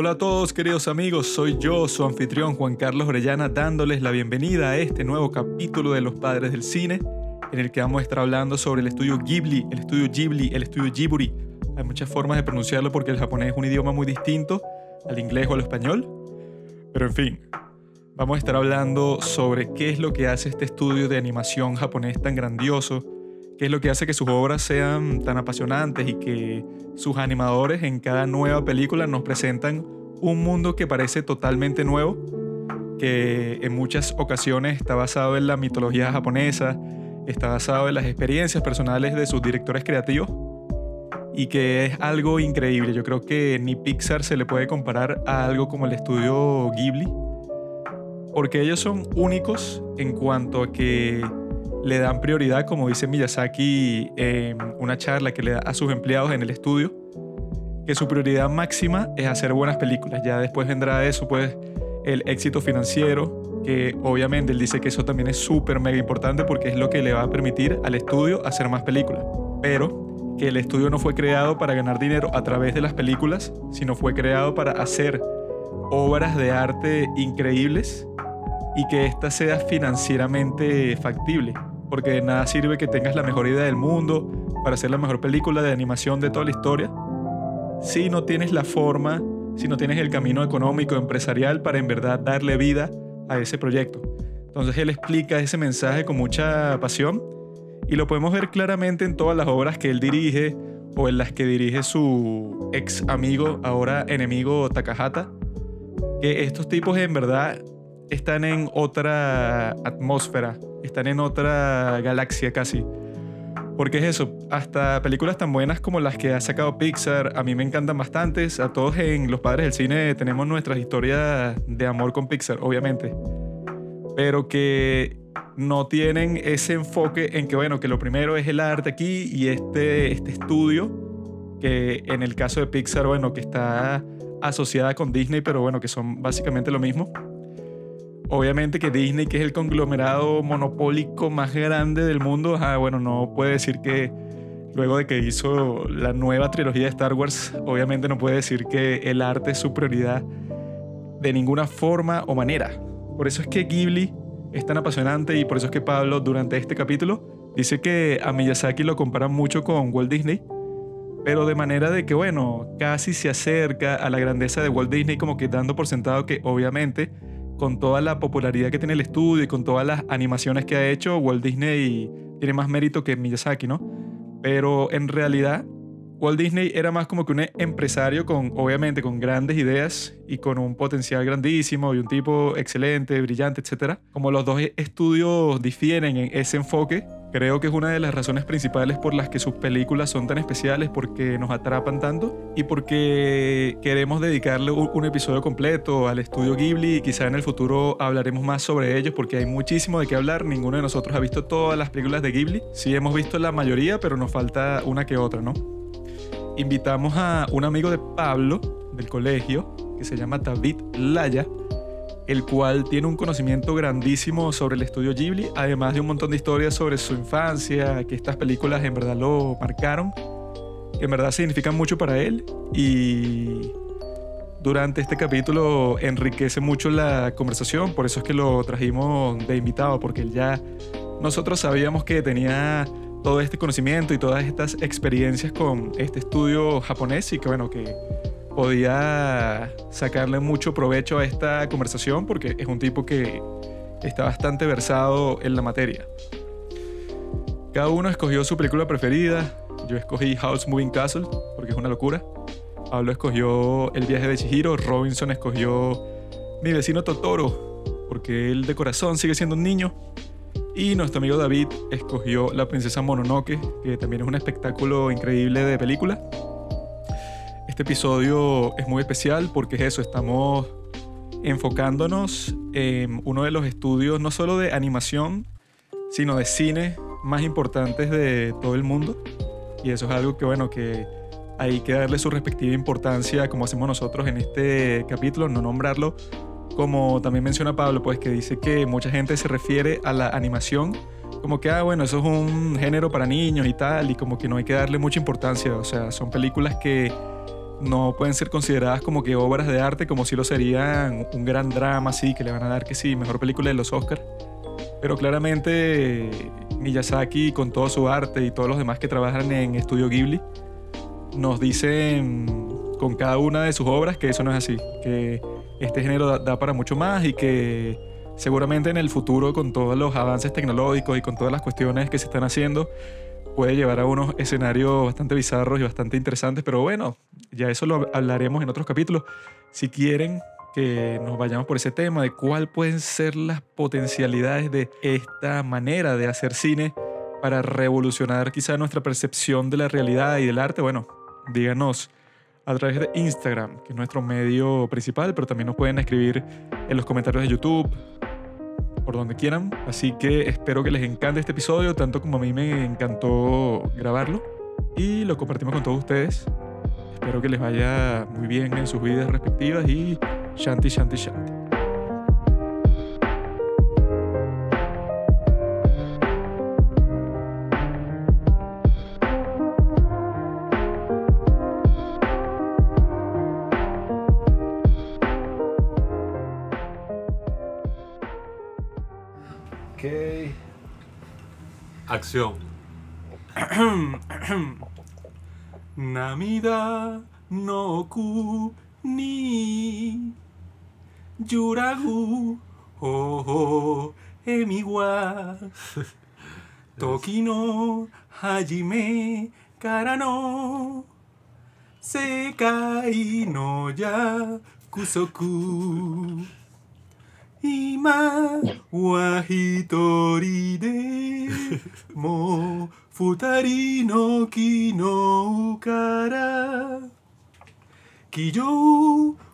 Hola a todos queridos amigos, soy yo, su anfitrión Juan Carlos Orellana, dándoles la bienvenida a este nuevo capítulo de Los Padres del Cine, en el que vamos a estar hablando sobre el estudio Ghibli, el estudio Ghibli, el estudio Ghiburi. Hay muchas formas de pronunciarlo porque el japonés es un idioma muy distinto al inglés o al español, pero en fin, vamos a estar hablando sobre qué es lo que hace este estudio de animación japonés tan grandioso, qué es lo que hace que sus obras sean tan apasionantes y que sus animadores en cada nueva película nos presentan un mundo que parece totalmente nuevo, que en muchas ocasiones está basado en la mitología japonesa, está basado en las experiencias personales de sus directores creativos y que es algo increíble. Yo creo que ni Pixar se le puede comparar a algo como el estudio Ghibli, porque ellos son únicos en cuanto a que le dan prioridad, como dice Miyazaki en una charla que le da a sus empleados en el estudio, que su prioridad máxima es hacer buenas películas. Ya después vendrá eso, pues, el éxito financiero, que obviamente él dice que eso también es súper mega importante porque es lo que le va a permitir al estudio hacer más películas. Pero que el estudio no fue creado para ganar dinero a través de las películas, sino fue creado para hacer obras de arte increíbles y que ésta sea financieramente factible. Porque nada sirve que tengas la mejor idea del mundo para hacer la mejor película de animación de toda la historia si no tienes la forma, si no tienes el camino económico, empresarial para en verdad darle vida a ese proyecto. Entonces él explica ese mensaje con mucha pasión y lo podemos ver claramente en todas las obras que él dirige o en las que dirige su ex amigo, ahora enemigo Takahata, que estos tipos en verdad están en otra atmósfera, están en otra galaxia casi. Porque es eso, hasta películas tan buenas como las que ha sacado Pixar, a mí me encantan bastantes. A todos en Los Padres del Cine tenemos nuestras historias de amor con Pixar, obviamente. Pero que no tienen ese enfoque en que, bueno, que lo primero es el arte aquí y este, este estudio, que en el caso de Pixar, bueno, que está asociada con Disney, pero bueno, que son básicamente lo mismo obviamente que Disney, que es el conglomerado monopólico más grande del mundo, ah, bueno, no puede decir que luego de que hizo la nueva trilogía de Star Wars, obviamente no puede decir que el arte es su prioridad de ninguna forma o manera. Por eso es que Ghibli es tan apasionante y por eso es que Pablo durante este capítulo dice que a Miyazaki lo comparan mucho con Walt Disney, pero de manera de que, bueno, casi se acerca a la grandeza de Walt Disney como que dando por sentado que obviamente con toda la popularidad que tiene el estudio y con todas las animaciones que ha hecho, Walt Disney tiene más mérito que Miyazaki, ¿no? Pero en realidad, Walt Disney era más como que un empresario con, obviamente, con grandes ideas y con un potencial grandísimo y un tipo excelente, brillante, etc. Como los dos estudios difieren en ese enfoque, Creo que es una de las razones principales por las que sus películas son tan especiales, porque nos atrapan tanto y porque queremos dedicarle un, episodio completo al estudio Ghibli y quizá en el futuro hablaremos más sobre ellos porque hay muchísimo de qué hablar. Ninguno de nosotros ha visto todas las películas de Ghibli. Sí hemos visto la mayoría, pero nos falta una que otra, ¿no? Invitamos a un amigo de Pablo del colegio que se llama David Laya el cual tiene un conocimiento grandísimo sobre el estudio Ghibli, además de un montón de historias sobre su infancia, que estas películas en verdad lo marcaron, que en verdad significan mucho para él y durante este capítulo enriquece mucho la conversación, por eso es que lo trajimos de invitado, porque él ya nosotros sabíamos que tenía todo este conocimiento y todas estas experiencias con este estudio japonés y que bueno, que podía sacarle mucho provecho a esta conversación porque es un tipo que está bastante versado en la materia. Cada uno escogió su película preferida. Yo escogí House Moving Castle porque es una locura. Pablo escogió El viaje de Chihiro. Robinson escogió Mi vecino Totoro porque él de corazón sigue siendo un niño. Y nuestro amigo David escogió La princesa Mononoke, que también es un espectáculo increíble de película. Este episodio es muy especial porque es eso, estamos enfocándonos en uno de los estudios no solo de animación, sino de cine más importantes de todo el mundo. Y eso es algo que, bueno, que hay que darle su respectiva importancia, como hacemos nosotros en este capítulo, no nombrarlo, como también menciona Pablo, pues que dice que mucha gente se refiere a la animación como que, ah, bueno, eso es un género para niños y tal, y como que no hay que darle mucha importancia, o sea, son películas que no pueden ser consideradas como que obras de arte, como si lo serían un gran drama, así, que le van a dar que sí, mejor película de los Oscars. Pero claramente Miyazaki, con todo su arte y todos los demás que trabajan en Estudio Ghibli, nos dicen con cada una de sus obras que eso no es así, que este género da, para mucho más y que seguramente en el futuro, con todos los avances tecnológicos y con todas las cuestiones que se están haciendo, puede llevar a unos escenarios bastante bizarros y bastante interesantes, pero bueno, ya eso lo hablaremos en otros capítulos. Si quieren que nos vayamos por ese tema de cuál pueden ser las potencialidades de esta manera de hacer cine para revolucionar quizá nuestra percepción de la realidad y del arte, bueno, díganos a través de Instagram, que es nuestro medio principal, pero también nos pueden escribir en los comentarios de YouTube, por donde quieran. Así que espero que les encante este episodio, tanto como a mí me encantó grabarlo. Y lo compartimos con todos ustedes. Espero que les vaya muy bien en sus vidas respectivas y shanti, shanti, shanti. Acción. Namida no ku ni Yuragu ho emiwa. Toki no hajime kara no. Sekai no yakusoku 今は一人でもう二人の昨日から気丈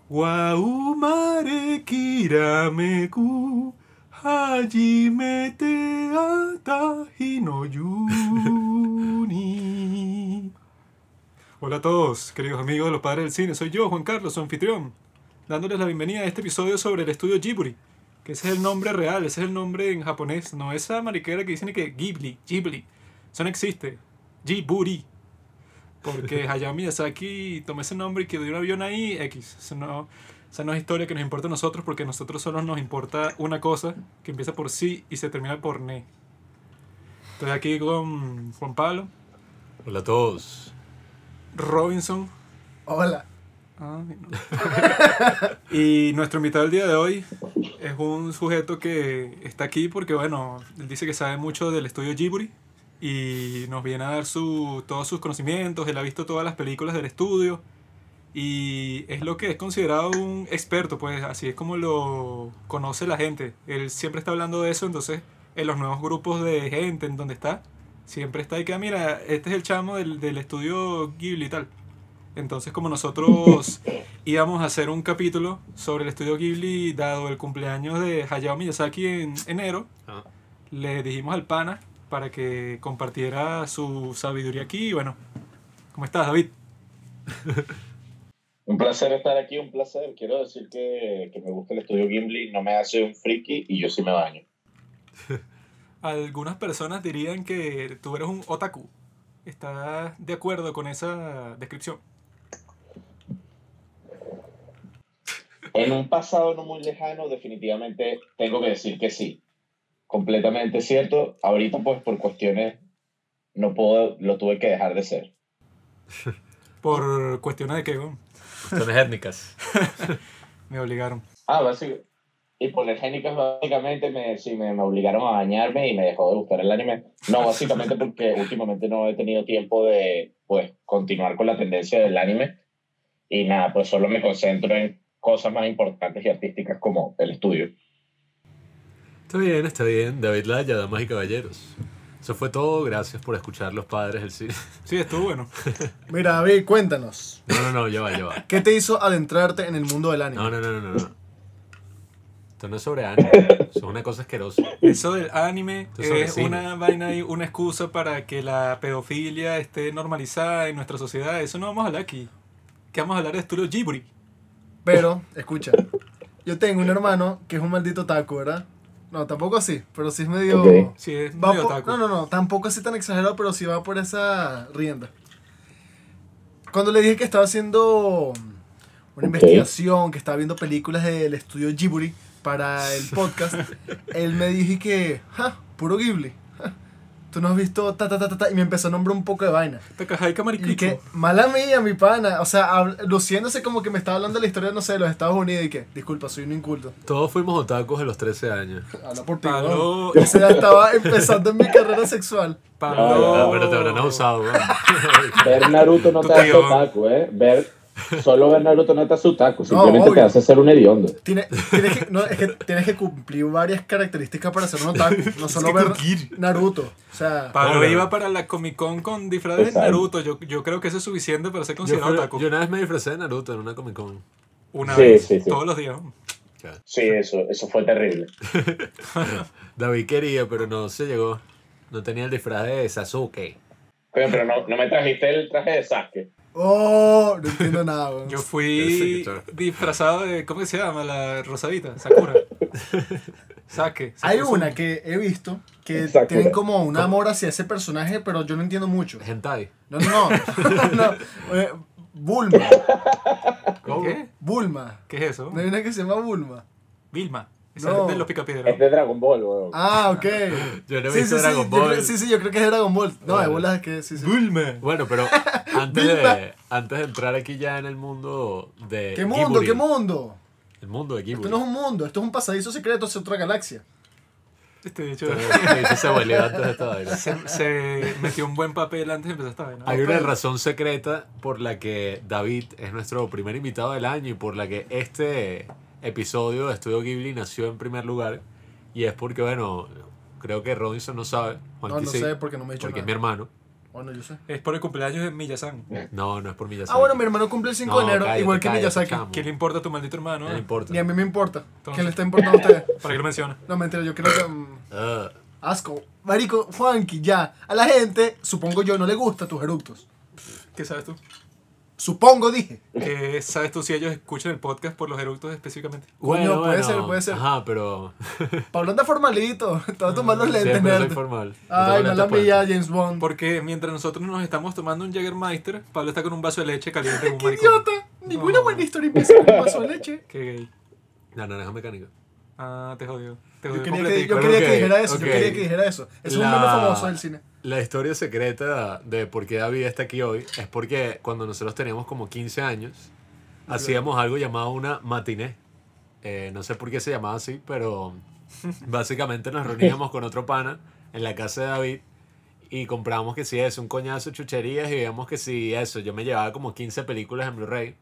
は生まれきらめく初めて会った日の夜に Hola a todos, queridos amigos de los padres del cine. Soy yo, Juan Carlos, su anfitrión, dándoles la bienvenida a este episodio sobre el estudio Ghibli, que ese es el nombre real, ese es el nombre en japonés, no esa mariquera que dicen que Ghibli, Ghibli. Eso no existe. Ghibli. Porque Hayao Miyazaki tomó ese nombre y quedó un avión ahí, X. Eso no, esa no es historia que nos importa a nosotros, porque a nosotros solo nos importa una cosa que empieza por sí y se termina por ne. Estoy aquí con Juan Pablo, Hola a todos. Robinson. Hola. No. y nuestro invitado del día de hoy es un sujeto que está aquí porque, bueno, él dice que sabe mucho del estudio Ghibli y nos viene a dar su, todos sus conocimientos. Él ha visto todas las películas del estudio y es lo que es considerado un experto, pues así es como lo conoce la gente. Él siempre está hablando de eso, entonces en los nuevos grupos de gente en donde está, siempre está y que, "Ah, mira, este es el chamo del, del estudio Ghibli y tal. Entonces, como nosotros íbamos a hacer un capítulo sobre el estudio Ghibli, dado el cumpleaños de Hayao Miyazaki en enero, Ah, le dijimos al pana para que compartiera su sabiduría aquí. Y bueno, ¿cómo estás, David? Un placer estar aquí, un placer. Quiero decir que, que me gusta el estudio Gimli, no me hace un friki y yo sí me baño. Algunas personas dirían que tú eres un otaku. ¿Estás de acuerdo con esa descripción? En un pasado no muy lejano, definitivamente tengo que decir que sí. Completamente cierto. Ahorita, pues, por cuestiones, no puedo, lo tuve que dejar de ser. Por cuestiones de bueno, Cuestiones étnicas. me obligaron. Ah, básicamente. Y por las génicas, básicamente, me, sí, me, me obligaron a bañarme y me dejó de gustar el anime. No, básicamente porque últimamente no he tenido tiempo de, pues, continuar con la tendencia del anime. Y nada, pues solo me concentro en cosas más importantes y artísticas como el estudio. Está bien, está bien. David Laya, damas y caballeros. Eso fue todo. Gracias por escuchar Los Padres del Cine. Sí, estuvo bueno. Mira, David, cuéntanos. No, no, no, ya va, ya va. ¿Qué te hizo adentrarte en el mundo del anime? No, no, no, no, no. no. Esto no es sobre anime. Eso es una cosa asquerosa. Eso del anime es una vaina y una excusa para que la pedofilia esté normalizada en nuestra sociedad. Eso no vamos a hablar aquí. Que vamos a hablar de estudio Ghibli. Pero, escucha. Yo tengo un hermano que es un maldito taco, ¿verdad? No, tampoco así, pero sí es medio... Ok. Sí, es va medio por- otaku. no, no, no, tampoco así tan exagerado, pero sí va por esa rienda. Cuando le dije que estaba haciendo una investigación, que estaba viendo películas del estudio Ghibli para el podcast, él me dijo que, ja, puro Ghibli. Tú no has visto ta ta ta ta ta", y me empezó a nombrar un poco de vaina. Takahai Kamarikicho. Y que, mala mía, mi pana. O sea, luciéndose como que me estaba hablando de la historia, no sé, de los Estados Unidos y que, disculpa, soy un inculto. Todos fuimos otakus a los 13 años. Habla por ti, weón. Ese ya estaba empezando en mi carrera sexual. Pablo. Ah, pero te habrán abusado. Ver Naruto no te hace otaku, ¿eh? Ver, solo ver Naruto no te hace otaku, simplemente te obvio. hace ser un hediondo. Tiene- tienes, que, no, es que tienes que cumplir varias características para ser un otaku. No solo ver cumplir. Naruto. O sea, Pablo Bueno. iba para la Comic Con con disfraz de. Naruto. Yo, yo creo que eso es suficiente para ser considerado otaku. yo una vez me disfracé de Naruto en una Comic Con. Una Sí, vez. sí, sí. Todos los días. Sí, eso, eso fue terrible. David quería, pero no se llegó. No tenía el disfraz de Sasuke. Coño, pero no, no me trajiste el traje de Sasuke. Oh, no entiendo nada, weón. Yo fui disfrazado de. ¿Cómo se llama? La rosadita. Sakura. Saque. Hay una que he visto que Sakura. tienen como un amor hacia ese personaje, pero yo no entiendo mucho. Hentai. No, no, no. no. Eh, Bulma. ¿Qué? Bulma. ¿Qué es eso? No hay una que se llama Bulma. Vilma. Esa No. es de los Es picapiedras. de Dragon Ball, weón. Ah, ok. Yo no he Sí, visto sí, sí, Dragon yo Ball. creo- sí, sí, yo creo que es de Dragon Ball. No, de bolas que sí, sí. Bulma. Bueno, pero antes de, antes de entrar aquí ya en el mundo de. ¿Qué mundo? ¿Qué mundo? El mundo de Ghibli. Esto no es un mundo, esto es un pasadizo secreto hacia otra galaxia. Este dicho. Te dice ese abuelo antes de esta vaina. se, se metió un buen papel antes de empezar esta vaina. Hay una razón secreta por la que David es nuestro primer invitado del año y por la que este episodio de Estudio Ghibli nació en primer lugar. Y es porque, bueno, creo que Robinson no sabe. No, Juanqui no sí, sé porque no me he dicho porque es mi nada. hermano. Bueno, yo sé. Es por el cumpleaños de Miyasan. No, no es por Miyazaki. Ah, bueno, mi hermano cumple el 5 No, de enero, cállate, igual que cállate, Miyazaki. chamo. ¿Qué le importa a tu maldito hermano? No le importa. Ni a mí me importa. ¿Qué le está importando a ustedes? ¿Para qué lo menciona? No, mentira, yo creo que... mm, Ah, asco. Marico, Juanqui, ya. A la gente, supongo yo, no le gusta tus eructos. ¿Qué sabes tú? Supongo, dije. ¿Qué sabes tú si ellos escuchan el podcast por los eructos específicamente? Coño, puede ser, puede ser. Ajá, pero. Pablo anda formalito. Te va a tomar los lentes, Siempre soy nerd. formal. Ay, Yo tengo mala lentes mía. James Bond. Porque mientras nosotros nos estamos tomando un Jägermeister, Pablo está con un vaso de leche caliente en un ¡Qué maricón. idiota! Ninguna No. buena historia empieza con un vaso de leche. Qué gay. La naranja mecánica. Ah, te jodió. Te Yo quería, que, yo quería ok, que dijera eso, ok. yo quería que dijera eso. Es un La- meme famoso del cine. La historia secreta de por qué David está aquí hoy es porque cuando nosotros teníamos como 15 años, hacíamos algo llamado una matiné. Eh, no sé por qué se llamaba así, pero básicamente nos reuníamos con otro pana en la casa de David y comprábamos que si eso, un coñazo de chucherías y veíamos que si eso, yo me llevaba como 15 películas en Blu-ray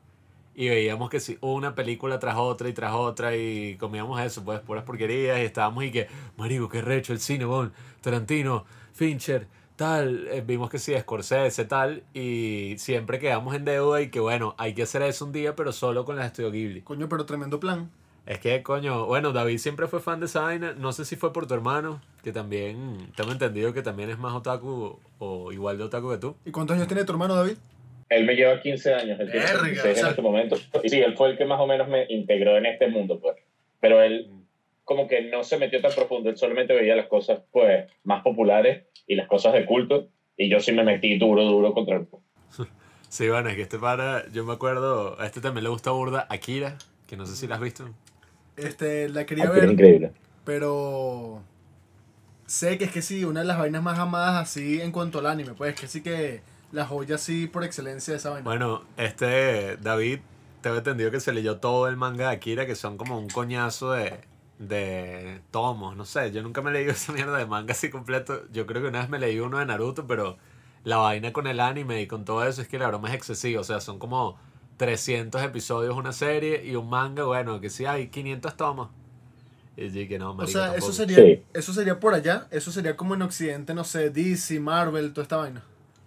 y veíamos que si una película tras otra y tras otra y comíamos eso, pues puras porquerías y estábamos y que, marico, qué recho el cine, bon, Tarantino, Fincher, tal, eh, vimos que sí, Scorsese, tal, y siempre quedamos en deuda y que bueno, hay que hacer eso un día, pero solo con la Estudio Ghibli. Coño, pero tremendo plan. Es que, coño, bueno, David siempre fue fan de esa vaina, no sé si fue por tu hermano, que también, tengo entendido que también es más otaku o igual de otaku que tú. ¿Y cuántos años tiene tu hermano David? Él me lleva 15 años, él tiene Verga, 16 o sea- en este momento. Y sí, él fue el que más o menos me integró en este mundo, pues. Pero él como que no se metió tan profundo, él solamente veía las cosas, pues, más populares y las cosas de culto. Y yo sí me metí duro, duro contra el... Sí, bueno, es que este para, yo me acuerdo, a este también le gusta burda, Akira, que no sé si la has visto. Este, la quería que ver, era increíble. pero sé que es que sí, una de las vainas más amadas así en cuanto al anime, pues que sí que la joya así por excelencia de esa vaina. Bueno, este David, tengo entendido que se leyó todo el manga de Akira, que son como un coñazo de, de tomos, no sé, yo nunca me he leído esa mierda de manga así completo. Yo creo que una vez me leí uno de Naruto, pero la vaina con el anime y con todo eso es que la broma es excesiva, o sea, son como 300 episodios una serie y un manga, bueno, que sí hay 500 tomos. Y yo que no, o marico, sea, tampoco. eso sería, Sí. eso sería por allá, eso sería como en Occidente, no sé, DC, Marvel, toda esta vaina.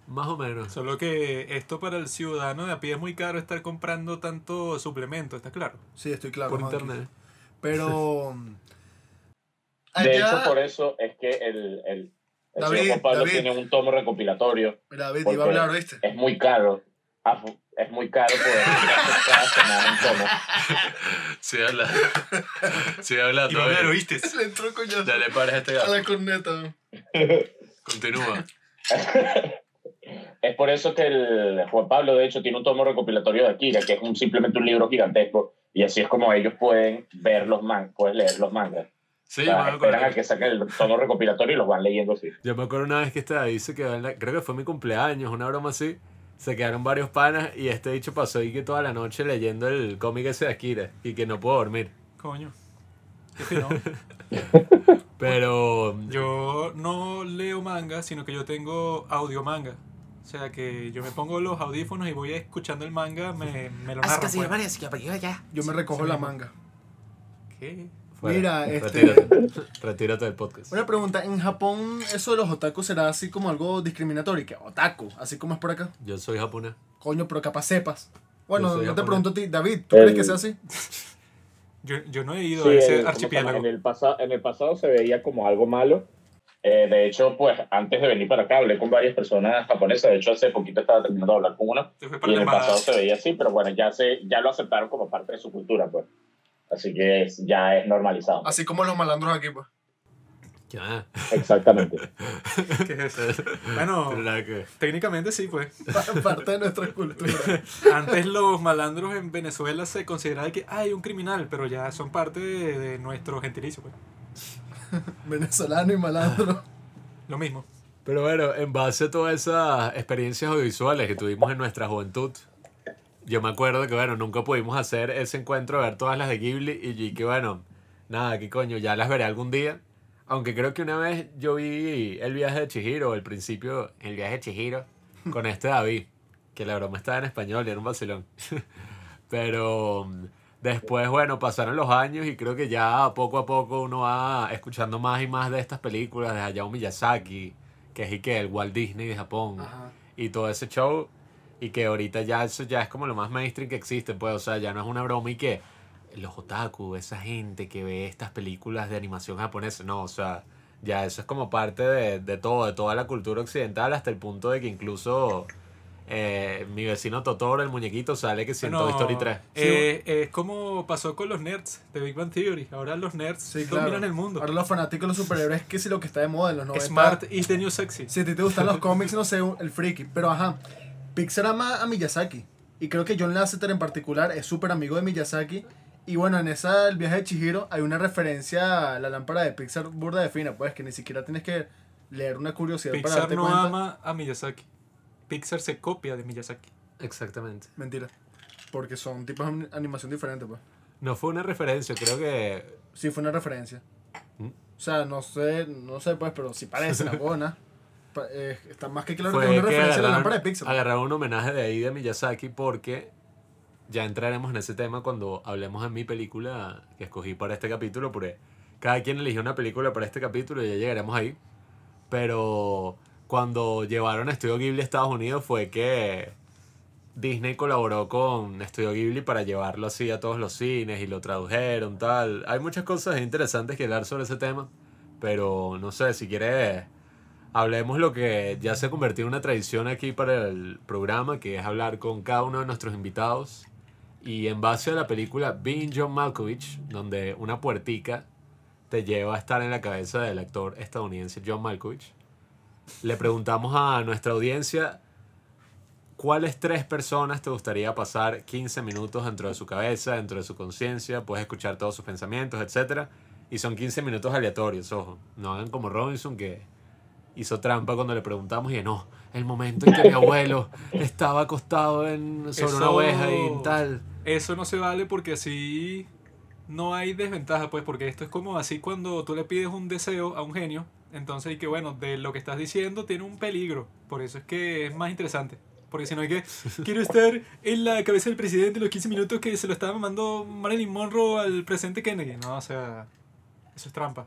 Más o menos. Solo que esto para el ciudadano de a pie es muy caro estar comprando tanto suplemento, ¿está claro? Sí, estoy claro. por internet. Pero De allá, hecho, por eso es que el, el, el David, señor Juan Pablo David. tiene un tomo recopilatorio. Mira, David, ¿Por iba a hablar, ¿viste? Es muy caro. Ah, es muy caro poder cada semana un tomo. Sí, habla. Sí, habla. Y a ¿oíste? Le entró coñazo Dale, para este a gato. la corneta. Continúa. es por eso que el Juan Pablo, de hecho, tiene un tomo recopilatorio de Akira, que es un, simplemente un libro gigantesco, y así es como ellos pueden ver los mangas, pueden leer los mangas. Sí, O sea, me acuerdo. esperan a que saquen el tomo recopilatorio y los van leyendo así. Yo me acuerdo una vez que este David se quedó en la... Creo que fue mi cumpleaños, una broma así. Se quedaron varios panas y este dicho pasó y que toda la noche leyendo el cómic ese de Akira y que no puedo dormir. Coño. Pero Yo no leo manga, sino que yo tengo audio manga. O sea que yo me pongo los audífonos y voy escuchando el manga, me, me lo narran. pues. Yo me recojo la manga. ¿Qué? fuera. Mira, este- retírate, retírate del podcast. Una pregunta, ¿en Japón eso de los otakus será así como algo discriminatorio? Que otaku, así como es por acá. Yo soy japonés. Coño, pero capaz sepas. Bueno, Yo no soy te japonés. pregunto a ti, David, ¿tú El- crees que sea así? Yo, yo no he ido Sí, a ese el- ¿cómo se archipiélago. En el, pasado, en el pasado se veía como algo malo. Eh, de hecho, pues antes de venir para acá hablé con varias personas japonesas. De hecho, hace poquito estaba terminando de hablar con una. Y en el pasado se veía así, pero bueno, ya, se, ya lo aceptaron como parte de su cultura, pues. Así que es- ya es normalizado. Así como los malandros aquí, pues. Ya. Exactamente. ¿Qué es eso? Bueno, técnicamente sí, pues. Pa- Parte de nuestra cultura. Antes los malandros en Venezuela se consideraba que hay un criminal, pero ya son parte de, de nuestro gentilicio, pues. Venezolano y malandro. Lo mismo. Pero bueno, en base a todas esas experiencias audiovisuales que tuvimos en nuestra juventud, yo me acuerdo que, bueno, nunca pudimos hacer ese encuentro, ver todas las de Ghibli, y yo que, bueno, nada, qué coño, ya las veré algún día. Aunque creo que una vez yo vi el viaje de Chihiro, el principio, el viaje de Chihiro, con este David, que la broma estaba en español y era un vacilón. Pero después, bueno, pasaron los años y creo que ya poco a poco uno va escuchando más y más de estas películas de Hayao Miyazaki, que es que el Walt Disney de Japón Ajá. y todo ese show y que ahorita ya eso ya es como lo más mainstream que existe, pues, o sea, ya no es una broma y que los otaku, esa gente que ve estas películas de animación japonesa, no, o sea, ya eso es como parte de, de todo, de toda la cultura occidental, hasta el punto de que incluso eh, mi vecino Totoro, el muñequito, sale que siento Toy Story 3. eh, es como pasó con los nerds de Big Bang Theory. Ahora los nerds Sí, claro. dominan el mundo. Ahora los fanáticos de los superhéroes que si lo que está de moda en los 90. Smart is the new sexy. Si a ti te gustan los cómics, no sé, el friki. Pero ajá, Pixar ama a Miyazaki. Y creo que John Lasseter en particular es súper amigo de Miyazaki. Y bueno, en esa, el viaje de Chihiro, hay una referencia a la lámpara de Pixar burda de fina, pues que ni siquiera tienes que leer una curiosidad para Pixar darte no cuenta. ama a Miyazaki. Pixar se copia de Miyazaki. Exactamente. Mentira. Porque son tipos de animación diferentes, pues. No fue una referencia, creo que Sí, fue una referencia. ¿Mm? O sea, no sé, no sé, pues, pero sí parece la buena. Pa- eh, está más que claro fue que es una que referencia a la lámpara de Pixar. agarraron un homenaje de ahí de Miyazaki porque ya entraremos en ese tema cuando hablemos en mi película que escogí para este capítulo, porque cada quien eligió una película para este capítulo y ya llegaremos ahí. Pero cuando llevaron a Estudio Ghibli a Estados Unidos fue que Disney colaboró con Estudio Ghibli para llevarlo así a todos los cines y lo tradujeron, tal. Hay muchas cosas interesantes que hablar sobre ese tema, pero no sé, si quieres hablemos lo que ya se ha convertido en una tradición aquí para el programa, que es hablar con cada uno de nuestros invitados. Y en base a la película Being John Malkovich, donde una puertica te lleva a estar en la cabeza del actor estadounidense John Malkovich, le preguntamos a nuestra audiencia cuáles tres personas te gustaría pasar 15 minutos dentro de su cabeza, dentro de su conciencia, puedes escuchar todos sus pensamientos, etc. Y son 15 minutos aleatorios, ojo. No hagan como Robinson que hizo trampa cuando le preguntamos y no, el momento en que mi abuelo estaba acostado en, sobre una oveja y tal. Eso no se vale porque así no hay desventaja, pues, porque esto es como así cuando tú le pides un deseo a un genio, entonces y que bueno, de lo que estás diciendo tiene un peligro, por eso es que es más interesante. Porque si no hay que, quiero estar en la cabeza del presidente los 15 minutos que se lo estaba mandando Marilyn Monroe al presidente Kennedy. No, o sea, eso es trampa.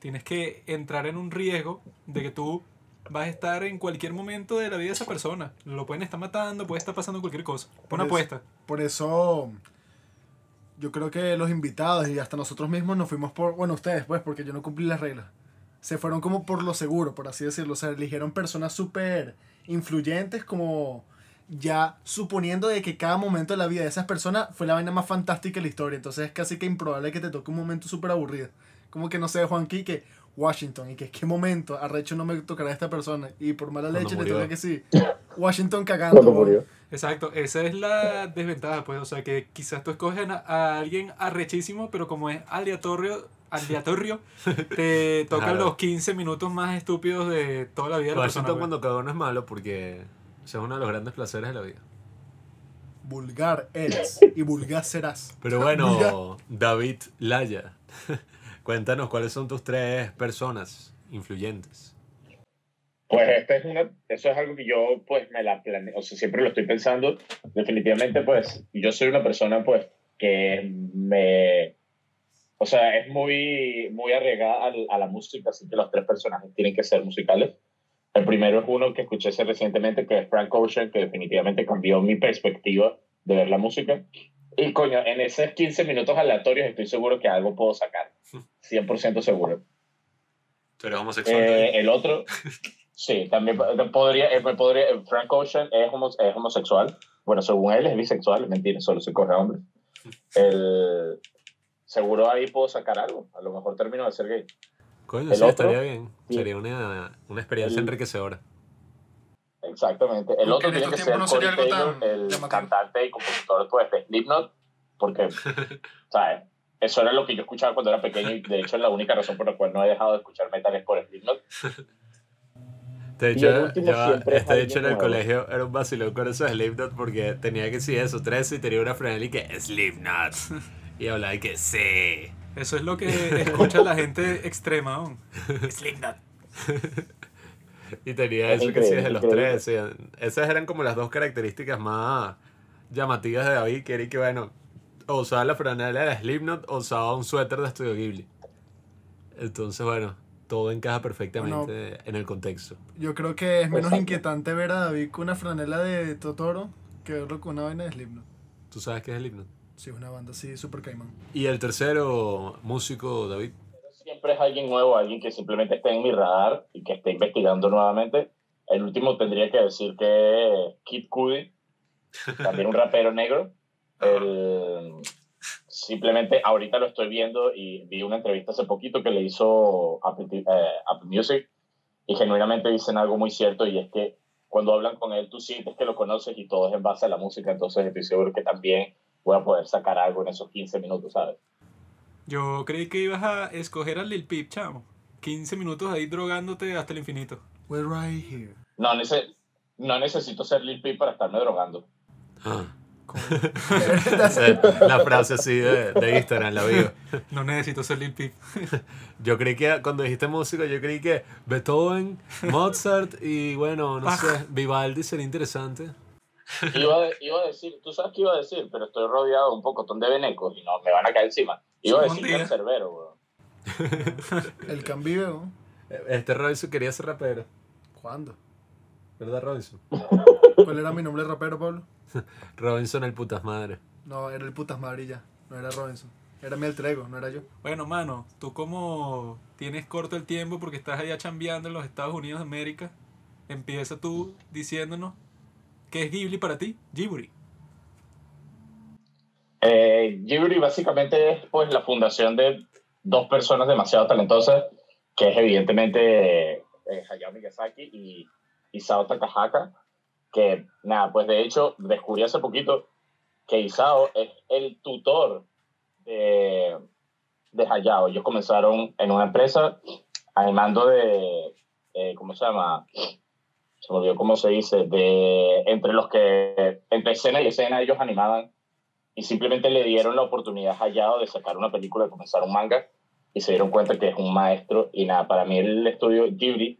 Tienes que entrar en un riesgo de que tú vas a estar en cualquier momento de la vida de esa persona. Lo pueden estar matando, puede estar pasando cualquier cosa. Por Una eso- apuesta. Por eso yo creo que los invitados y hasta nosotros mismos nos fuimos por, bueno, ustedes pues, porque yo no cumplí las reglas. Se fueron como por lo seguro, por así decirlo. O sea, eligieron personas súper influyentes como ya suponiendo de que cada momento de la vida de esas personas fue la vaina más fantástica de la historia. Entonces es casi que improbable que te toque un momento súper aburrido. Como que no sé, Juan que Washington y que qué momento, arrecho no me tocará a esta persona y por mala leche le toca que sí. Washington cagando. Murió. Exacto, esa es la desventaja, pues, o sea, que quizás tú escoges a, a alguien arrechísimo, pero como es aleatorio, aleatorio te tocan los 15 minutos más estúpidos de toda la vida de la. Washington pues. cuando cagó no es malo porque o sea, es uno de los grandes placeres de la vida. Vulgar eres y vulgar serás. Pero bueno, David Laya, cuéntanos cuáles son tus tres personas influyentes. Pues esta es una, eso es algo que yo pues me la planeo, o sea, siempre lo estoy pensando. Definitivamente pues yo soy una persona pues que me, o sea, es muy, muy arriesgada al- a, la música, así que los tres personajes tienen que ser musicales. El primero es uno que escuché recientemente, que es Frank Ocean, que definitivamente cambió mi perspectiva de ver la música. Y coño, en esos 15 minutos aleatorios estoy seguro que algo puedo sacar. 100% seguro. ¿Tú eres homosexual? Eh, el otro, sí, también po- podría, eh, podría eh, Frank Ocean es, homo- es homosexual. Bueno, según él es bisexual, mentira, solo se corre a hombres. El, seguro ahí puedo sacar algo. A lo mejor termino de ser gay. Coño, el sí, otro, estaría bien. sí. Sería una, una experiencia El- enriquecedora. Exactamente. El Aunque otro en tiene que ser no Corey Taylor, tan el llamativo. cantante y compositor pues, de Slipknot, porque, ¿sabes? Eso era lo que yo escuchaba cuando era pequeño y de hecho es la única razón por la cual no he dejado de escuchar metal es por Slipknot. De hecho, es este de hecho en el nuevo. colegio era un vacilón con eso de Slipknot porque tenía que decir eso, 13 y tenía una franela y que Slipknot. Y hablaba y que sí. Eso es lo que escucha la gente extrema, ¿no? Slipknot. Y tenía Es eso que sí increíble, desde los. 13. Esas eran como las dos características más llamativas de David, que era que bueno, o usaba la franela de Slipknot o usaba un suéter de Studio Ghibli. Entonces, bueno, todo encaja perfectamente en el contexto. Yo creo que es menos Exacto. inquietante ver a David con una franela de Totoro que verlo con una vaina de Slipknot. ¿Tú sabes qué es Slipknot? Sí, una banda así, super caimán. Y el tercero músico, David. Siempre es alguien nuevo, alguien que simplemente esté en mi radar y que esté investigando nuevamente. El último tendría que decir que es Kid Cudi, también un rapero negro. El- simplemente ahorita lo estoy viendo y vi una entrevista hace poquito que le hizo Apple, eh, Apple Music y genuinamente dicen algo muy cierto y es que cuando hablan con él tú sientes que lo conoces y todo es en base a la música, entonces estoy seguro que también voy a poder sacar algo en esos 15 minutos, ¿sabes? Yo creí que ibas a escoger a Lil Peep, chamo. 15 minutos ahí drogándote hasta el infinito. We're right here. No, nece- no necesito ser Lil Peep para estarme drogando. Ah. Como- Eh, La frase así de, de Instagram, la vivo. No necesito ser Lil Peep. Yo creí que cuando dijiste músico, yo creí que Beethoven, Mozart y bueno, no Bach. sé, Vivaldi sería interesante. Iba, a- iba a decir, tú sabes qué iba a decir, pero estoy rodeado de un pocotón de venecos y no, me van a caer encima. Iba a decir cancerbero, weón. El cambio, Este Robinson quería ser rapero, ¿cuándo? ¿verdad Robinson? ¿Cuál era mi nombre de rapero, Pablo? Robinson el putas madre. No, era el putas madre y ya. No era Robinson. Era mi alter ego, no era yo. Bueno, mano, tú como tienes corto el tiempo porque estás allá chambeando en los Estados Unidos de América, empieza tú diciéndonos qué es Ghibli para ti, Ghibli. Eh, Ghibli básicamente es pues, la fundación de dos personas demasiado talentosas, que es evidentemente eh, Hayao Miyazaki y Isao Takahaka, que nada, pues de hecho descubrí hace poquito que Isao es el tutor de, de Hayao. Ellos comenzaron en una empresa animando de, eh, ¿cómo se llama? Se me olvidó cómo se dice, de entre los que, entre escena y escena ellos animaban y simplemente le dieron la oportunidad a de sacar una película, de comenzar un manga, y se dieron cuenta que es un maestro. Y nada, para mí el estudio Ghibli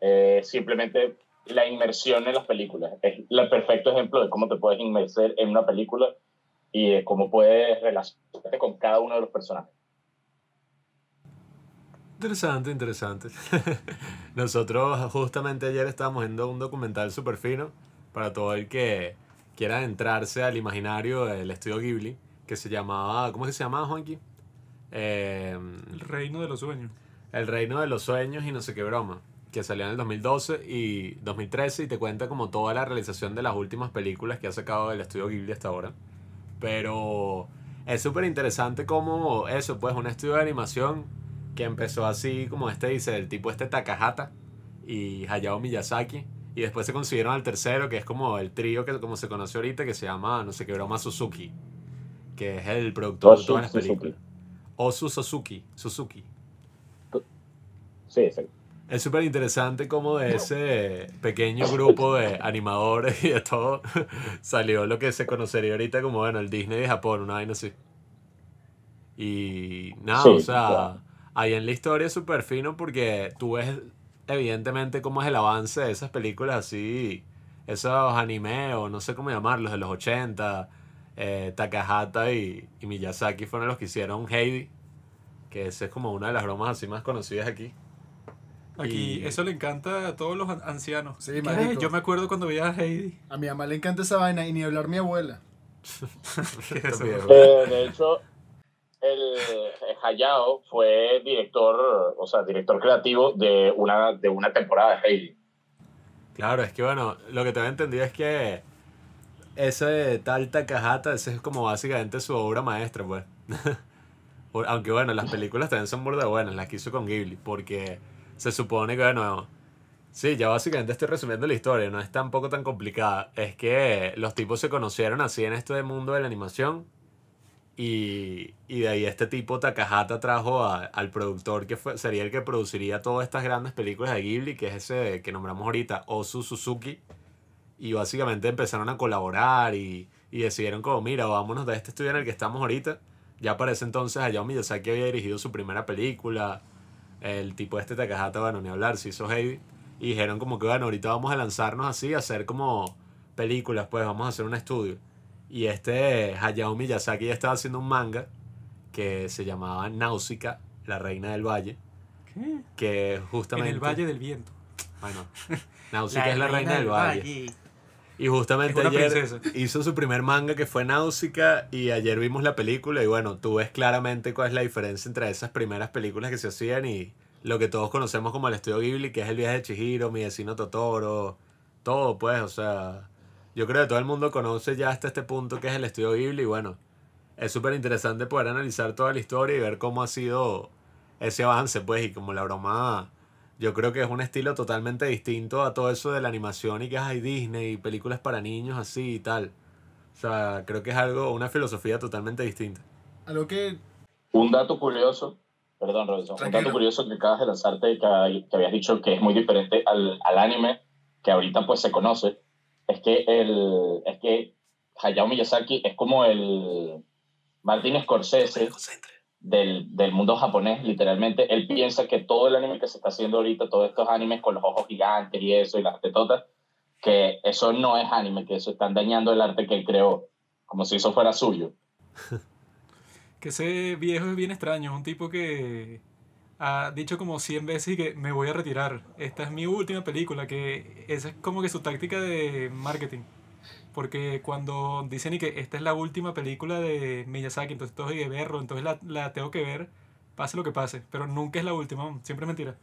eh, simplemente la inmersión en las películas. Es el perfecto ejemplo de cómo te puedes inmerser en una película y cómo puedes relacionarte con cada uno de los personajes. Interesante, interesante. Nosotros justamente ayer estábamos viendo un documental súper fino para todo el que quiera adentrarse al imaginario del estudio Ghibli, que se llamaba, ¿cómo es que se llamaba, Juanqui? Eh, El reino de los sueños. El Reino de los Sueños y no sé qué broma, que salió en el 2012 y 2013 y te cuenta como toda la realización de las últimas películas que ha sacado el estudio Ghibli hasta ahora. Pero es súper interesante como eso, pues un estudio de animación que empezó así como este dice, el tipo este Takahata y Hayao Miyazaki. Y después se consiguieron al tercero, que es como el trío que como se conoce ahorita, que se llama, no sé qué broma, Suzuki. Que es el productor de todas las Suzuki. películas. Osu Suzuki. Suzuki. Sí, exacto. Es súper interesante como de ese pequeño grupo de animadores y de todo salió lo que se conocería ahorita como, bueno, el Disney de Japón, una vaina así. Y nada, Sí, o sea, claro. Ahí en la historia es súper fino porque tú ves evidentemente cómo es el avance de esas películas así, esos anime o no sé cómo llamarlos, de los 80, eh, Takahata y, y Miyazaki fueron los que hicieron Heidi, que esa es como una de las bromas así más conocidas aquí. Aquí, Y- eso le encanta a todos los an- ancianos. Sí. Yo me acuerdo cuando veía a Heidi. A mi mamá le encanta esa vaina y ni hablar mi abuela. Eh, de hecho, el eh, Hayao fue director, o sea, director creativo de una, de una temporada de Heidi. Claro, es que bueno, lo que tengo entendido es que ese tal Takahata, ese es como básicamente su obra maestra, pues. Aunque bueno, las películas también son burda buenas, las que hizo con Ghibli, porque se supone que, bueno, sí, ya básicamente estoy resumiendo la historia, no es tampoco tan complicada. Es que los tipos se conocieron así en este mundo de la animación y, y de ahí este tipo Takahata trajo a- al productor que fue, sería el que produciría todas estas grandes películas de Ghibli, que es ese que nombramos ahorita, Osu Suzuki. Y básicamente empezaron a colaborar y, y decidieron como, mira, vámonos de este estudio en el que estamos ahorita. Ya para ese entonces Hayao Miyazaki había dirigido su primera película. El tipo este Takahata, bueno, ni hablar, se hizo Heidi. Y dijeron como que, bueno, ahorita vamos a lanzarnos así, a hacer como películas, pues vamos a hacer un estudio. Y este Hayao Miyazaki ya estaba haciendo un manga que se llamaba Náusica, la reina del valle, ¿Qué? que justamente... En el Valle del Viento. Bueno, Náusica es la reina del valle. Y justamente ayer princesa. hizo su primer manga que fue Náusica y ayer vimos la película y bueno, tú ves claramente cuál es la diferencia entre esas primeras películas que se hacían y lo que todos conocemos como el estudio Ghibli, que es el viaje de Chihiro, mi vecino Totoro, todo pues, o sea, yo creo que todo el mundo conoce ya hasta este punto que es el estudio Ghibli y bueno, es súper interesante poder analizar toda la historia y ver cómo ha sido ese avance pues y como la broma yo creo que es un estilo totalmente distinto a todo eso de la animación y que hay Disney y películas para niños así y tal. O sea, creo que es algo, una filosofía totalmente distinta. Algo que Un dato curioso, perdón, Robinson, un Tranquilo. dato curioso que acabas de lanzarte y que, que habías dicho que es muy diferente al, al anime que ahorita pues se conoce, es que, el, es que Hayao Miyazaki es como el Martin Scorsese del, del mundo japonés, literalmente. Él piensa que todo el anime que se está haciendo ahorita, todos estos animes con los ojos gigantes y eso, y las tetotas, que eso no es anime, que eso están dañando el arte que él creó, como si eso fuera suyo. Que ese viejo es bien extraño, es un tipo que ha dicho como 100 veces que me voy a retirar. Esta es mi última película, que esa es como que su táctica de marketing. Porque cuando dicen y que esta es la última película de Miyazaki, entonces tengo que verlo, entonces la, la tengo que ver, pase lo que pase. Pero nunca es la última, siempre es mentira.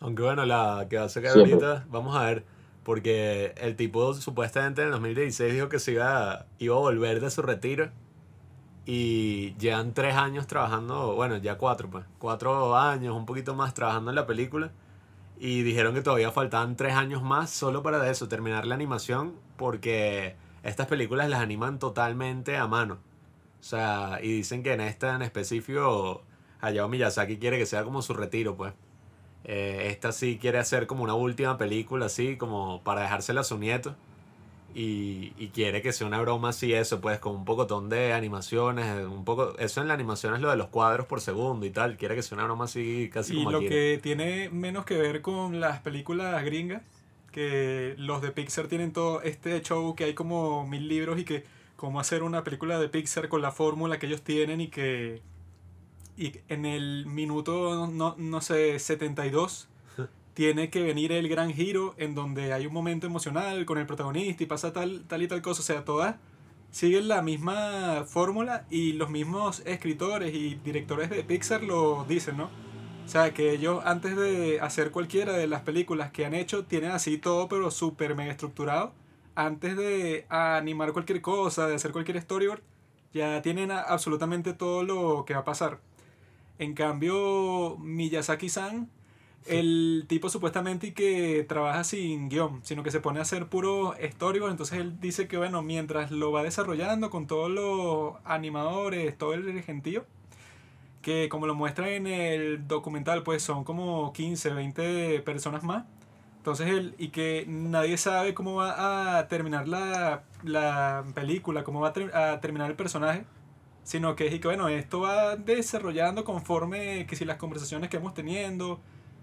Aunque bueno, la que va a sacar Sí, ahorita, vamos a ver. Porque el tipo supuestamente en el 2016 dijo que se iba, iba a volver de su retiro. Y llevan tres años trabajando, bueno, ya cuatro, pues. Cuatro años, un poquito más trabajando en la película. Y dijeron que todavía faltaban tres años más solo para eso, terminar la animación. Porque estas películas las animan totalmente a mano. O sea, y dicen que en esta en específico, Hayao Miyazaki quiere que sea como su retiro, pues. Eh, esta sí quiere hacer como una última película, así como para dejársela a su nieto. Y, y quiere que sea una broma así, eso, pues, con un pocotón de animaciones. Un poco, eso en la animación es lo de los cuadros por segundo y tal. Quiere que sea una broma así, casi Y como lo que tiene menos que ver con las películas gringas, que los de Pixar tienen todo este show que hay como mil libros y que cómo hacer una película de Pixar con la fórmula que ellos tienen y que y en el minuto, no, no sé, 72 tiene que venir el gran giro en donde hay un momento emocional con el protagonista y pasa tal, tal y tal cosa. O sea, todas siguen la misma fórmula y los mismos escritores y directores de Pixar lo dicen, ¿no? O sea, que ellos antes de hacer cualquiera de las películas que han hecho, tienen así todo, pero súper mega estructurado. Antes de animar cualquier cosa, de hacer cualquier storyboard, ya tienen absolutamente todo lo que va a pasar. En cambio, Miyazaki-san, el tipo supuestamente que trabaja sin guion, sino que se pone a hacer puro storyboard. Entonces él dice que, bueno, mientras lo va desarrollando con todos los animadores, todo el gentío, que como lo muestra en el documental, pues son como 15, 20 personas más. Entonces él, y que nadie sabe cómo va a terminar la, la película, cómo va a, ter- a terminar el personaje, sino que es que bueno, esto va desarrollando conforme que si las conversaciones que hemos teniendo,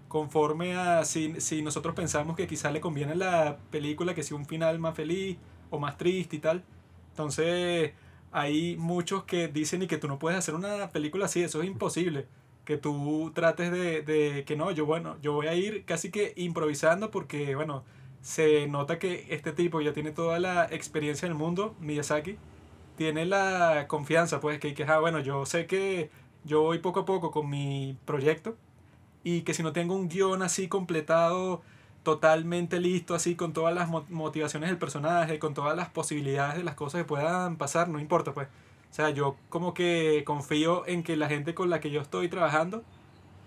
conforme a si, si nosotros pensamos que quizás le conviene la película que sea un final más feliz o más triste y tal. Entonces, hay muchos que dicen y que tú no puedes hacer una película así, eso es imposible. Que tú trates de, de que no, yo bueno, yo voy a ir casi que improvisando porque, bueno, se nota que este tipo ya tiene toda la experiencia en el mundo, Miyazaki, tiene la confianza, pues, que, que ah, bueno, yo sé que yo voy poco a poco con mi proyecto y que si no tengo un guion así completado, totalmente listo, así con todas las mo- motivaciones del personaje, con todas las posibilidades de las cosas que puedan pasar, no importa, pues. O sea, yo como que confío en que la gente con la que yo estoy trabajando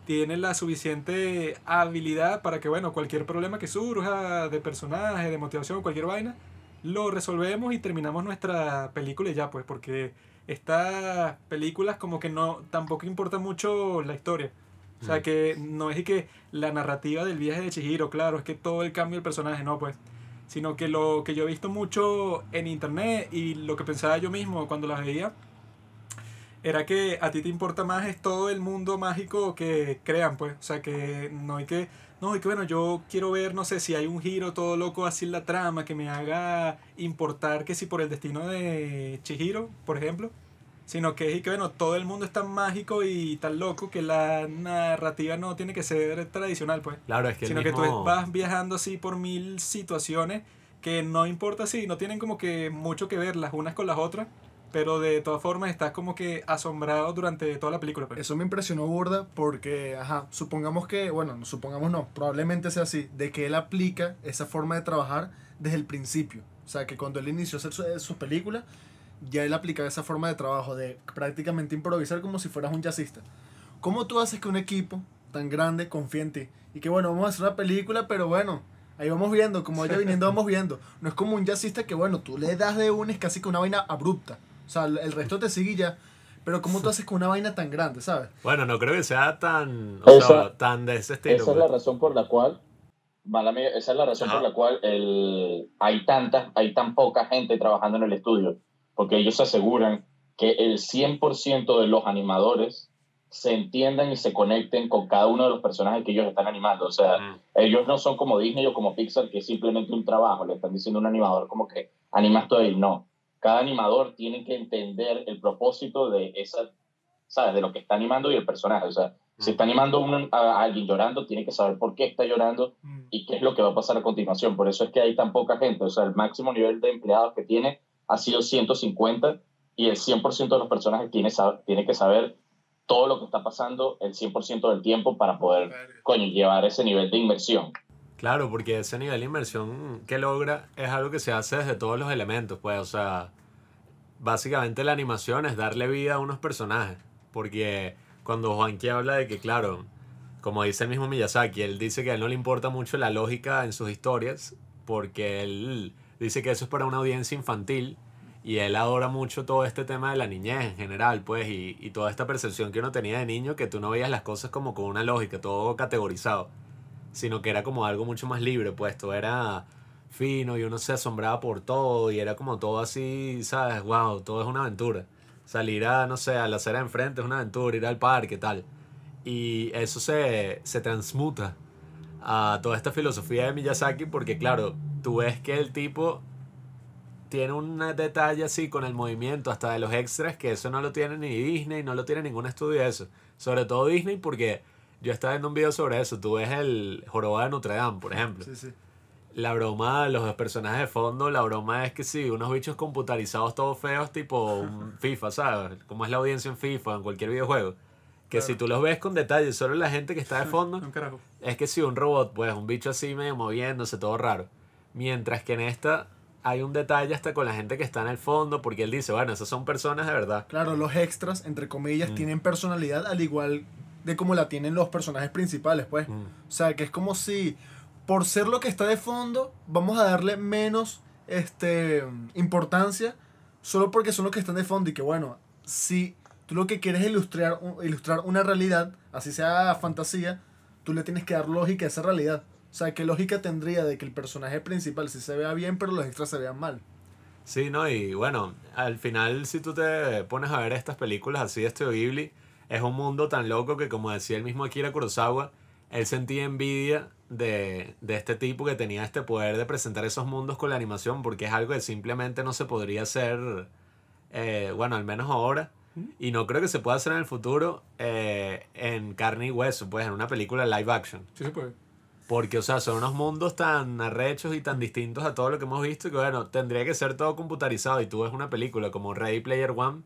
tiene la suficiente habilidad para que, bueno, cualquier problema que surja de personaje, de motivación, cualquier vaina, lo resolvemos y terminamos nuestra película y ya, pues, porque estas películas como que no, tampoco importa mucho la historia. O sea, que no es que la narrativa del viaje de Chihiro, claro, es que todo el cambio del personaje, no, pues. Sino que lo que yo he visto mucho en internet y lo que pensaba yo mismo cuando las veía, era que a ti te importa más es todo el mundo mágico que crean, pues. O sea, que no hay que. No, y que bueno, yo quiero ver, no sé, si hay un giro todo loco así en la trama que me haga importar que si por el destino de Chihiro, por ejemplo. Sino que es y que bueno, todo el mundo es tan mágico y tan loco que la narrativa no tiene que ser tradicional, pues. Claro, es que el Sino que tú vas viajando así por mil situaciones que no importa si no tienen como que mucho que ver las unas con las otras, pero de todas formas estás como que asombrado durante toda la película. pues. Eso me impresionó burda porque, ajá, supongamos que, bueno, no supongamos no, probablemente sea así, de que él aplica esa forma de trabajar desde el principio. O sea, que cuando él inició a hacer su- sus películas, ya él aplicaba esa forma de trabajo de prácticamente improvisar como si fueras un jazzista. ¿Cómo tú haces que un equipo tan grande confíe en ti? Y que bueno, vamos a hacer una película, pero bueno, ahí vamos viendo, como vaya viniendo, vamos viendo. No es como un jazzista que bueno, tú le das de una, es casi que una vaina abrupta. O sea, el resto te sigue y ya. Pero ¿cómo tú haces con una vaina tan grande, sabes? Bueno, no creo que sea tan, o Esa- sea, tan de ese estilo. Esa es la pues. razón por la cual, mala mía, esa es la razón Ajá. por la cual el, hay, tanta, hay tan poca gente trabajando en el estudio, porque ellos se aseguran que el 100% de los animadores se entiendan y se conecten con cada uno de los personajes que ellos están animando. O sea, Mm. ellos no son como Disney o como Pixar, que es simplemente un trabajo, le están diciendo a un animador como que animas todo ahí. No, cada animador tiene que entender el propósito de esa, ¿sabes? De lo que está animando y el personaje. O sea, si está animando un- a, a alguien llorando, tiene que saber por qué está llorando y qué es lo que va a pasar a continuación. Por eso es que hay tan poca gente. O sea, el máximo nivel de empleados que tiene ha sido 150 y el 100% de los personajes tiene, tiene que saber todo lo que está pasando el 100% del tiempo para poder, coño, llevar ese nivel de inmersión. Claro, porque ese nivel de inmersión que logra es algo que se hace desde todos los elementos, pues, o sea, básicamente la animación es darle vida a unos personajes, porque cuando Juanqui habla de que, claro, como dice el mismo Miyazaki, él dice que a él no le importa mucho la lógica en sus historias, porque él dice que eso es para una audiencia infantil, y él adora mucho todo este tema de la niñez en general, pues, y, y toda esta percepción que uno tenía de niño, que tú no veías las cosas como con una lógica, todo categorizado sino que era como algo mucho más libre, pues todo era fino y uno se asombraba por todo y era como todo así, ¿sabes? Wow, todo es una aventura. Salir a, no sé, a la acera de enfrente es una aventura, ir al parque, tal. Y eso se, se transmuta a toda esta filosofía de Miyazaki porque, claro, tú ves que el tipo tiene un detalle así con el movimiento, hasta de los extras, que eso no lo tiene ni Disney, no lo tiene ningún estudio de eso. Sobre todo Disney porque yo estaba viendo un video sobre eso. Tú ves el Jorobado de Notre Dame, por ejemplo. Sí, sí. La broma, los personajes de fondo, la broma es que sí, unos bichos computarizados todos feos, tipo un FIFA, ¿sabes? Como es la audiencia en FIFA, en cualquier videojuego. Que Claro. si tú los ves con detalle, solo la gente que está de fondo, Un carajo. Es que sí, un robot, pues un bicho así medio moviéndose, todo raro. Mientras que en esta hay un detalle hasta con la gente que está en el fondo, porque él dice, bueno, esas son personas de verdad. Claro, los extras, entre comillas, Mm. tienen personalidad al igual de como la tienen los personajes principales, pues. Mm. O sea, que es como si, por ser lo que está de fondo, vamos a darle menos este, importancia solo porque son los que están de fondo y que, bueno, si tú lo que quieres es ilustrar, ilustrar una realidad, así sea fantasía, tú le tienes que dar lógica a esa realidad. O sea, ¿qué lógica tendría de que el personaje principal sí se vea bien, pero los extras se vean mal? Sí, ¿no? Y bueno, al final si tú te pones a ver estas películas así de Estudio Ghibli, es un mundo tan loco que como decía el mismo Akira Kurosawa, él sentía envidia de, de este tipo que tenía este poder de presentar esos mundos con la animación porque es algo que simplemente no se podría hacer, eh, bueno, al menos ahora. Y no creo que se pueda hacer en el futuro eh, en carne y hueso, pues en una película live action. Sí se puede. Porque, o sea, son unos mundos tan arrechos y tan distintos a todo lo que hemos visto que, bueno, tendría que ser todo computarizado. Y tú ves una película como Ready Player One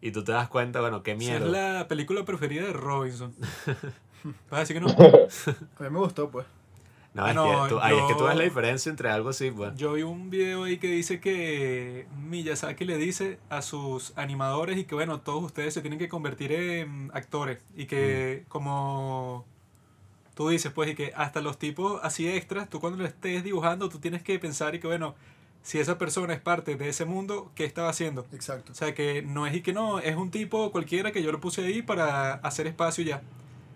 y tú te das cuenta, bueno, qué Esa mierda. es la película preferida de Robinson. ¿Vas a decir que no? A mí me gustó, pues. No, es, No, que tú, ahí es que tú yo- ves la diferencia entre algo así, pues. Yo vi un video ahí que dice que Miyazaki le dice a sus animadores y que bueno, todos ustedes se tienen que convertir en actores y que como tú dices pues y que hasta los tipos así extras, tú cuando lo estés dibujando tú tienes que pensar y que bueno, si esa persona es parte de ese mundo, ¿qué estaba haciendo? Exacto. O sea que no es y que no, es un tipo cualquiera que yo lo puse ahí para hacer espacio y ya.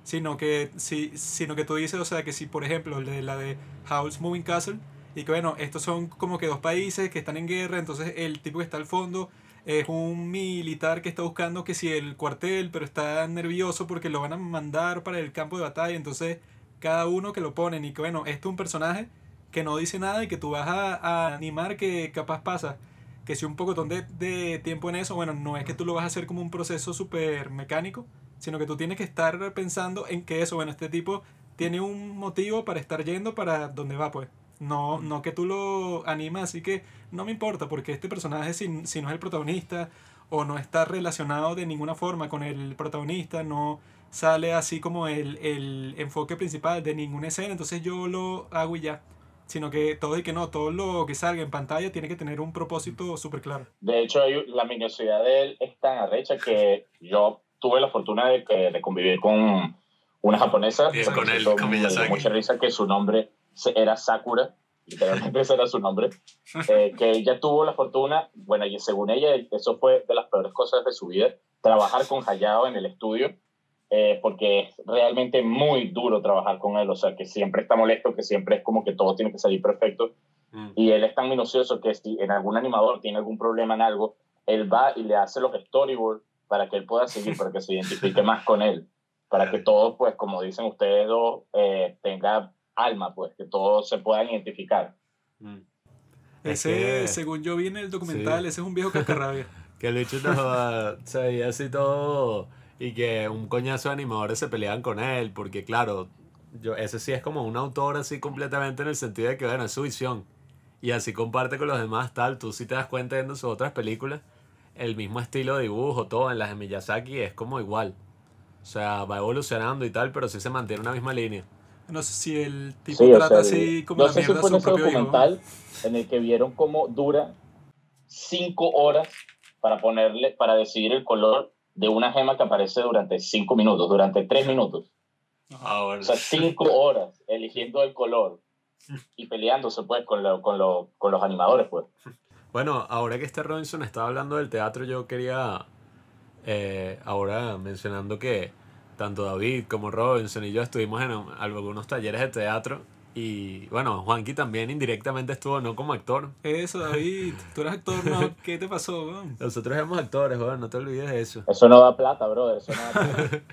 Sino que, si, sino que tú dices, o sea, que si por ejemplo de la de Howl's Moving Castle, y que bueno, estos son como que dos países que están en guerra, entonces el tipo que está al fondo es un militar que está buscando que si el cuartel, pero está nervioso porque lo van a mandar para el campo de batalla, entonces cada uno que lo ponen y que bueno, este es un personaje que no dice nada y que tú vas a, a animar que capaz pasa que si un poco de, de tiempo en eso, bueno, no es que tú lo vas a hacer como un proceso súper mecánico, sino que tú tienes que estar pensando en que eso, bueno, este tipo tiene un motivo para estar yendo para donde va, pues. No, no que tú lo animas, así que no me importa, porque este personaje, si, si no es el protagonista, o no está relacionado de ninguna forma con el protagonista, no sale así como el, el enfoque principal de ninguna escena, entonces yo lo hago y ya. Sino que todo y que no, todo lo que salga en pantalla tiene que tener un propósito súper claro. De hecho, la minuciosidad de él es tan arrecha que yo tuve la fortuna de, de convivir con una japonesa. Bien, con él, con Miyazaki. Mucha risa que su nombre era Sakura. Literalmente ese era su nombre. Eh, que ella tuvo la fortuna, bueno, y según ella, eso fue de las peores cosas de su vida, trabajar con Hayao en el estudio. eh, porque es realmente muy duro trabajar con él, o sea, que siempre está molesto, que siempre es como que todo tiene que salir perfecto. Mm. Y él es tan minucioso que si en algún animador tiene algún problema en algo, él va y le hace los storyboard para que él pueda seguir, para que se identifique más con él, para que todo, pues, como dicen ustedes dos, eh, tenga alma, pues, que todos se puedan identificar. Mm. Es Ese, que- según yo vi en el documental, Sí. ese es un viejo cascarrabia. Que el bicho no, joda, se veía así todo y que un coñazo de animadores se peleaban con él, porque claro, yo, ese sí es como un autor así completamente en el sentido de que, bueno, es su visión. Y así comparte con los demás, tal, tú sí te das cuenta viendo sus otras películas, el mismo estilo de dibujo, todo en las de Miyazaki es como igual. O sea, va evolucionando y tal, pero sí se mantiene una misma línea. No sé si el tipo Sí, o trata sea, así como no la sé si mierda fue en su ese propio hijo. documental en el que vieron cómo dura cinco horas para ponerle, para decidir el color de una gema que aparece durante cinco minutos, durante tres minutos. Ah, bueno. O sea, cinco horas eligiendo el color y peleándose pues con, lo- con, lo- con los animadores pues. Bueno, ahora que este Robinson estaba hablando del teatro, yo quería eh, ahora mencionando que tanto David como Robinson y yo estuvimos en un- algunos talleres de teatro y bueno, Juanqui también indirectamente estuvo, no como actor. Eso, David, tú eres actor, ¿no? ¿Qué te pasó? weón? Nosotros éramos actores, weón, no te olvides de eso. Eso no da plata, brother. Eso no da plata.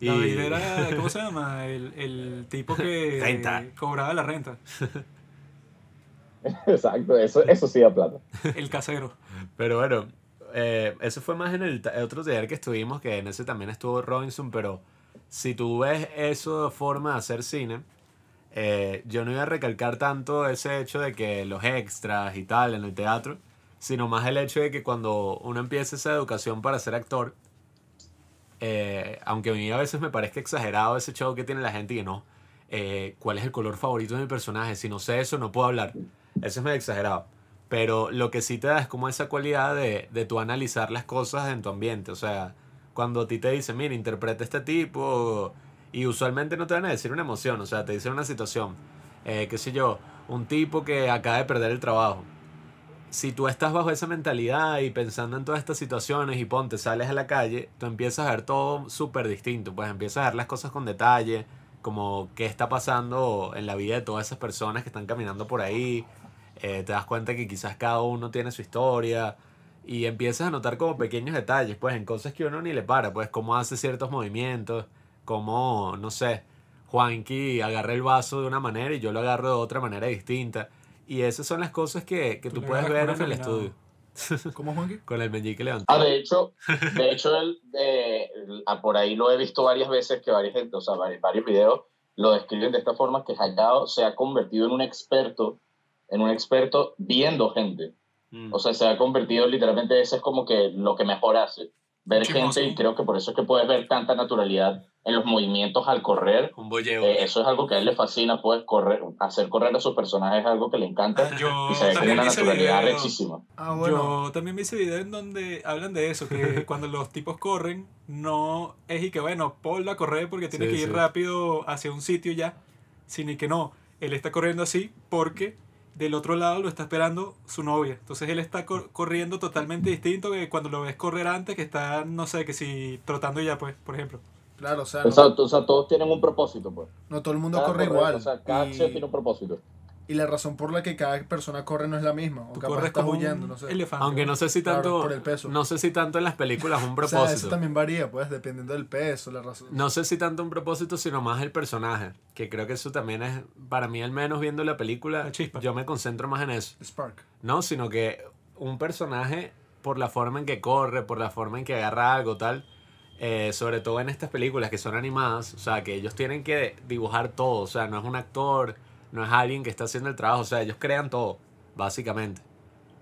Y- David era, ¿cómo se llama? El, el tipo que Renta. cobraba la renta. Exacto, eso, eso sí da plata. El casero. Pero bueno, eh, eso fue más en el otro taller que estuvimos, que en ese también estuvo Robinson, pero si tú ves eso de forma de hacer cine, eh, yo no iba a recalcar tanto ese hecho de que los extras y tal en el teatro, sino más el hecho de que cuando uno empieza esa educación para ser actor, eh, aunque a mí a veces me parezca exagerado ese show que tiene la gente y que no, eh, ¿cuál es el color favorito de mi personaje? Si no sé eso, no puedo hablar. Eso es medio exagerado. Pero lo que sí te da es como esa cualidad de, de tú analizar las cosas en tu ambiente. O sea, cuando a ti te dicen, mira, interpreta este tipo, y usualmente no te van a decir una emoción, o sea, te dicen una situación, eh, qué sé yo, un tipo que acaba de perder el trabajo. Si tú estás bajo esa mentalidad y pensando en todas estas situaciones y ponte, sales a la calle, tú empiezas a ver todo súper distinto, pues empiezas a ver las cosas con detalle, como qué está pasando en la vida de todas esas personas que están caminando por ahí, eh, te das cuenta que quizás cada uno tiene su historia y empiezas a notar como pequeños detalles, pues en cosas que uno ni le para, pues cómo hace ciertos movimientos, cómo, no sé, Juanqui agarra el vaso de una manera y yo lo agarro de otra manera distinta. Y esas son las cosas que, que Tú puedes ver en el estudio. ¿Cómo, Juanqui? Con el meñique levantado. Ah, de hecho, de hecho él, eh, ah, por ahí lo he visto varias veces que varias gente, o sea, varios, varios videos lo describen de esta forma que Hayao se ha convertido en un experto, en un experto viendo gente. Mm. O sea, se ha convertido literalmente, eso es como que lo que mejor hace. Ver Chismoso. gente y creo que por eso es que puedes ver tanta naturalidad en los movimientos al correr. un bolleo. Eh, eso es algo que a él le fascina, pues correr, hacer correr a sus personajes es algo que le encanta Yo y se ve con también una vi ese naturalidad video. rechísima. Ah, bueno. Yo también vi ese video en donde hablan de eso, que cuando los tipos corren, no es y que bueno, ponla a correr porque tiene Sí, que ir sí. rápido hacia un sitio ya, sino que no, él está corriendo así porque del otro lado lo está esperando su novia. Entonces él está cor- corriendo totalmente distinto que cuando lo ves correr antes, que está, no sé, que si trotando ya, pues, por ejemplo. Claro, o sea, no, o sea, todos tienen un propósito, pues. no todo el mundo Cada corre igual. O sea, cada y, tiene un propósito. Y la razón por la que cada persona corre no es la misma. O Tú capaz corres estás como huyendo, un no sé. elefante. Aunque no sé si Claro, tanto, por el peso. no sé si tanto en las películas un O propósito. sea, eso también varía, pues, dependiendo del peso, la razón. No sé si tanto un propósito, sino más el personaje. Que creo que eso también es, para mí al menos viendo la película, La chispa. yo me concentro más en eso. Spark. No, sino que un personaje, por la forma en que corre, por la forma en que agarra algo, tal, eh, sobre todo en estas películas que son animadas, o sea, que ellos tienen que dibujar todo, o sea, no es un actor, no es alguien que está haciendo el trabajo, o sea, ellos crean todo, básicamente.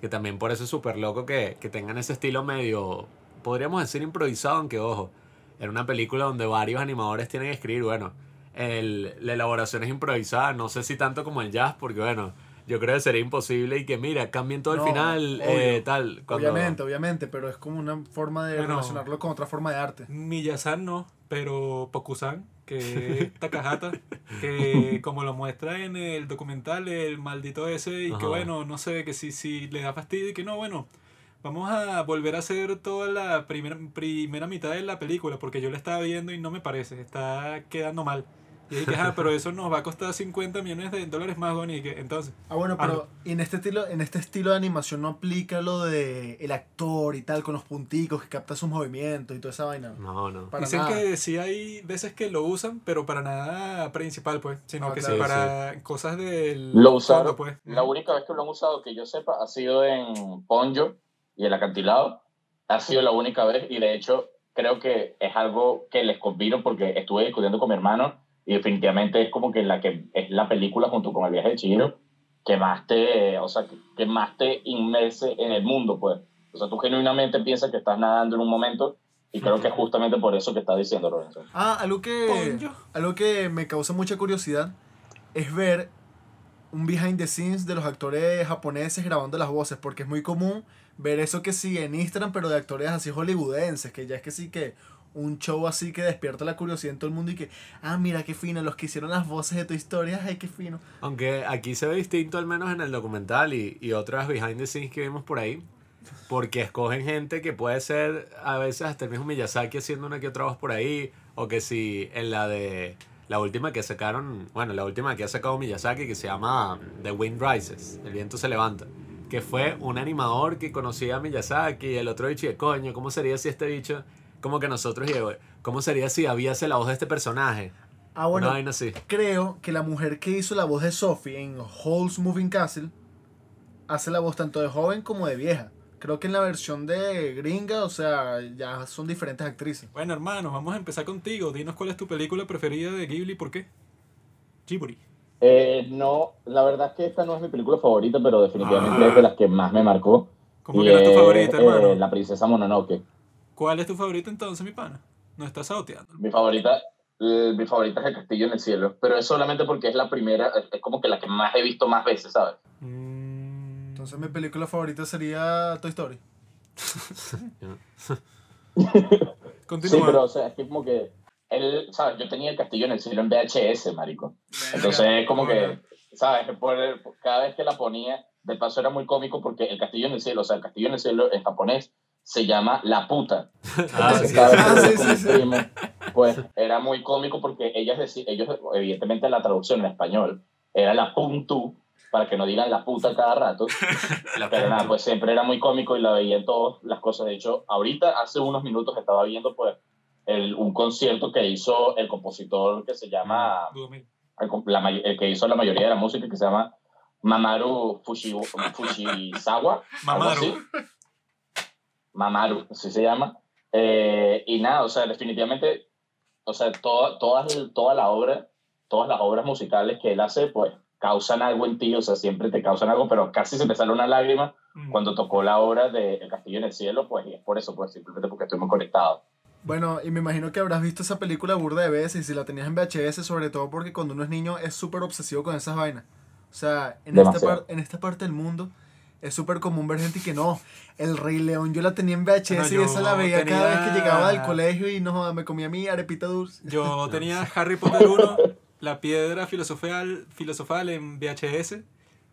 Que también por eso es súper loco que, que tengan ese estilo medio, podríamos decir improvisado, aunque ojo, era una película donde varios animadores tienen que escribir, bueno, el, la elaboración es improvisada, no sé si tanto como el jazz, porque bueno, yo creo que sería imposible y que mira, cambien todo No, el final, obvio. eh, tal. cuando- Obviamente, obviamente, pero es como una forma de Bueno. relacionarlo con otra forma de arte. Miyasan no, pero Pokusan, que es Takahata, que como lo muestra en el documental, el maldito ese, y que bueno, no sé, que si, si le da fastidio y que no, bueno, vamos a volver a hacer toda la primera, primera mitad de la película, porque yo la estaba viendo y no me parece, está quedando mal. Y dije, ah, pero eso nos va a costar 50 millones de dólares más, Bonnie, y que entonces... Ah, bueno, Ah, pero en este estilo, en este estilo de animación no aplica lo de el actor y tal, con los punticos que capta sus movimientos y toda esa vaina. No, no. Para Dicen nada. que sí hay veces que lo usan, pero para nada principal, pues, sino Ah, que claro. sí para cosas del Lo usaron. fondo, pues. La única vez que lo han usado, que yo sepa, ha sido en Ponyo y el acantilado. Ha sido la única vez y de hecho creo que es algo que les convino porque estuve discutiendo con mi hermano y definitivamente es como que la que es la película junto con el viaje de Chihiro que más te, o sea, que, que más te inmerse en el mundo, pues. O sea, tú genuinamente piensas que estás nadando en un momento y creo que es justamente por eso que está diciendo Lorenzo. Ah, algo que, algo que me causa mucha curiosidad es ver un behind the scenes de los actores japoneses grabando las voces, porque es muy común ver eso que sí en Instagram, pero de actores así hollywoodenses, que ya es que sí que un show así que despierta la curiosidad en todo el mundo y que, ah, mira qué fino, los que hicieron las voces de tu historia, ay, qué fino. Aunque aquí se ve distinto, al menos en el documental y, y otras behind the scenes que vimos por ahí. Porque escogen gente que puede ser a veces hasta el mismo Miyazaki haciendo una que otra voz por ahí. O que si en la de. La última que sacaron. Bueno, la última que ha sacado Miyazaki que se llama The Wind Rises. El viento se levanta. Que fue un animador que conocía a Miyazaki. El otro bicho, y coño, ¿cómo sería si este bicho. Como que nosotros, y, ¿cómo sería si había la voz de este personaje? Ah, bueno, Una vaina así. creo que la mujer que hizo la voz de Sophie en Hall's Moving Castle hace la voz tanto de joven como de vieja. Creo que en la versión de gringa, o sea, ya son diferentes actrices. Bueno, hermano, vamos a empezar contigo. Dinos cuál es tu película preferida de Ghibli y por qué. Ghibli. Eh, no, la verdad es que esta no es mi película favorita, pero definitivamente es de las que más me marcó. ¿Cómo Y que no es tu favorita, eh, hermano? la princesa Mononoke. ¿Cuál es tu favorita entonces, mi pana? No estás saboteando. Mi favorita, eh, mi favorita es El Castillo en el Cielo, pero es solamente porque es la primera, es, como que la que más he visto más veces, ¿sabes? Mm, Entonces mi película favorita sería Toy Story. Continúa. Sí, pero o sea, es que como que él, ¿sabes? Yo tenía el castillo en el cielo en VHS, marico. Entonces es como que, ¿sabes? Por el- cada vez que la ponía, de paso era muy cómico porque el castillo en el cielo, o sea, el castillo en el cielo en japonés se llama La Puta. Ah, sí, Ah, sí, sí, mi sí. primo, Pues era muy cómico porque ellas deci- ellos, evidentemente la traducción en español era la puntu, para que no digan la puta cada rato. Pero nada, pues siempre era muy cómico y la veía en todas las cosas. De hecho, ahorita, hace unos minutos, estaba viendo pues el, un concierto que hizo el compositor que se llama, mil. el, la el que hizo la mayoría de la música, que se llama Mamaru Fushi, Mamaru. Mamaru, así se llama. Eh, y nada, o sea, definitivamente, o sea, toda, toda, toda la obra, todas las obras musicales que él hace, pues causan algo en ti, o sea, siempre te causan algo, pero casi se me sale una lágrima Mm. cuando tocó la obra de El Castillo en el Cielo, pues, y es por eso, pues, simplemente porque estoy muy conectado. Bueno, y me imagino que habrás visto esa película burda de veces y si la tenías en VHS, sobre todo porque cuando uno es niño es súper obsesivo con esas vainas. O sea, en esta, en esta parte del mundo es súper común ver gente que no. El Rey León yo la tenía en VHS No, y esa la veía cada vez que tenía- llegaba del colegio y no joda, me comía mi arepita dulce. Yo tenía Harry Potter 1, la piedra filosofal, filosofal en VHS,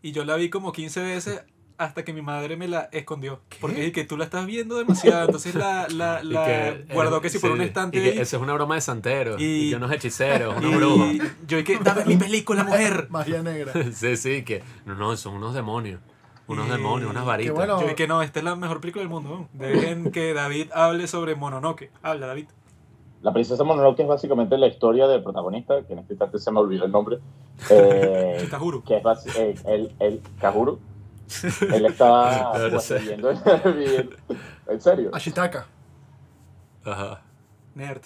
y yo la vi como 15 veces hasta que mi madre me la escondió. Porque dije que tú la estás viendo demasiado, entonces la, la, la que, guardó eh, que si por sí, un estante y que. Eso es una broma de santero. Y- Y, que unos hechiceros, y brujos. yo dije, dame mi película, mujer. Magia negra. Sí, sí, que. No, no, son unos demonios. Unos Y- demonios, unas varitas. bueno. Yo dije que no, esta es la mejor película del mundo. ¿no? Dejen que David hable sobre Mononoke. Habla, David. La princesa Mononoke es básicamente la historia del protagonista, que en este instante se me olvidó el nombre, eh, juro. que es eh, el, el Kahuru. Él estaba pues, viviendo- en serio. Ashitaka. Ajá. Nerd.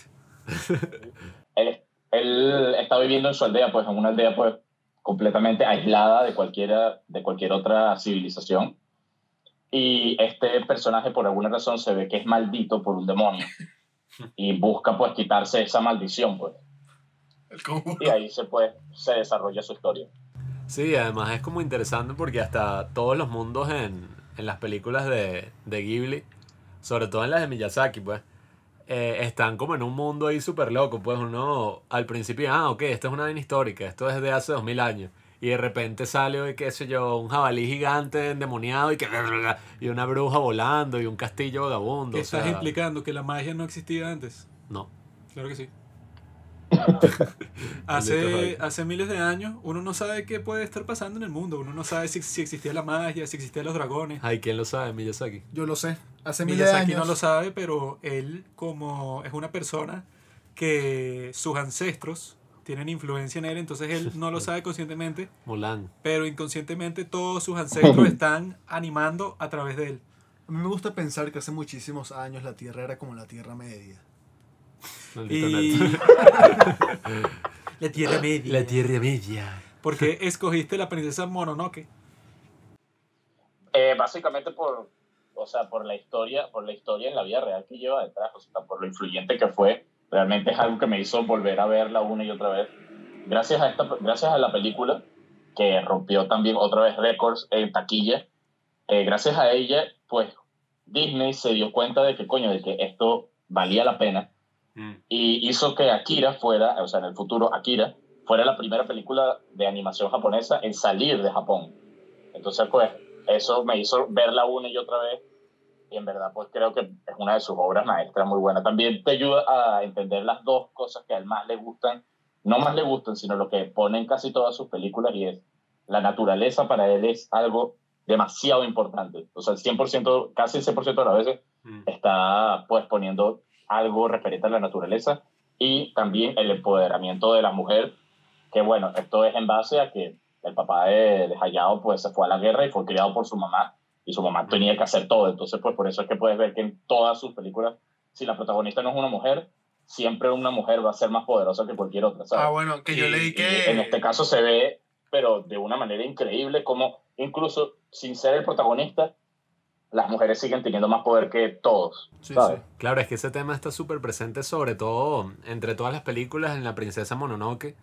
él, él está viviendo en su aldea, pues en una aldea pues completamente aislada de cualquiera, de cualquier otra civilización. Y este personaje por alguna razón se ve que es maldito por un demonio y busca pues quitarse esa maldición, pues. Y ahí se pues se desarrolla su historia. Sí, además es como interesante porque hasta todos los mundos en, en las películas de, de Ghibli, sobre todo en las de Miyazaki, pues, eh, están como en un mundo ahí súper loco. Pues uno al principio, ah, ok, esto es una vaina histórica, esto es de hace dos mil años. Y de repente sale, qué sé yo, un jabalí gigante endemoniado y que y una bruja volando y un castillo vagabundo. ¿Qué o sea, estás implicando? ¿Que la magia no existía antes? No. Claro que sí. Hace, hace miles de años uno no sabe qué puede estar pasando en el mundo. Uno no sabe si, si existía la magia, si existían los dragones. Ay, ¿quién lo sabe? Miyazaki. Yo lo sé. Hace miles de Miyazaki años. no lo sabe, pero él como es una persona que sus ancestros tienen influencia en él, entonces él no lo sabe conscientemente, Mulan. pero inconscientemente todos sus ancestros están animando a través de él. A mí me gusta pensar que hace muchísimos años la Tierra era como la Tierra Media. Maldito Y... la Tierra Media. La Tierra Media. ¿Por qué escogiste la princesa Mononoke? Eh, básicamente por, o sea, por la historia, por la historia en la vida real que lleva detrás, o sea, por lo influyente que fue. Realmente es algo que me hizo volver a verla una y otra vez. Gracias a esta, gracias a la película que rompió también otra vez récords en taquilla. eh, gracias a ella, pues Disney se dio cuenta de que coño, de que esto valía la pena Mm. y hizo que Akira fuera, o sea, en el futuro Akira fuera la primera película de animación japonesa en salir de Japón. Entonces, pues, eso me hizo verla una y otra vez y en verdad, pues creo que es una de sus obras maestras muy buena. También te ayuda a entender las dos cosas que a él más le gustan, no más le gustan, sino lo que pone en casi todas sus películas y es la naturaleza para él es algo demasiado importante. O sea, el 100%, casi el 100% de las veces Mm. está pues poniendo algo referente a la naturaleza y también el empoderamiento de la mujer, que bueno, esto es en base a que el papá de, de Hayao pues se fue a la guerra y fue criado por su mamá y su mamá tenía que hacer todo, entonces pues por eso es que puedes ver que en todas sus películas, si la protagonista no es una mujer, siempre una mujer va a ser más poderosa que cualquier otra, ¿sabes? Ah, bueno, que yo Y- leí que. en este caso se ve, pero de una manera increíble, como incluso sin ser el protagonista, las mujeres siguen teniendo más poder que todos. Sí, ¿sabes? sí. Claro, es que ese tema está súper presente, sobre todo entre todas las películas en La Princesa Mononoke,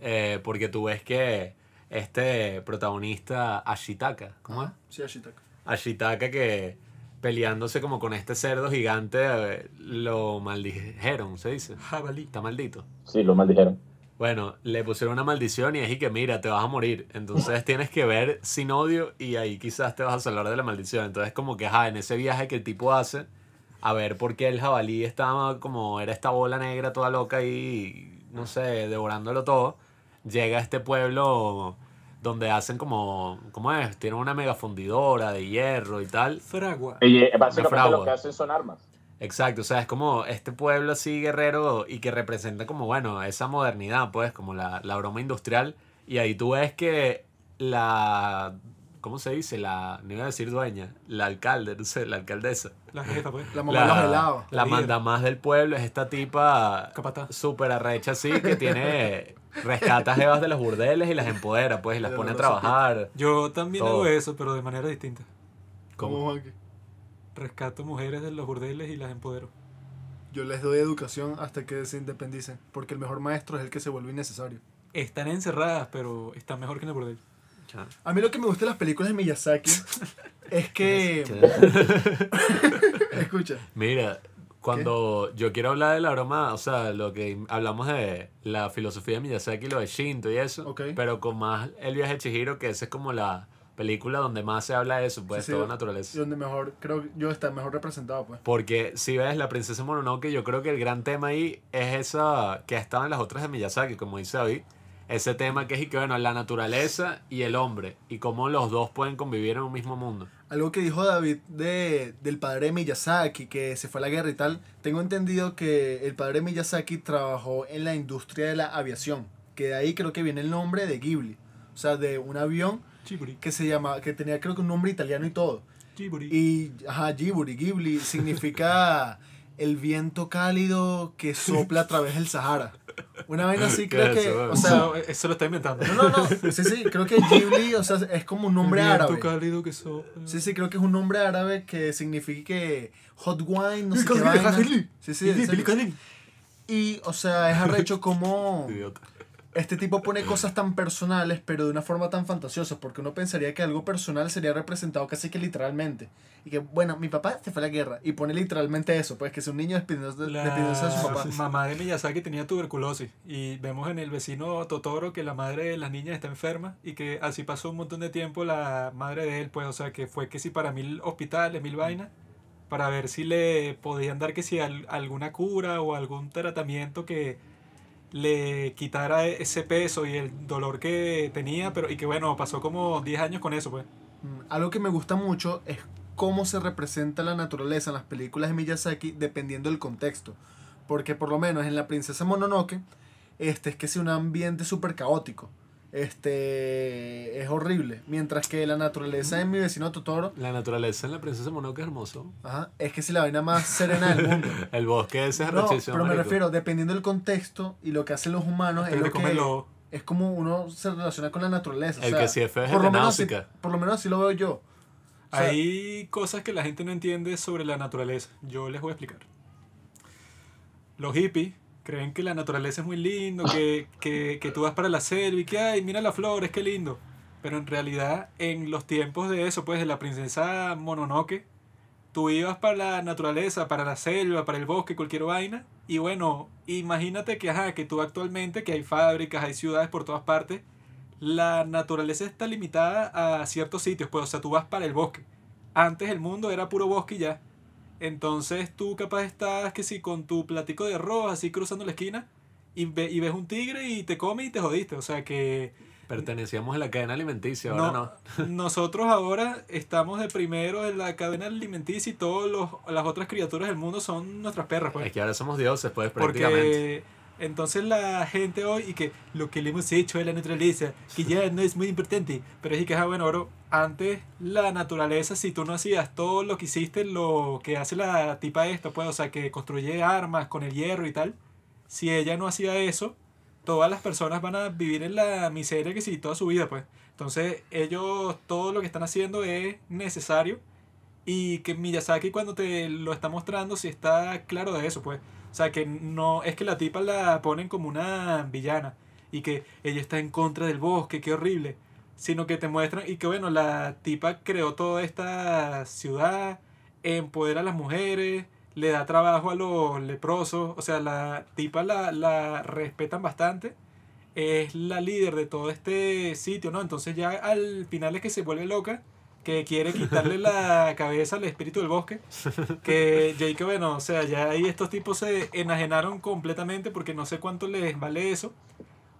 eh, porque tú ves que este protagonista, Ashitaka, ¿cómo es? Sí, Ashitaka. Ashitaka que peleándose como con este cerdo gigante, eh, lo maldijeron, se dice. Jabalí. Está maldito. Sí, lo maldijeron. Bueno, le pusieron una maldición y es y que mira, te vas a morir. Entonces tienes que ver sin odio y ahí quizás te vas a salvar de la maldición. Entonces como que, ajá, en ese viaje que el tipo hace, a ver por qué el jabalí estaba como, era esta bola negra toda loca ahí, no sé, devorándolo todo, llega a este pueblo donde hacen como, ¿cómo es? Tienen una mega fundidora de hierro y tal. Fragua. Y eh, básicamente fragua. lo que hacen son armas. Exacto, o sea, es como este pueblo así guerrero y que representa como, bueno, esa modernidad, pues, como la, la broma industrial. Y ahí tú ves que la, ¿cómo se dice? La, no iba a decir dueña, la alcalde, no sé, la alcaldesa. La jefa, pues. La mamá de los helados. la líder. manda más del pueblo es esta tipa súper arrecha así que tiene, rescata jevas de los burdeles y las empodera, pues, y las De pone a trabajar. Yo también Todo. hago eso, pero de manera distinta. ¿Cómo, Juanqui? Rescato mujeres de los burdeles y las empodero. Yo les doy educación hasta que se independicen, porque el mejor maestro es el que se vuelve innecesario. Están encerradas, pero están mejor que en el burdel. A mí lo que me gusta de las películas de Miyazaki es que... Escucha, Mira, cuando yo quiero hablar de la broma, o sea, lo que hablamos de la filosofía de Miyazaki, lo de Shinto y eso, Ok. pero con más el viaje de Chihiro, que esa es como la película donde más se habla de eso, pues Sí, sí, toda naturaleza. donde mejor, creo yo está mejor representado, pues. Porque si ves la princesa Mononoke, yo creo que el gran tema ahí es esa que ha estado en las otras de Miyazaki, como dice David. Ese tema que es y que, bueno, la naturaleza y el hombre, y cómo los dos pueden convivir en un mismo mundo. Algo que dijo David de, del padre de Miyazaki, que se fue a la guerra y tal. Tengo entendido que el padre de Miyazaki trabajó en la industria de la aviación, que de ahí creo que viene el nombre de Ghibli. O sea, de un avión Ghibli. que se llama, que tenía creo que un nombre italiano y todo. Ghibli. Y, ajá, Ghibli, Ghibli significa el viento cálido que sopla a través del Sahara. Una vaina así creo ¿Qué es que, eso, o sea, eso, eso lo está inventando. no, no, no, sí, sí, creo que Ghibli, o sea, es como un nombre El viento árabe. cálido que sopla. Sí, sí, creo que es un nombre árabe que significa que hot wine, no sé qué vaina. Sí, sí. Y, o sea, es arrecho como Idiota. Este tipo pone cosas tan personales, pero de una forma tan fantasiosa, porque uno pensaría que algo personal sería representado casi que literalmente. Y que, bueno, mi papá se fue a la guerra, y pone literalmente eso, pues que es un niño despidiéndose, La de su papá. mamá de Miyazaki tenía tuberculosis y vemos en el vecino Totoro que la madre de las niñas está enferma y que así pasó un montón de tiempo la madre de él, pues, o sea, que fue que si para mil hospitales, mil vainas, para ver si le podían dar que si al- alguna cura o algún tratamiento que le quitara ese peso y el dolor que tenía, pero y que bueno, pasó como 10 años con eso, pues. Mm, Algo que me gusta mucho es cómo se representa la naturaleza en las películas de Miyazaki dependiendo del contexto. Porque por lo menos en La Princesa Mononoke, este es que es un ambiente súper caótico. Este es horrible. Mientras que la naturaleza en mi vecino Totoro, La naturaleza en la princesa Mononoke es hermoso. ajá, es que es la vaina más serena del mundo. El bosque ese es No, pero me refiero, dependiendo del contexto y lo que hacen los humanos, es, lo que, lo- es como uno se relaciona con la naturaleza. o El sea, que sí es feo es por el lo menos así-. Por lo menos así lo veo yo. O sea, Hay cosas que la gente no entiende sobre la naturaleza. Yo les voy a explicar. Los hippies creen que la naturaleza es muy lindo, que, que, que tú vas para la selva y que, ay, mira las flores, qué lindo. Pero en realidad, en los tiempos de eso, pues de la princesa Mononoke, tú ibas para la naturaleza, para la selva, para el bosque, cualquier vaina. Y bueno, imagínate que, ajá, que tú actualmente, que hay fábricas, hay ciudades por todas partes, la naturaleza está limitada a ciertos sitios, pues, o sea, tú vas para el bosque. Antes el mundo era puro bosque y ya. Entonces tú capaz estás que si con tu platico de arroz así cruzando la esquina y, ve- y ves un tigre y te come y te jodiste. O sea que Pertenecíamos a la cadena alimenticia, ahora no. no, nosotros ahora estamos de primero en la cadena alimenticia y todas las otras criaturas del mundo son nuestras perras. Pues. Es que ahora somos dioses, pues, prácticamente. Porque entonces la gente hoy y que lo que le hemos hecho a la naturaleza, que ya no es muy importante, pero es que, ah, bueno, bro, antes la naturaleza, si tú no hacías todo lo que hiciste, lo que hace la tipa esta, pues, o sea, que construye armas con el hierro y tal, si ella no hacía eso, todas las personas van a vivir en la miseria que sí, toda su vida, pues. Entonces, ellos, todo lo que están haciendo es necesario y que Miyazaki cuando te lo está mostrando, sí está claro de eso, pues. O sea, que no es que la tipa la ponen como una villana y que ella está en contra del bosque, qué horrible. Sino que te muestran y que bueno, la tipa creó toda esta ciudad, empodera a las mujeres, le da trabajo a los leprosos, o sea, la tipa la, la respetan bastante, es la líder de todo este sitio, ¿no? Entonces ya al final es que se vuelve loca, que quiere quitarle la cabeza al espíritu del bosque, que Jake, bueno, o sea, ya ahí estos tipos se enajenaron completamente porque no sé cuánto les vale eso,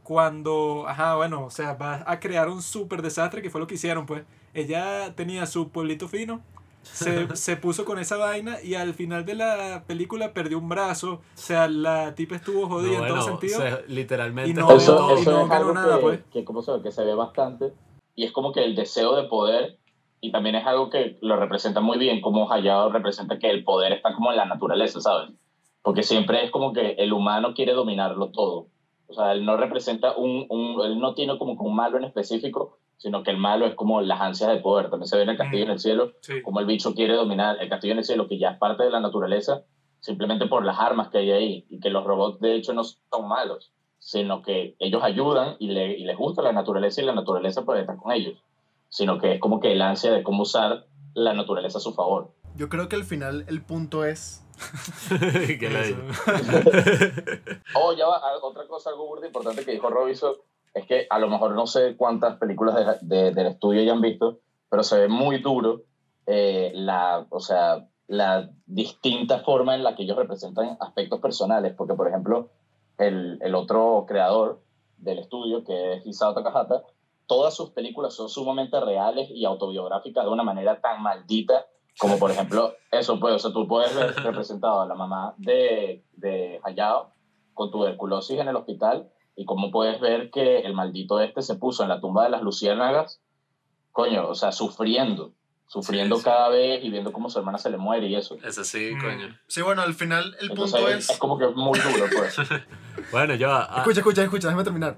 cuando, ajá, bueno, o sea, va a crear un súper desastre, que fue lo que hicieron, pues. Ella tenía su pueblito fino, se, se puso con esa vaina y al final de la película perdió un brazo. O sea, la tipa estuvo jodida No, en todo bueno, sentido. se- literalmente Y no- eso, todo. y eso no es ganó algo nada, que, pues. que, ¿cómo se ve? que se ve bastante y es como que el deseo de poder y también es algo que lo representa muy bien como Hayao representa que el poder está como en la naturaleza, ¿sabes? Porque siempre es como que el humano quiere dominarlo todo. O sea, él no representa un, un él no tiene como un malo en específico, sino que el malo es como las ansias de poder. También se ve en el castillo en el cielo Sí. como el bicho quiere dominar el castillo en el cielo, que ya es parte de la naturaleza, simplemente por las armas que hay ahí, y que los robots de hecho no son malos, sino que ellos ayudan y, le- y les gusta la naturaleza y la naturaleza puede estar con ellos, sino que es como que el ansia de cómo usar la naturaleza a su favor. Yo creo que al final el punto es. Que. Oh, ya va, ah, otra cosa, algo burda importante que dijo Robinson, es que a lo mejor no sé cuántas películas de- de- del estudio ya han visto, pero se ve muy duro eh, la, o sea, la distinta forma en la que ellos representan aspectos personales, porque por ejemplo, el, el otro creador del estudio, que es Isao Takahata, todas sus películas son sumamente reales y autobiográficas de una manera tan maldita como por ejemplo eso, pues, o sea, tú puedes ver representado a la mamá de, de Hayao con tuberculosis en el hospital y cómo puedes ver que el maldito este se puso en la tumba de las luciérnagas, coño, o sea, sufriendo, sufriendo Sí, sí. cada vez y viendo cómo su hermana se le muere y eso. Eso sí, Mm. coño. Sí, bueno, al final el Entonces punto es, es. es como que muy duro, pues. Bueno, yo. ah, Escucha, escucha, escucha, déjame terminar.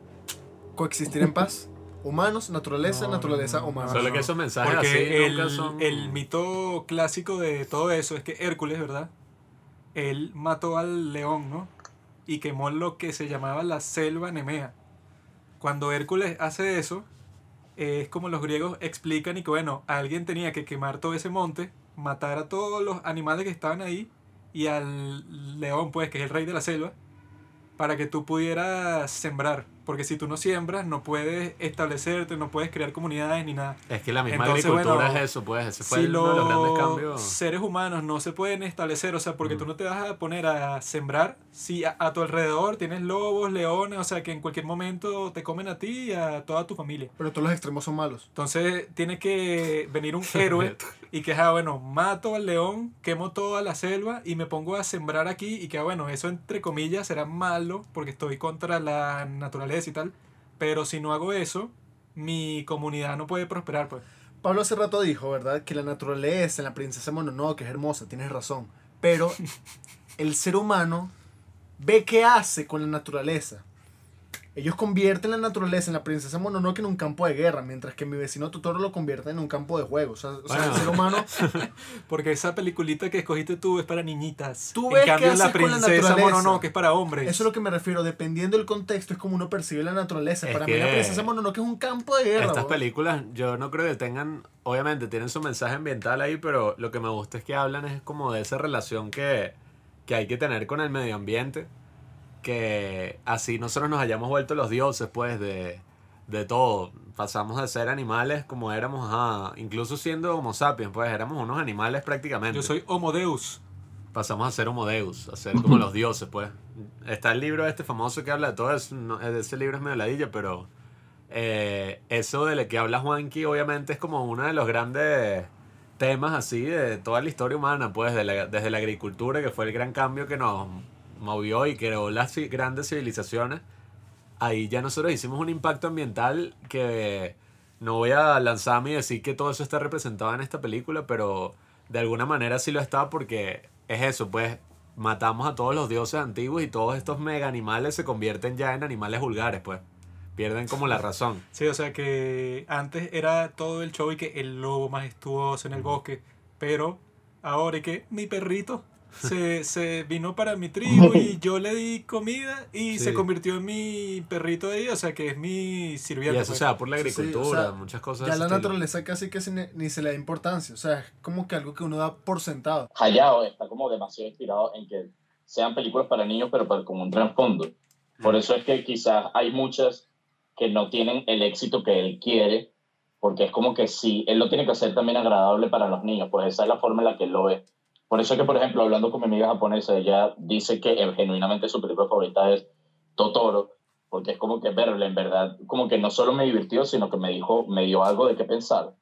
Coexistir en paz. Humanos, naturaleza, No, naturaleza, no, no, humanos. Solo que esos mensajes así Porque el, nunca son. el mito clásico de todo eso es que Hércules, ¿verdad? Él mató al león, ¿no? Y quemó lo que se llamaba la selva nemea. Cuando Hércules hace eso, es como los griegos explican y que, bueno, alguien tenía que quemar todo ese monte, matar a todos los animales que estaban ahí y al león, pues, que es el rey de la selva, para que tú pudieras sembrar. Porque si tú no siembras, no puedes establecerte, no puedes crear comunidades ni nada. Es que la misma Entonces, agricultura bueno, es eso, pues. Ese fue si uno de los grandes los cambios. seres humanos no se pueden establecer, o sea, porque Mm. tú no te vas a poner a sembrar si a, a tu alrededor tienes lobos, leones, o sea, que en cualquier momento te comen a ti y a toda tu familia. Pero todos los extremos son malos. Entonces tiene que venir un héroe y que, ah, bueno, mato al león, quemo toda la selva y me pongo a sembrar aquí y que, ah, bueno, eso entre comillas será malo porque estoy contra la naturaleza y tal, pero si no hago eso, mi comunidad no puede prosperar, pues. Pablo hace rato dijo, ¿verdad? Que la naturaleza en la princesa Mononoke es hermosa, tienes razón. Pero el ser humano ve qué hace con la naturaleza. Ellos convierten la naturaleza en la princesa Mononoke en un campo de guerra, mientras que mi vecino Totoro lo convierte en un campo de juego. O sea, o sea, Bueno. el ser humano Porque esa peliculita que escogiste tú es para niñitas. Tú en ves qué cambio, la la princesa naturaleza. Mononoke es para hombres. Eso es lo que me refiero, dependiendo del contexto, es como uno percibe la naturaleza. Es Para mí la princesa Mononoke es un campo de guerra. Estas películas yo no creo que tengan, obviamente tienen su mensaje ambiental ahí, pero lo que me gusta es que hablan es como de esa relación que, que hay que tener con el medio ambiente, que así nosotros nos hayamos vuelto los dioses pues de, de todo, pasamos de ser animales como éramos, ajá, incluso siendo homo sapiens, pues éramos unos animales prácticamente. Yo soy Homo Deus. pasamos a ser homo deus, a ser como los dioses, pues. Está el libro este famoso que habla de todo eso, no, ese libro es medio ladilla, pero eh, eso de lo que habla Juanqui obviamente es como uno de los grandes temas así de toda la historia humana, pues, de la- desde la agricultura, que fue el gran cambio que nos movió y creó las grandes civilizaciones. Ahí ya nosotros hicimos un impacto ambiental que no voy a lanzarme y decir que todo eso está representado en esta película, pero de alguna manera sí lo está porque es eso, pues matamos a todos los dioses antiguos y todos estos mega animales se convierten ya en animales vulgares, pues. Pierden como la razón. Sí, o sea que antes era todo el show y que el lobo majestuoso en el bosque. Pero ahora y que mi perrito. Se, se vino para mi tribu y yo le di comida y Sí. se convirtió en mi perrito de ahí, o sea que es mi Y sirviente. eso pues. se da por la Sí, sí, o agricultura, sea, muchas cosas. Ya la estilo. naturaleza casi que se ne- ni se le da importancia. O sea, es como que algo que uno da por sentado. Hayao está como demasiado inspirado en que sean películas para niños, pero para, con un trasfondo. Por eso es que quizás hay muchas que no tienen el éxito que él quiere, porque es como que si él lo tiene que hacer también agradable para los niños, pues esa es la forma en la que él lo ve. Por eso es que, por ejemplo, hablando con mi amiga japonesa, ella dice que eh, genuinamente su película favorita es Totoro, porque es como que verla, en verdad, como que no solo me divirtió, sino que me dijo, me dio algo de qué pensar.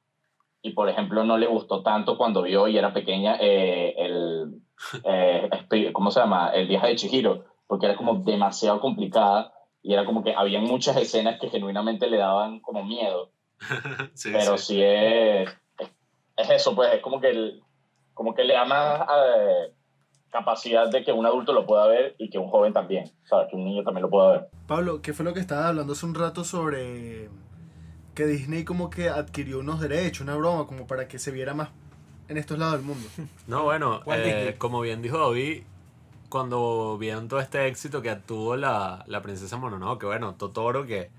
Y, por ejemplo, no le gustó tanto cuando vio y era pequeña eh, el, eh, ¿cómo se llama? El viaje de Chihiro, porque era como demasiado complicada y era como que habían muchas escenas que genuinamente le daban como miedo, Sí, pero sí. sí, es, es, es eso, pues es como que, el- como que le da más eh, capacidad de que un adulto lo pueda ver y que un joven también, ¿sabes? Que un niño también lo pueda ver. Pablo, ¿qué fue lo que estabas hablando hace un rato sobre que Disney como que adquirió unos derechos, una broma, como para que se viera más en estos lados del mundo? No, bueno, eh, como bien dijo David, cuando vieron todo este éxito que tuvo la, la princesa Mononoke, que bueno, Totoro, que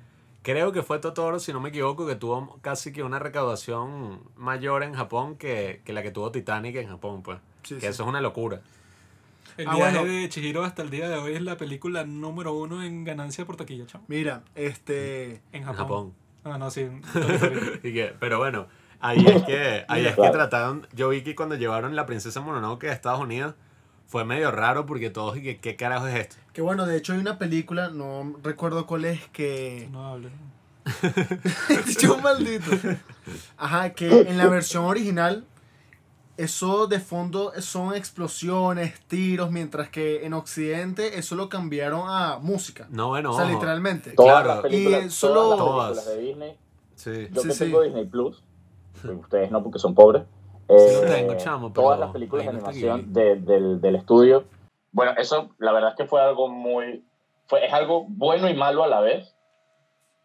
creo que fue Totoro, si no me equivoco, que tuvo casi que una recaudación mayor en Japón que, que la que tuvo Titanic en Japón, pues. Sí, que sí. eso es una locura. El Ah, viaje bueno. de Chihiro hasta el día de hoy es la película número uno en ganancia por taquilla, chamo. Mira, este... En En Japón. Japón. Ah, no, sí. Y que- pero bueno, ahí es que, ahí es que trataron, yo vi que cuando llevaron la princesa Mononoke a Estados Unidos, fue medio raro porque todos, y que, ¿qué carajo es esto? Que bueno, de hecho hay una película, no recuerdo cuál es, que... no hable. Dicho un maldito. Ajá, que en la versión original, eso de fondo son explosiones, tiros, mientras que en Occidente eso lo cambiaron a música. No, bueno, o sea, ojo. literalmente. Claro. Las Y solo- todas las películas de Disney Sí. Yo Sí, que sí. tengo Disney Plus, ustedes no porque son pobres. Sí eh, lo tengo, chamo, pero todas las películas de animación de- del, del estudio. Bueno, eso la verdad es que fue algo muy. Fue, es algo bueno y malo a la vez.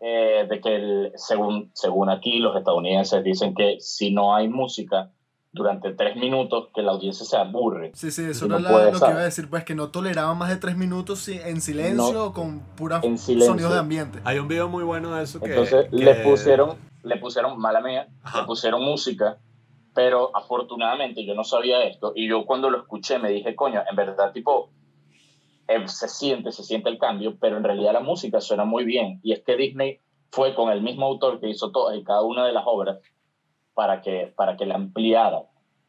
eh, de que, el- según, según aquí, los estadounidenses dicen que si no hay música durante tres minutos, que la audiencia se aburre. Sí, sí, eso No era puede lo que iba a decir, pues que no toleraban más de tres minutos en silencio No, o con pura en silencio. sonidos de ambiente. Hay un video muy bueno de eso que. Entonces que- le pusieron, le pusieron, mala mía, Ajá. le pusieron música, pero afortunadamente yo no sabía esto y yo cuando lo escuché me dije, coño, en verdad tipo, eh, se siente, se siente el cambio, pero en realidad la música suena muy bien y es que Disney fue con el mismo autor que hizo todas y cada una de las obras para que, para que la ampliara.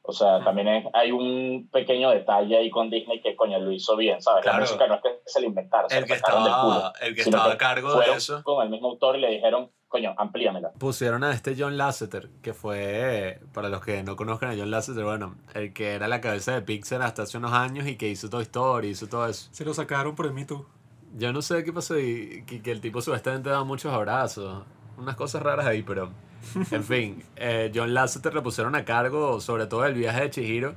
O sea, Ujú. también es- hay un pequeño detalle ahí con Disney que, coño, lo hizo bien, ¿sabes? Claro. La música no es que se la inventaron, el que estaba, el que estaba que a cargo de eso. con el mismo autor y le dijeron, coño, amplíamela. Pusieron a este John Lasseter, que fue, para los que no conozcan a John Lasseter, bueno, el que era la cabeza de Pixar hasta hace unos años y que hizo Toy Story, hizo todo eso. Se lo sacaron por el Me Too. Yo no sé qué pasó y que, que el tipo supuestamente daba muchos abrazos, unas cosas raras ahí, pero en fin, eh, John Lasseter le pusieron a cargo sobre todo el viaje de Chihiro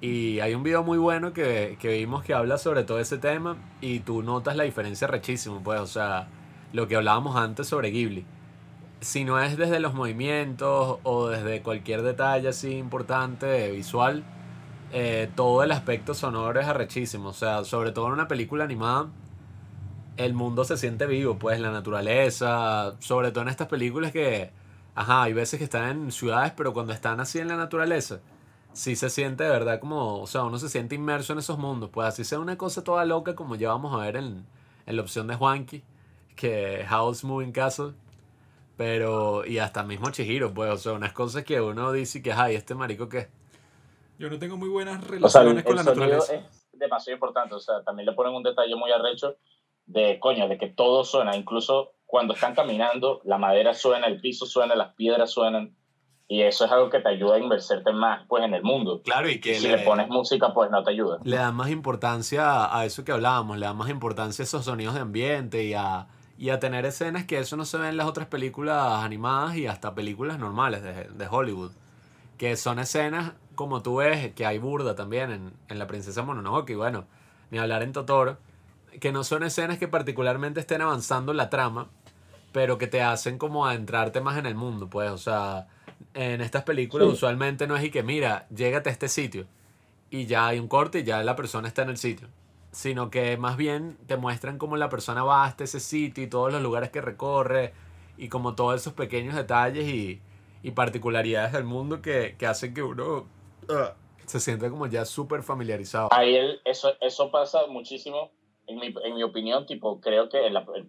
y hay un video muy bueno que, que vimos que habla sobre todo ese tema y tú notas la diferencia rechísimo, pues, o sea, lo que hablábamos antes sobre Ghibli. Si no es desde los movimientos o desde cualquier detalle así importante visual, eh, todo el aspecto sonoro es arrechísimo. O sea, sobre todo en una película animada, el mundo se siente vivo, pues la naturaleza, sobre todo en estas películas que, ajá, hay veces que están en ciudades, pero cuando están así en la naturaleza, sí se siente de verdad como, o sea, uno se siente inmerso en esos mundos, pues así sea una cosa toda loca como ya vamos a ver en, en la opción de Juanqui, que House Moving Castle, pero, y hasta mismo Chihiro, pues, o sea, unas cosas que uno dice que, ay, este marico que... Yo no tengo muy buenas O sea, el, relaciones con el la sonido naturaleza. es demasiado importante. O sea, también le ponen un detalle muy arrecho de, coño, de que todo suena. Incluso cuando están caminando, la madera suena, el piso suena, las piedras suenan. Y eso es algo que te ayuda a inversarte más, pues, en el mundo. Claro, y que si le pones música, pues no te ayuda. le dan más importancia a eso que hablábamos, le dan más importancia a esos sonidos de ambiente y a, y a tener escenas que eso no se ve en las otras películas animadas y hasta películas normales de, de Hollywood. Que son escenas, como tú ves, que hay burda también en, en La Princesa Mononoke, y bueno, ni hablar en Totoro, que no son escenas que particularmente estén avanzando la trama, pero que te hacen como adentrarte más en el mundo, pues, o sea, en estas películas Sí. usualmente no es y que, mira, llégate a este sitio y ya hay un corte y ya la persona está en el sitio. Sino que más bien te muestran cómo la persona va hasta ese sitio y todos los lugares que recorre y como todos esos pequeños detalles y, y particularidades del mundo que, que hacen que uno uh, se sienta como ya súper familiarizado. Ahí el- eso, eso pasa muchísimo, en mi, en mi opinión, tipo, creo que,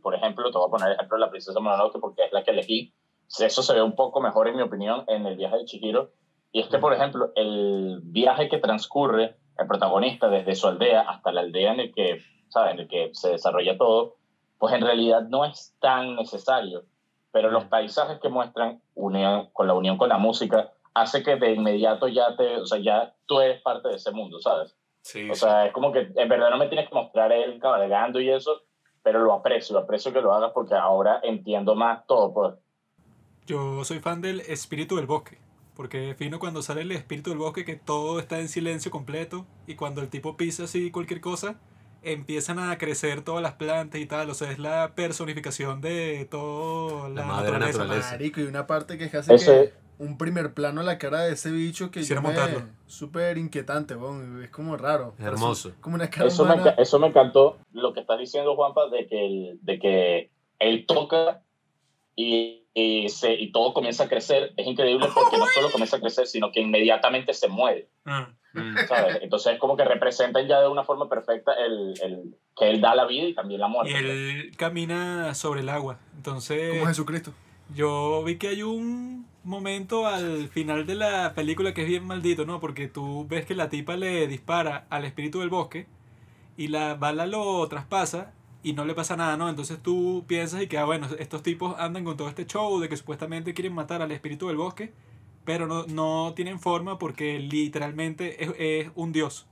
por ejemplo, te voy a poner el ejemplo de la princesa Mononoke porque es la que elegí, eso se ve un poco mejor, en mi opinión, en el viaje de Chihiro, y es que, por ejemplo, el viaje que transcurre el protagonista desde su aldea hasta la aldea en el que, ¿sabes? En el que se desarrolla todo, pues en realidad no es tan necesario, pero los paisajes que muestran unión, con la unión con la música hace que de inmediato ya te, o sea, ya tú eres parte de ese mundo, ¿sabes? Sí, O sea, es como que en verdad no me tienes que mostrar él cabalgando y eso, pero lo aprecio, aprecio que lo hagas porque ahora entiendo más todo, pues. Yo soy fan del espíritu del bosque. Porque fino cuando sale el espíritu del bosque que todo está en silencio completo y cuando el tipo pisa así cualquier cosa, empiezan a crecer todas las plantas y tal. O sea, es la personificación de toda la, La madre naturaleza. naturaleza. Marico, y una parte que es que hace Ese- que un primer plano a la cara de ese bicho que Quisiera montarlo. súper inquietante, weón, es como raro. Es hermoso. Como una cara Eso me, humana. eso me encantó lo que estás diciendo, Juanpa, de que, el- de que él toca y, y, se, y todo comienza a crecer. Es increíble porque no solo comienza a crecer, sino que inmediatamente se muere. Ah. Mm. ¿sabes? Entonces es como que representan ya de una forma perfecta el, el, que él da la vida y también la muerte. Y él camina sobre el agua. Entonces, Como Jesucristo. yo vi que hay un momento al final de la película que es bien maldito, ¿no? Porque tú ves que la tipa le dispara al espíritu del bosque y la bala lo traspasa y no le pasa nada, ¿no? Entonces tú piensas y que, ah, bueno, estos tipos andan con todo este show de que supuestamente quieren matar al espíritu del bosque, pero no, no tienen forma porque literalmente es, es un dios.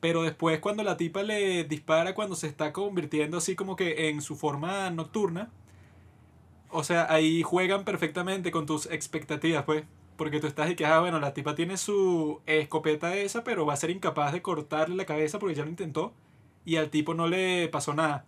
Pero después cuando la tipa le dispara cuando se está convirtiendo así como que en su forma nocturna, o sea, ahí juegan perfectamente con tus expectativas, pues. Porque tú estás y que, ah, bueno, la tipa tiene su escopeta esa, pero va a ser incapaz de cortarle la cabeza porque ya lo intentó. Y al tipo no le pasó nada.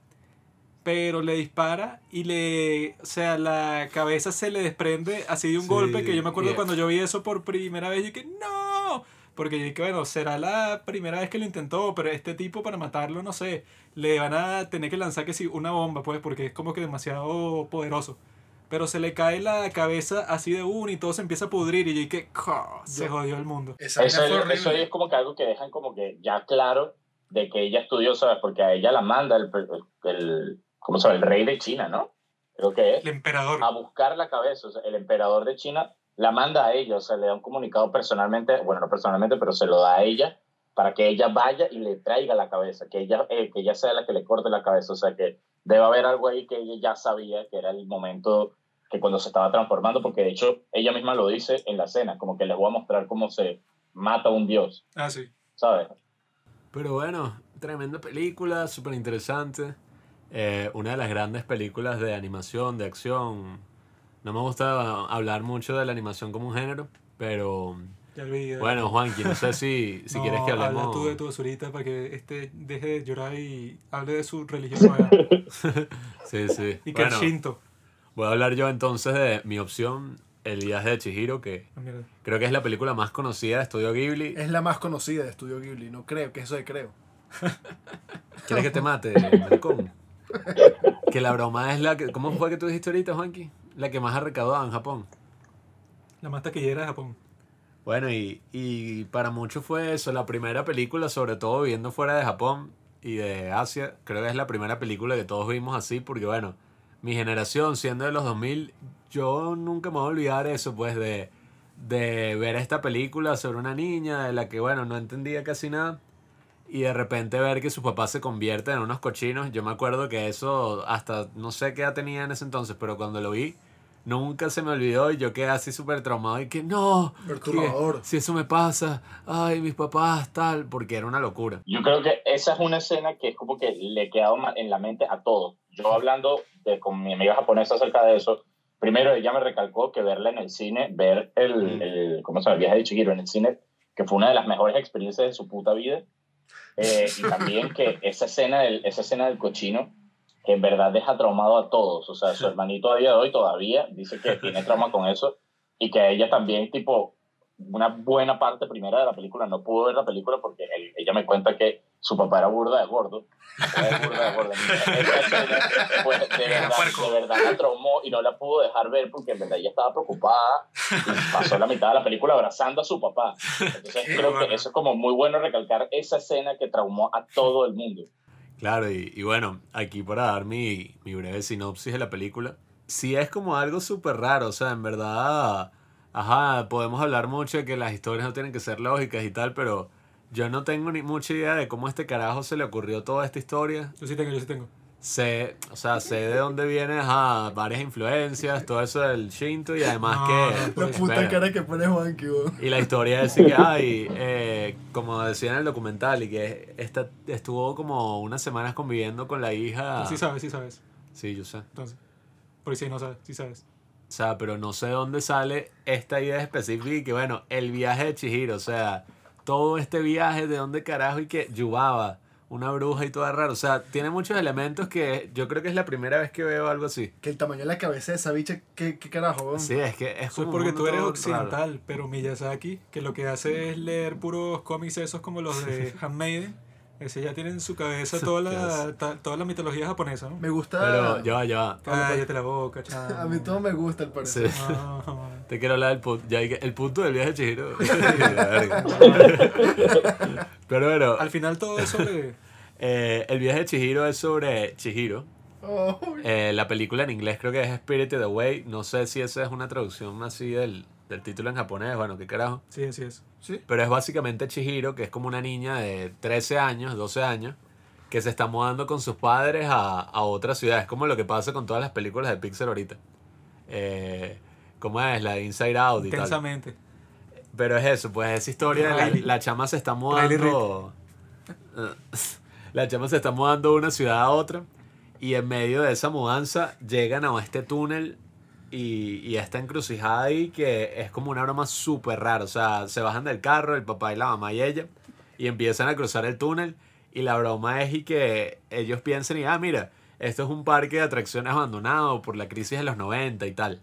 Pero le dispara y le. O sea, la cabeza se le desprende así de un Sí, golpe. Que yo me acuerdo yeah. cuando yo vi eso por primera vez. Y que, ¡no! Porque yo dije, bueno, será la primera vez que lo intentó. Pero este tipo, para matarlo, no sé. Le van a tener que lanzar que sí, una bomba, pues, porque es como que demasiado poderoso. Pero se le cae la cabeza así de uno y todo se empieza a pudrir. Y yo dije, "Ja, se jodió el mundo. Eso, eso es como que algo que dejan como que ya claro de que ella estudió, ¿sabes? Porque a ella la manda el, el, el- ¿cómo se llama? El rey de China, ¿no? Creo que es. El emperador. A buscar la cabeza. O sea, el emperador de China la manda a ella, o sea, le da un comunicado personalmente, bueno, no personalmente, pero se lo da a ella para que ella vaya y le traiga la cabeza, que ella, eh, que ella sea la que le corte la cabeza. O sea, que debe haber algo ahí que ella ya sabía que era el momento que cuando se estaba transformando, porque de hecho ella misma lo dice en la escena, como que les voy a mostrar cómo se mata un dios, Ah, sí. ¿sabes? Pero bueno, tremenda película, súper interesante. Eh, una de las grandes películas de animación, de acción. No me gusta hablar mucho de la animación como un género, pero Ya olvidé. bueno, Juanqui, no sé si, si No, quieres que Habla hablemos. tú de tu basurita para que este deje de llorar y hable de su religión. Sí, sí. y que Bueno, el Shinto. voy a hablar yo entonces de mi opción, El viaje de Chihiro, que Ah, mierda. creo que es la película más conocida de Estudio Ghibli. Es la más conocida de Estudio Ghibli, no creo, que eso de creo. ¿Quieres que te mate, maricón? Que la broma es la que... ¿Cómo fue que tú dijiste ahorita, Juanqui? La que más ha recaudado en Japón. La más taquillera de Japón. Bueno, y, y para muchos fue eso, la primera película, sobre todo viviendo fuera de Japón y de Asia, creo que es la primera película que todos vimos así, porque bueno, mi generación, siendo de los 2000, yo nunca me voy a olvidar eso, pues, de, de ver esta película sobre una niña de la que, bueno, no entendía casi nada, y de repente ver que sus papás se convierten en unos cochinos, yo me acuerdo que eso, hasta no sé qué edad tenía en ese entonces, pero cuando lo vi, nunca se me olvidó y yo quedé así súper traumado y que no, Perturbador. que si eso me pasa, ay, mis papás, tal, porque era una locura. Yo creo que esa es una escena que es como que le ha quedado en la mente a todos. Yo hablando de, con mi amiga japonesa acerca de eso, primero ella me recalcó que verla en el cine, ver el, el ¿cómo se llama? El viaje de Chihiro en el cine, que fue una de las mejores experiencias de su puta vida. Eh, y también que esa escena, del, esa escena del cochino, en verdad deja traumado a todos. O sea, su hermanito a día de hoy todavía dice que tiene trauma con eso y que ella también, tipo, una buena parte primera de la película no pudo ver la película porque él- ella me cuenta que su papá era burda de gordo. Era burda de gordo. Escena, pues, de, verdad, de verdad la traumó y no la pudo dejar ver porque en verdad ella estaba preocupada y pasó la mitad de la película abrazando a su papá. Entonces creo que eso es como muy bueno recalcar esa escena que traumó a todo el mundo. Claro, y, y bueno, aquí para dar mi, mi breve sinopsis de la película, sí es como algo súper raro, o sea, en verdad, ajá, podemos hablar mucho de que las historias no tienen que ser lógicas y tal, pero yo no tengo ni mucha idea de cómo a este carajo se le ocurrió toda esta historia. Yo sí tengo, yo sí tengo. Sé, o sea, sé de dónde viene, ajá, varias influencias, todo eso del Shinto y además No, que... La puta espera. cara que pone Juanqui. Y la historia es que, ay, eh, como decía en el documental, y que esta, estuvo como unas semanas conviviendo con la hija. Sí sabes, sí sabes. Sí, yo sé. Entonces, por si no sabes, sí sabes. O sea, pero no sé dónde sale esta idea específica y que, bueno, el viaje de Chihiro, o sea, todo este viaje, de dónde carajo y que Yubaba, una bruja y todo raro. O sea, tiene muchos elementos que yo creo que es la primera vez que veo algo así. Que el tamaño de la cabeza de esa bicha, ¿qué, qué carajo? Sí, es que es Eso es como porque tú eres mundo raro. occidental, pero Miyazaki, que lo que hace es leer puros cómics esos como los de Handmaiden, ese ya tiene en su cabeza toda la, ta- toda la mitología japonesa, ¿no? Me gusta. Pero ya va, ya va. Cállate la boca, chamo. A mí todo me gusta, al parecer. Sí. No, Te quiero hablar del punto, ya el punto del viaje de Chihiro. Pero bueno, Al final todo es sobre... eh, el viaje de Chihiro es sobre Chihiro. Oh, Eh, la película en inglés creo que es Spirited Away. No sé si esa es una traducción así del, del título en japonés. Bueno, qué carajo. Sí, así es. Sí. Pero es básicamente Chihiro, que es como una niña de 13 años, 12 años, que se está mudando con sus padres a, a otra ciudad. Es como lo que pasa con todas las películas de Pixar ahorita. Eh, ¿Cómo es? La de Inside Out y tal. Intensamente. Pero es eso, pues esa historia, la, la chama se está mudando. La chama se está mudando de una ciudad a otra. Y en medio de esa mudanza llegan a este túnel y, y esta encrucijada ahí que es como una broma súper rara. O sea, se bajan del carro, el papá y la mamá y ella, y empiezan a cruzar el túnel. Y la broma es y que ellos piensan y, ah, mira, esto es un parque de atracciones abandonado por la crisis de los 90 y tal.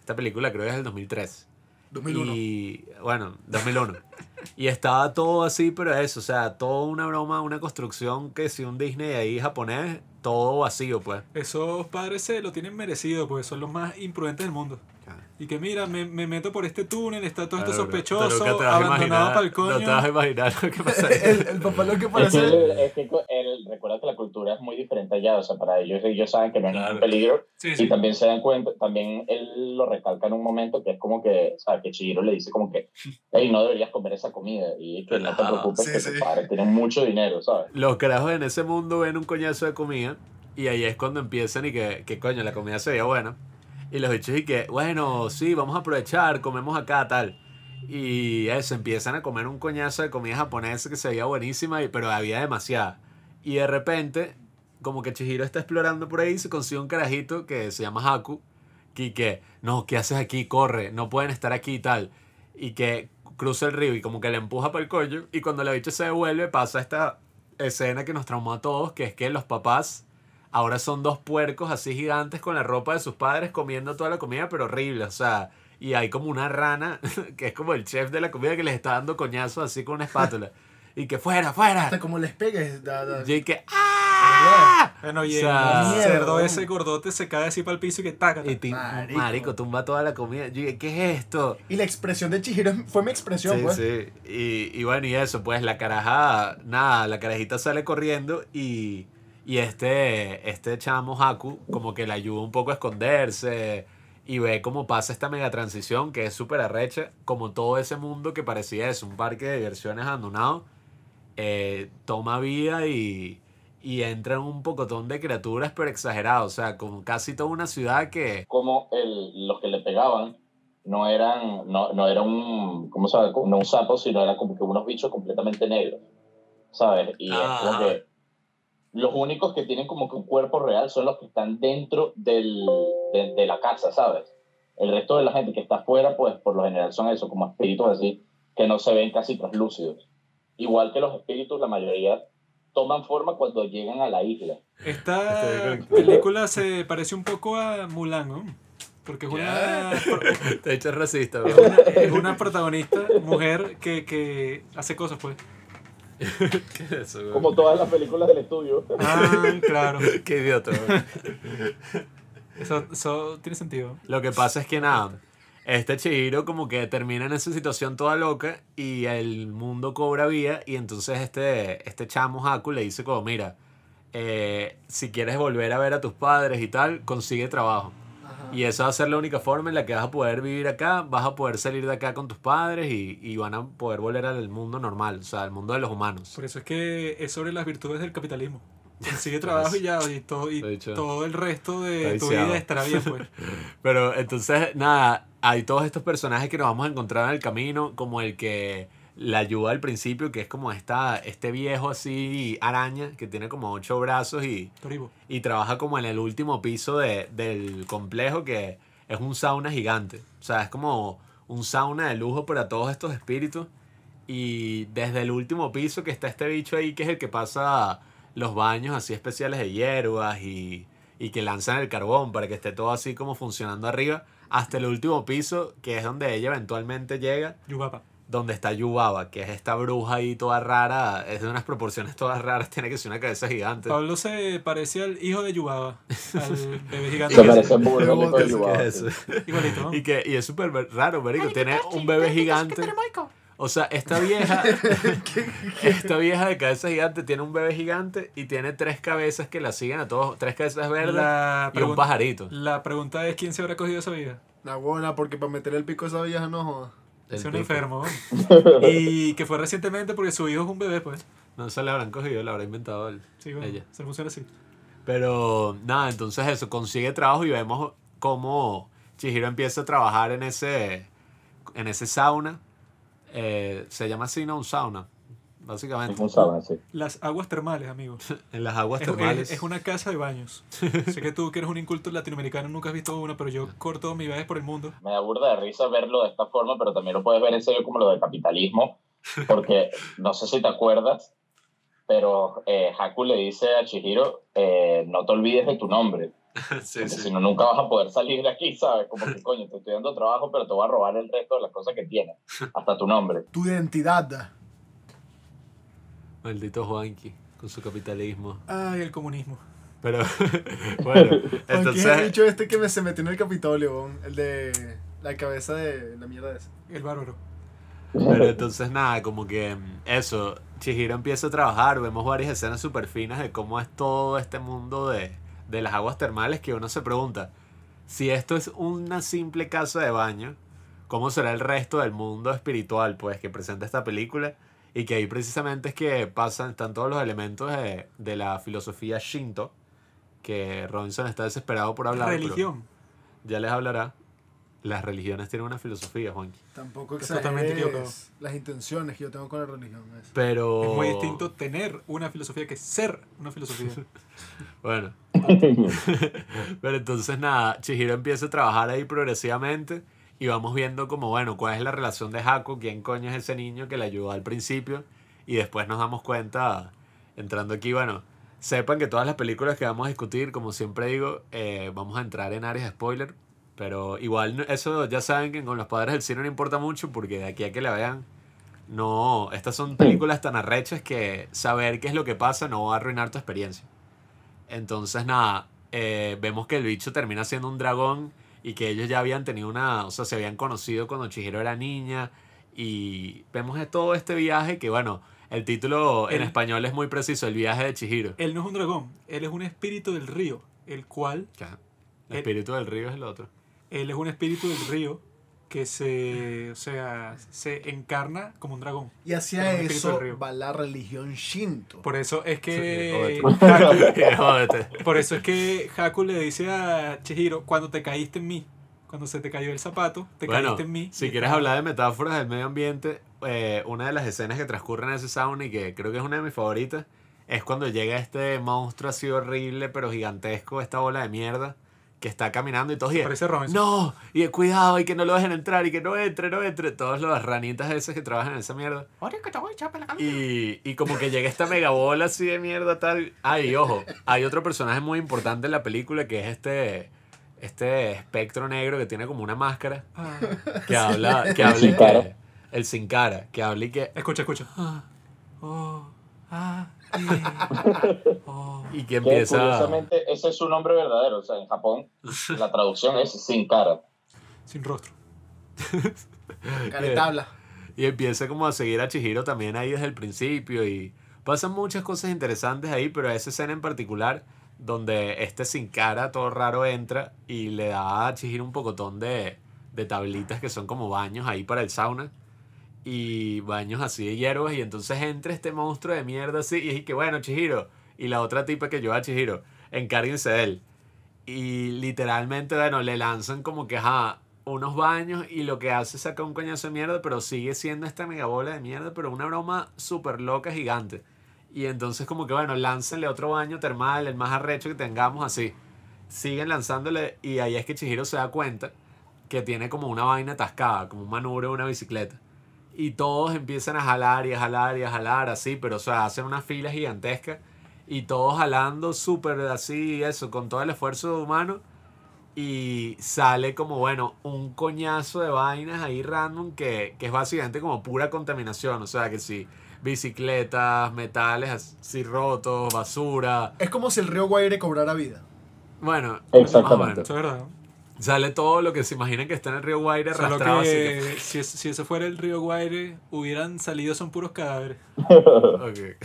Esta película creo que es del 2003. 2001. Y bueno, 2001. y estaba todo así, pero eso, o sea, todo una broma, una construcción que si un Disney ahí japonés, todo vacío, pues. Esos padres se lo tienen merecido, porque son los más imprudentes del mundo. Y que mira, me, me meto por este túnel, está todo esto Claro, sospechoso, te vas a abandonado imaginar- para el coño. No te vas a imaginar lo que pasa. El, el papá lo que Es que, parece. él- es que él- recuerda que la cultura es muy diferente allá, o sea, para ellos ellos saben que no hay Claro. ningún peligro Sí, y sí. también se dan cuenta, también él lo recalca en un momento que es como que, o sea, que Chihiro le dice como que, hey, no deberías comer esa comida y que no te preocupes Sí, que sí. tus padres tienen mucho dinero, ¿sabes? Los carajos en ese mundo ven un coñazo de comida y ahí es cuando empiezan y que, que coño, la comida se veía buena. Y los bichos y que, bueno, sí, vamos a aprovechar, comemos acá, tal. Y eso, empiezan a comer un coñazo de comida japonesa que se veía buenísima, pero había demasiada. Y de repente, como que Chihiro está explorando por ahí y se consigue un carajito que se llama Haku. Y que, no, ¿qué haces aquí? Corre, no pueden estar aquí y tal. Y que cruza el río y como que le empuja para el cuello. Y cuando la bicha se devuelve, pasa esta escena que nos traumó a todos, que es que los papás ahora son dos puercos así gigantes con la ropa de sus padres comiendo toda la comida, pero horrible, o sea, y hay como una rana que es como el chef de la comida que les está dando coñazos así con una espátula. y que fuera, fuera. Hasta como les pegues. Da, da. Y que ¡ah! Bueno, y O sea, el cerdo mierda. ese gordote se cae así para el piso y que taca. Y ti- Marico. marico. tumba toda la comida. Yo dije, ¿qué es esto? Y la expresión de Chihiro fue mi expresión, Sí, pues. sí. Y, y bueno, y eso, pues la caraja, nada, la carajita sale corriendo y, y este, este chamo Haku como que le ayuda un poco a esconderse y ve cómo pasa esta mega transición que es súper arrecha, como todo ese mundo que parecía eso, un parque de diversiones abandonado, eh, toma vida y, y entra en un pocotón de criaturas pero exagerado, o sea, como casi toda una ciudad que... Como el, los que le pegaban no eran, no, no era un, ¿cómo llama? No un sapo, sino eran como que unos bichos completamente negros, ¿sabes? Y es como Ah. que los únicos que tienen como que un cuerpo real son los que están dentro del, de, de la casa, ¿sabes? El resto de la gente que está afuera, pues por lo general son eso, como espíritus así, que no se ven casi translúcidos. Igual que los espíritus, la mayoría toman forma cuando llegan a la isla. Esta película se parece un poco a Mulan, ¿no? Porque es una, pro- Te he dicho racista, es una, es una protagonista mujer que, que hace cosas, pues. ¿Qué es eso, bro? Como todas las películas del estudio. Ah, claro. Qué idiota. Eso, eso tiene sentido. Lo que pasa es que nada, este Chihiro como que termina en esa situación toda loca y el mundo cobra vida y entonces este, este chamo Haku le dice como, mira, eh, si quieres volver a ver a tus padres y tal, consigue trabajo. Ajá. Y esa va a ser la única forma en la que vas a poder vivir acá, vas a poder salir de acá con tus padres y, y van a poder volver al mundo normal, o sea, al mundo de los humanos. Por eso es que es sobre las virtudes del capitalismo. Consigue trabajo y ya, y todo, y todo el resto de tu vida estará bien, pues. Pero entonces, nada, hay todos estos personajes que nos vamos a encontrar en el camino, como el que la ayuda al principio, que es como esta, este viejo así, araña, que tiene como ocho brazos y, Toribo. y trabaja como en el último piso de- del complejo, que es un sauna gigante. O sea, es como un sauna de lujo para todos estos espíritus. Y desde el último piso que está este bicho ahí, que es el que pasa los baños así especiales de hierbas y, y que lanzan el carbón para que esté todo así como funcionando arriba, hasta el último piso, que es donde ella eventualmente llega, Yubapa. Donde está Yubaba, que es esta bruja ahí toda rara, es de unas proporciones todas raras, tiene que ser una cabeza gigante. Pablo se parece al hijo de Yubaba, al bebé gigante. Se parece al hijo de ¿qué ¿Qué Yubaba, es sí. eso? Igualito, ¿no? Y que y es súper ver- raro, marico. Tiene un bebé gigante. O sea, esta vieja, esta vieja de cabeza gigante tiene un bebé gigante y tiene tres cabezas que la siguen a todos, tres cabezas verdes La, y un pajarito. la pregunta es quién se habrá cogido esa vida. La buena, porque para meter el pico a esa vieja no joda. Es un tipo. enfermo. y que fue recientemente porque su hijo es un bebé, pues. No se la habrán cogido, la habrá inventado él. Sí, bueno, Ella. se funciona así. Pero nada, entonces eso, consigue trabajo y vemos cómo Chihiro empieza a trabajar en ese, en ese sauna. Eh, se llama así, ¿no? Un sauna, básicamente. Es un sauna, sí. Las aguas termales, amigos. En las aguas Es, termales. es- es una casa de baños. sé que tú que eres un inculto latinoamericano nunca has visto una, pero yo corto mi viajes por el mundo. Me da burda de risa verlo de esta forma, pero también lo puedes ver en serio como lo del capitalismo, porque no sé si te acuerdas, pero eh, Haku le dice a Chihiro, eh, no te olvides de tu nombre, Sí, sí. si no nunca vas a poder salir de aquí, ¿sabes? Como que coño, te estoy dando trabajo, pero te voy a robar el resto de las cosas que tienes, hasta tu nombre. Tu identidad. Maldito Juanqui, con su capitalismo. Ay, el comunismo. Pero, bueno, Entonces, el entonces, bicho este que me, se metió en el Capitolio, el de la cabeza de la mierda esa. El bárbaro. pero entonces nada, como que mm, eso, Chihiro empieza a trabajar, vemos varias escenas súper finas de cómo es todo este mundo de, de las aguas termales que uno se pregunta, si esto es una simple casa de baño, ¿cómo será el resto del mundo espiritual pues que presenta esta película? Y que ahí precisamente es que pasan, están todos los elementos de, de la filosofía Shinto, que Robinson está desesperado por hablar. Religión. Ya les hablará. Las religiones tienen una filosofía, Juanqui. Tampoco exageres las intenciones que yo tengo con la religión. es. Pero... Es muy distinto tener una filosofía que ser una filosofía. Bueno. Pero entonces nada, Chihiro empieza a trabajar ahí progresivamente y vamos viendo como, bueno, cuál es la relación de Haku, quién coño es ese niño que le ayudó al principio y después nos damos cuenta, entrando aquí, bueno, sepan que todas las películas que vamos a discutir, como siempre digo, eh, vamos a entrar en áreas de spoiler, pero igual eso ya saben que con los padres del cine no importa mucho porque de aquí a que la vean, no, estas son películas tan arrechas que saber qué es lo que pasa no va a arruinar tu experiencia. Entonces, nada, eh, vemos que el bicho termina siendo un dragón y que ellos ya habían tenido una, o sea, se habían conocido cuando Chihiro era niña y vemos todo este viaje que, bueno, el título en español es muy preciso, el viaje de Chihiro. Él no es un dragón, él es un espíritu del río, el cual, El- espíritu del río es el otro. él es un espíritu del río que se, o sea, se encarna como un dragón. Y hacia eso va la religión Shinto. Por eso es que. Jódete. Por eso es que Haku le dice a Chihiro, cuando te caíste en mí, cuando se te cayó el zapato, te Bueno, caíste en mí. si quieres hablar de metáforas del medio ambiente, eh, una de las escenas que transcurren en ese sauna y que creo que es una de mis favoritas, es cuando llega este monstruo así horrible pero gigantesco, esta bola de mierda, que está caminando y todos y Parece Robinson. no, y cuidado, y que no lo dejen entrar, y que no entre, no entre, todas las ranitas esas que trabajan en esa mierda. Y, y como que llega esta mega bola así de mierda tal. Ay, ojo, hay otro personaje muy importante en la película que es este este espectro negro que tiene como una máscara, Ah, que habla, que habla y sin cara. que, el sin cara, que habla y que, escucha, escucha. Ah, oh, ah, oh. y que Que empieza... curiosamente ese es su nombre verdadero. O sea, en Japón la traducción es sin cara. Sin rostro. Y empieza como a seguir a Chihiro también ahí desde el principio y pasan muchas cosas interesantes ahí, pero esa escena en particular donde este sin cara todo raro entra y le da a Chihiro un pocotón de, de tablitas que son como baños ahí para el sauna y baños así de hierbas y entonces entra este monstruo de mierda así y es que bueno Chihiro y la otra tipa que lleva a Chihiro encárguense de él y literalmente bueno le lanzan como que ajá unos baños y lo que hace es sacar un coñazo de mierda pero sigue siendo esta mega bola de mierda pero una broma súper loca gigante. Y entonces como que bueno láncenle otro baño termal el más arrecho que tengamos así. Siguen lanzándole y ahí es que Chihiro se da cuenta que tiene como una vaina atascada como un manubrio de una bicicleta y todos empiezan a jalar y a jalar y a jalar así, pero o sea, hacen una fila gigantesca y todos jalando súper así, eso, con todo el esfuerzo humano y sale como, bueno, un coñazo de vainas ahí random que, que es básicamente como pura contaminación, o sea, que si bicicletas, metales así rotos, basura, Es como si el río Guaire cobrara vida. bueno, Exactamente. más o menos. Eso es verdad. Sale todo lo que se imaginan que está en el río Guaire arrastrado así que... si, si ese fuera el río Guaire, hubieran salido son puros cadáveres.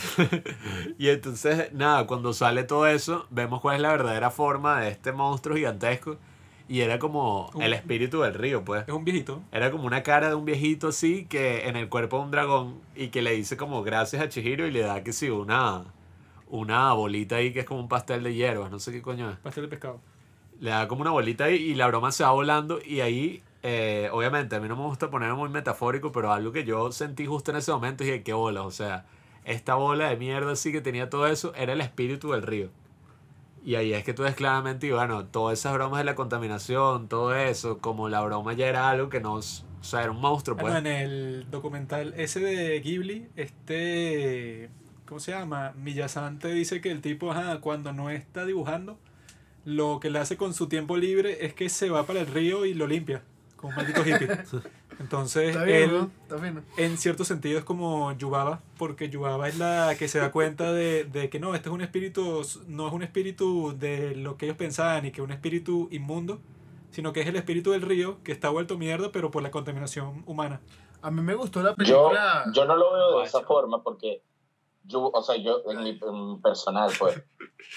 Y entonces, nada, cuando sale todo eso, vemos cuál es la verdadera forma de este monstruo gigantesco. Y era como el espíritu del río, pues. Es un viejito. Era como una cara de un viejito así, que en el cuerpo de un dragón, y que le dice como gracias a Chihiro y le da que sí, una, una bolita ahí que es como un pastel de hierbas, no sé qué coño es. Pastel de pescado. Le da como una bolita ahí y la broma se va volando y ahí, eh, obviamente, a mí no me gusta ponerlo muy metafórico, pero algo que yo sentí justo en ese momento y dije, qué bola, o sea, esta bola de mierda así que tenía todo eso era el espíritu del río. Y ahí es que tú ves claramente, y bueno, todas esas bromas de la contaminación, todo eso, como la broma ya era algo que no, s- o sea, era un monstruo, pues. Bueno, en el documental ese de Ghibli, este, ¿cómo se llama? Miyazante dice que el tipo, cuando no está dibujando, lo que le hace con su tiempo libre es que se va para el río y lo limpia, como un maldito hippie. Entonces, Está bien, él, ¿no? Está bien. ¿no? en cierto sentido, es como Yubaba, porque Yubaba es la que se da cuenta de, de que no, este es un espíritu, no es un espíritu de lo que ellos pensaban y que es un espíritu inmundo, sino que es el espíritu del río que está vuelto mierda, pero por la contaminación humana. A mí me gustó la Yo, película. yo no lo veo de esa forma porque yo, o sea, yo en mi en personal, pues,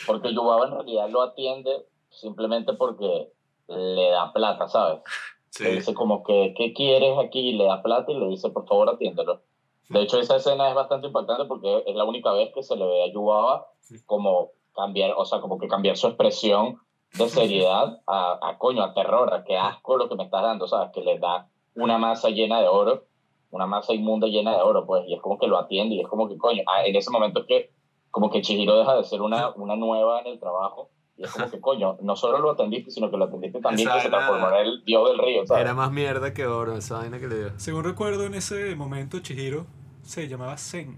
porque Yubaba en realidad lo atiende simplemente porque le da plata, ¿sabes? Le dice como que, ¿qué quieres aquí? Le da plata y le dice, por favor, atiéndelo. De hecho, esa escena es bastante impactante porque es la única vez que se le ve a Yubaba como cambiar, o sea, como que cambiar su expresión de seriedad a, a coño, a terror, a qué asco lo que me estás dando, ¿sabes? Que le da una masa llena de oro, una masa inmunda llena de oro, pues, y es como que lo atiende y es como que, coño, ah, en ese momento es que como que Chihiro deja de ser una, una nueva en el trabajo y es como que, coño, no solo lo atendiste, sino que lo atendiste también Esa que se transformó en el dios del río, ¿sabes? Era más mierda que oro esa vaina que le dio. Según recuerdo, en ese momento Chihiro se llamaba Zen.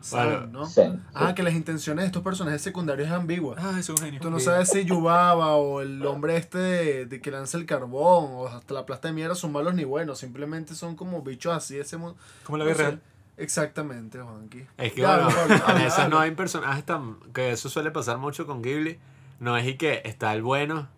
San, Bueno, ¿no? Zen. Ah, que las intenciones de estos personajes secundarios es ambiguas. Ah, es un genio. Tú no Sí. sabes si Yubaba o el hombre este de, de que lanza el carbón o hasta la plasta de mierda son malos ni buenos. Simplemente son como bichos así. Ese mu- Como la no vida sé. Exactamente, Juanqui. Es que Ya, bueno, Pablo, en habla, esas no hay personajes tan... Que eso suele pasar mucho con Ghibli. No es y que está el bueno,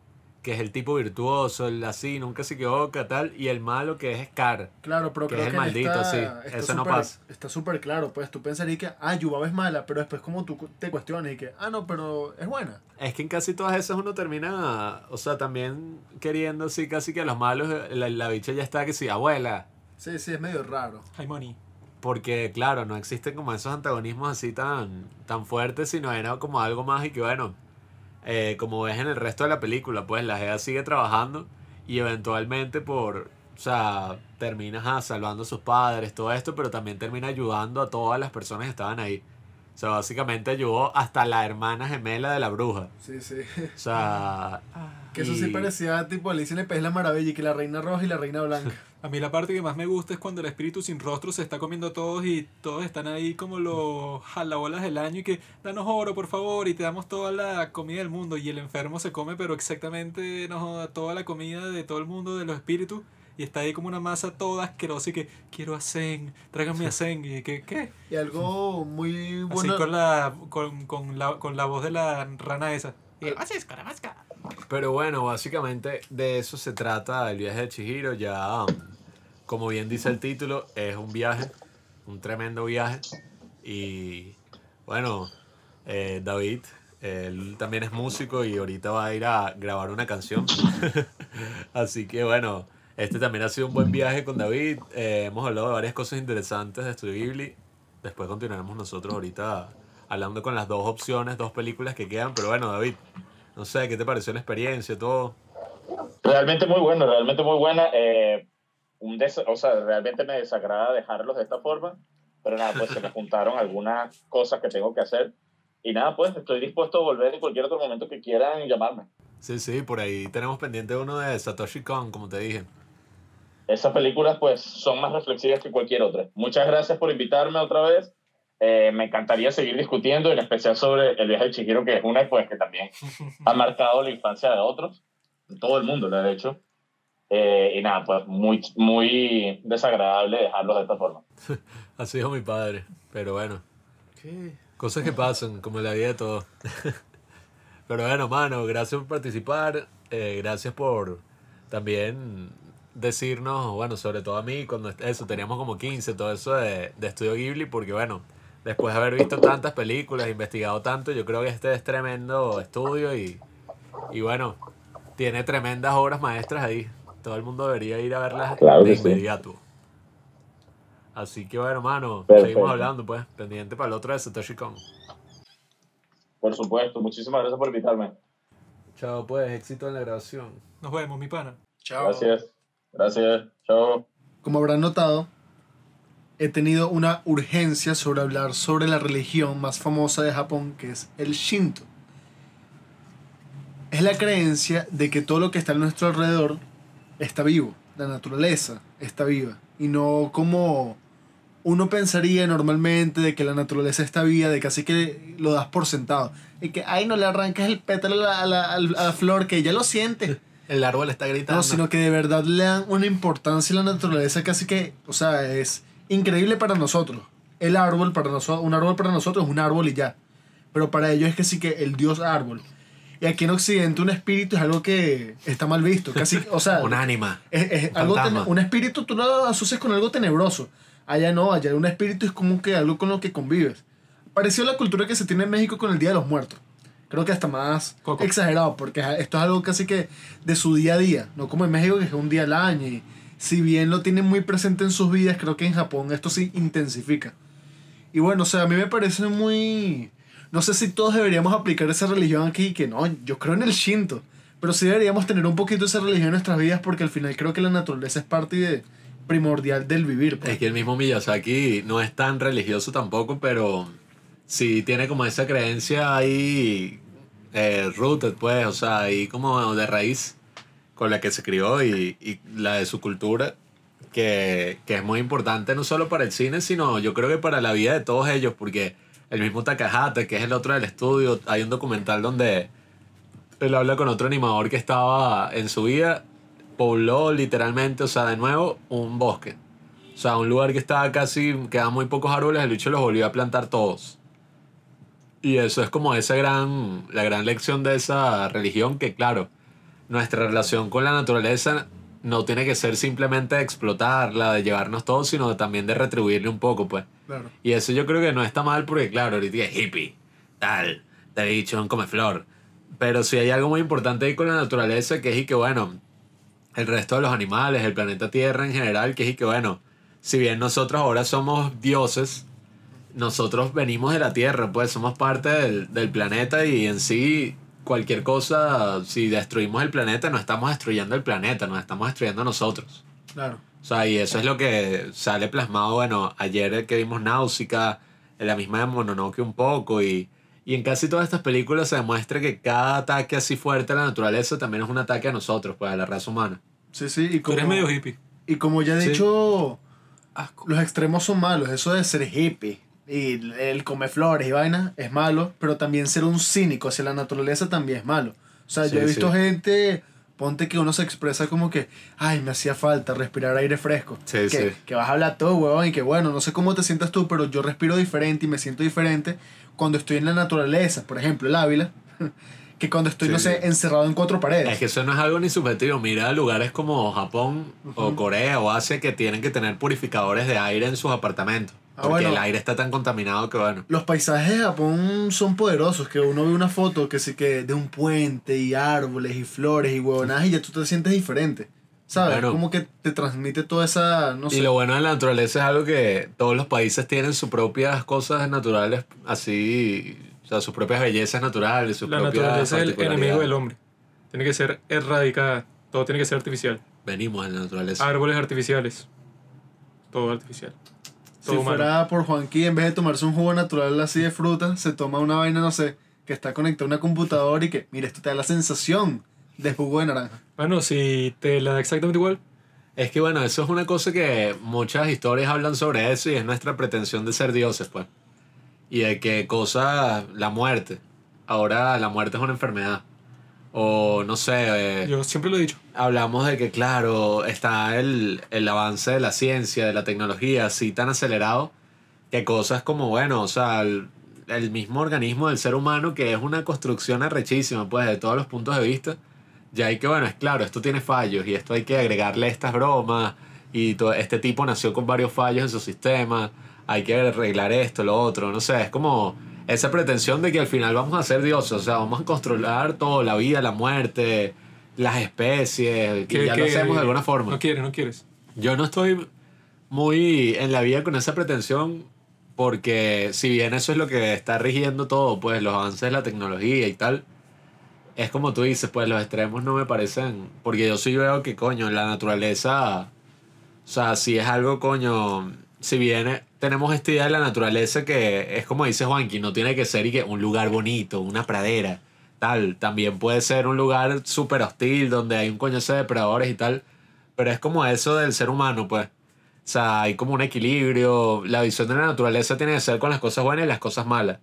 que es el tipo virtuoso, el así, nunca se equivoca, tal. Y el malo que es Scar. Claro, pero Que creo es el en maldito, esta- sí. está Eso no súper- pasa. Está súper claro, pues tú pensarías que, ah, Yubaba es mala, pero después como tú te cuestionas y que, ah, no, pero es buena. Es que en casi todas esas uno termina, o sea, también queriendo, sí, casi que a los malos, la, la bicha ya está que sí, abuela. Sí, sí, es medio raro. High money. Porque, claro, no existen como esos antagonismos así tan, tan fuertes, sino era como algo más y que, bueno, eh, como ves en el resto de la película, pues la Gea sigue trabajando y eventualmente por, o sea, termina ajá, salvando a sus padres, todo esto, pero también termina ayudando a todas las personas que estaban ahí. O sea, básicamente ayudó hasta la hermana gemela de la bruja. Sí, sí. O sea. Que eso sí parecía tipo Alicia en el País de la Maravilla y que la reina roja y la reina blanca. A mí la parte que más me gusta es cuando el espíritu sin rostro se está comiendo a todos y todos están ahí como los jalabolas del año y que danos oro por favor y te damos toda la comida del mundo y el enfermo se come pero exactamente no toda la comida de todo el mundo de los espíritus y está ahí como una masa toda asquerosa y que quiero hacen, tráiganme hacen y que qué Y algo muy así bueno. con la con, con la con la voz de la rana esa. Y el, "Así es, caramasca". Pero bueno, básicamente de eso se trata el viaje de Chihiro. Ya, um, como bien dice el título, es un viaje, un tremendo viaje. Y bueno, eh, David, él también es músico y ahorita va a ir a grabar una canción. Así que bueno, este también ha sido un buen viaje con David. Eh, hemos hablado de varias cosas interesantes de Studio Ghibli. Después continuaremos nosotros ahorita hablando con las dos opciones, dos películas que quedan. Pero bueno, David, no sé, ¿qué te pareció la experiencia, todo? Realmente muy bueno, realmente muy buena. Eh, un des o sea, realmente me desagrada dejarlos de esta forma, pero nada, pues se me juntaron algunas cosas que tengo que hacer. Y nada, pues estoy dispuesto a volver en cualquier otro momento que quieran llamarme. Sí, sí, por ahí tenemos pendiente uno de Satoshi Kon, como te dije. Esas películas pues son más reflexivas que cualquier otra. Muchas gracias por invitarme otra vez. Eh, me encantaría seguir discutiendo, en especial sobre el viaje de Chihiro, que es una pues que también ha marcado la infancia de otros, todo el mundo lo ha hecho. Eh, y nada, pues muy, muy desagradable dejarlos de esta forma. Así dijo mi padre, pero bueno, cosas que pasan, como en la vida de todos. pero bueno, mano, gracias por participar, eh, gracias por también decirnos, bueno, sobre todo a mí, cuando eso, teníamos como 15, todo eso de, de Estudio Ghibli, porque bueno, después de haber visto tantas películas, investigado tanto, yo creo que este es tremendo estudio y, y bueno, tiene tremendas obras maestras ahí. Todo el mundo debería ir a verlas Claro de sí. inmediato. Así que bueno, mano, Perfecto. seguimos hablando, pues, pendiente para el otro de Satoshi Kon. Por supuesto, muchísimas gracias por invitarme. Chao, pues, éxito en la grabación. Nos vemos, mi pana. Chao. Gracias. Gracias. Chao. Como habrán notado, he tenido una urgencia sobre hablar sobre la religión más famosa de Japón, que es el Shinto. Es la creencia de que todo lo que está a nuestro alrededor está vivo, la naturaleza está viva, y no como uno pensaría normalmente de que la naturaleza está viva, de que así que lo das por sentado, y que, ay, no le arrancas el pétalo a la, a la- a la flor, que ya lo siente. El árbol está gritando. No, sino que de verdad le dan una importancia a la naturaleza casi que, o sea, es increíble para nosotros. El árbol para nosotros, un árbol para nosotros es un árbol y ya. Pero para ellos es que sí que el dios árbol. Y aquí en Occidente un espíritu es algo que está mal visto. Casi, o sea, Un ánima. es, es un algo un espíritu tú lo asocias con algo tenebroso. Allá no, allá un espíritu es como que algo con lo que convives. Pareció la cultura que se tiene en México con el Día de los Muertos. Creo que hasta más Coco. exagerado, porque esto es algo casi que de su día a día, no como en México que es un día al año. Y si bien lo tienen muy presente en sus vidas, creo que en Japón esto sí intensifica. Y bueno, o sea, a mí me parece muy... No sé si todos deberíamos aplicar esa religión aquí, que no, yo creo en el Shinto. Pero sí deberíamos tener un poquito esa religión en nuestras vidas porque al final creo que la naturaleza es parte de, primordial del vivir. pues. Es que el mismo Miyazaki no es tan religioso tampoco, pero sí tiene como esa creencia ahí eh, rooted, pues, o sea, ahí como de raíz con la que se crió y, y la de su cultura, que, que es muy importante no solo para el cine, sino yo creo que para la vida de todos ellos, porque el mismo Takahata, que es el otro del estudio, hay un documental donde él habla con otro animador que estaba en su vida, pobló literalmente, o sea, de nuevo, un bosque. O sea, un lugar que estaba casi, quedaban muy pocos árboles, el bicho los volvió a plantar todos. Y eso es como esa gran, la gran lección de esa religión que, claro, nuestra relación con la naturaleza no tiene que ser simplemente de explotarla, de llevarnos todo, sino también de retribuirle un poco, pues. Claro. Y eso yo creo que no está mal porque, claro, ahorita es hippie, tal, te he dicho, un come flor. Pero sí hay algo muy importante ahí con la naturaleza, que es y que, bueno, el resto de los animales, el planeta Tierra en general, que es y que, bueno, si bien nosotros ahora somos dioses, nosotros venimos de la Tierra, pues somos parte del, del planeta y en sí cualquier cosa, si destruimos el planeta, no estamos destruyendo el planeta, nos estamos destruyendo nosotros. Claro. O sea, y eso es lo que sale plasmado, bueno, ayer que vimos Náusica, en la misma de Mononoke un poco y, y en casi todas estas películas se demuestra que cada ataque así fuerte a la naturaleza también es un ataque a nosotros, pues a la raza humana. Sí, sí, y Tú como, eres medio hippie. y como ya he Sí. dicho, Asco. los extremos son malos. Eso de ser hippie y el comer flores y vainas es malo, pero también ser un cínico hacia la naturaleza también es malo. O sea, Sí, yo he visto sí. gente, ponte que uno se expresa como que, ay, me hacía falta respirar aire fresco. Sí, que, sí. que vas a hablar tú, huevón, y que bueno, no sé cómo te sientas tú, pero yo respiro diferente y me siento diferente cuando estoy en la naturaleza, por ejemplo, el Ávila, que cuando estoy, no sé, encerrado en cuatro paredes. Es que eso no es algo ni subjetivo. Mira lugares como Japón o Ujú. Corea o Asia que tienen que tener purificadores de aire en sus apartamentos. Ah, Porque bueno. el aire está tan contaminado que bueno. Los paisajes de Japón son poderosos, que uno ve una foto que sí que de un puente y árboles y flores y huevonadas y ya tú te sientes diferente. ¿Sabes? Bueno. Como que te transmite toda esa, no sé. Y lo bueno de la naturaleza es algo que todos los países tienen sus propias cosas naturales, así, o sea, sus propias bellezas naturales, sus La propias naturaleza es el enemigo del hombre. Tiene que ser erradicada. Todo tiene que ser artificial. Venimos de la naturaleza. Árboles artificiales. Todo artificial. Si Todo fuera por Juanqui, en vez de tomarse un jugo natural así de fruta, se toma una vaina, no sé, que está conectada a una computadora y que, mira, esto te da la sensación de jugo de naranja. Bueno, si te la da exactamente igual, Es que bueno, eso es una cosa que muchas historias hablan sobre eso y es nuestra pretensión de ser dioses, pues. Y de que cosa, la muerte. Ahora la muerte es una enfermedad. O no sé, eh, yo siempre lo he dicho. hablamos de que, claro, está el, el avance de la ciencia, de la tecnología, así tan acelerado, que cosas como, bueno, o sea, el, el mismo organismo del ser humano, que es una construcción arrechísima, pues, de todos los puntos de vista, ya hay que, bueno, es claro, esto tiene fallos y esto hay que agregarle estas bromas y todo, este tipo nació con varios fallos en su sistema, hay que arreglar esto, lo otro, no sé, es como esa pretensión de que al final vamos a ser dioses, o sea, vamos a controlar todo, la vida, la muerte, las especies, que ya lo hacemos de alguna forma. No quieres, no quieres. Yo no estoy muy en la vida con esa pretensión porque si bien eso es lo que está rigiendo todo, pues los avances de la tecnología y tal, es como tú dices, pues los extremos no me parecen, porque yo sí veo que coño, la naturaleza, o sea, si es algo coño, si bien tenemos esta idea de la naturaleza que es como dice Juanqui, no tiene que ser y que un lugar bonito, una pradera, tal, también puede ser un lugar súper hostil donde hay un coñazo de depredadores y tal, pero es como eso del ser humano, pues. O sea, hay como un equilibrio. La visión de la naturaleza tiene que ser con las cosas buenas y las cosas malas.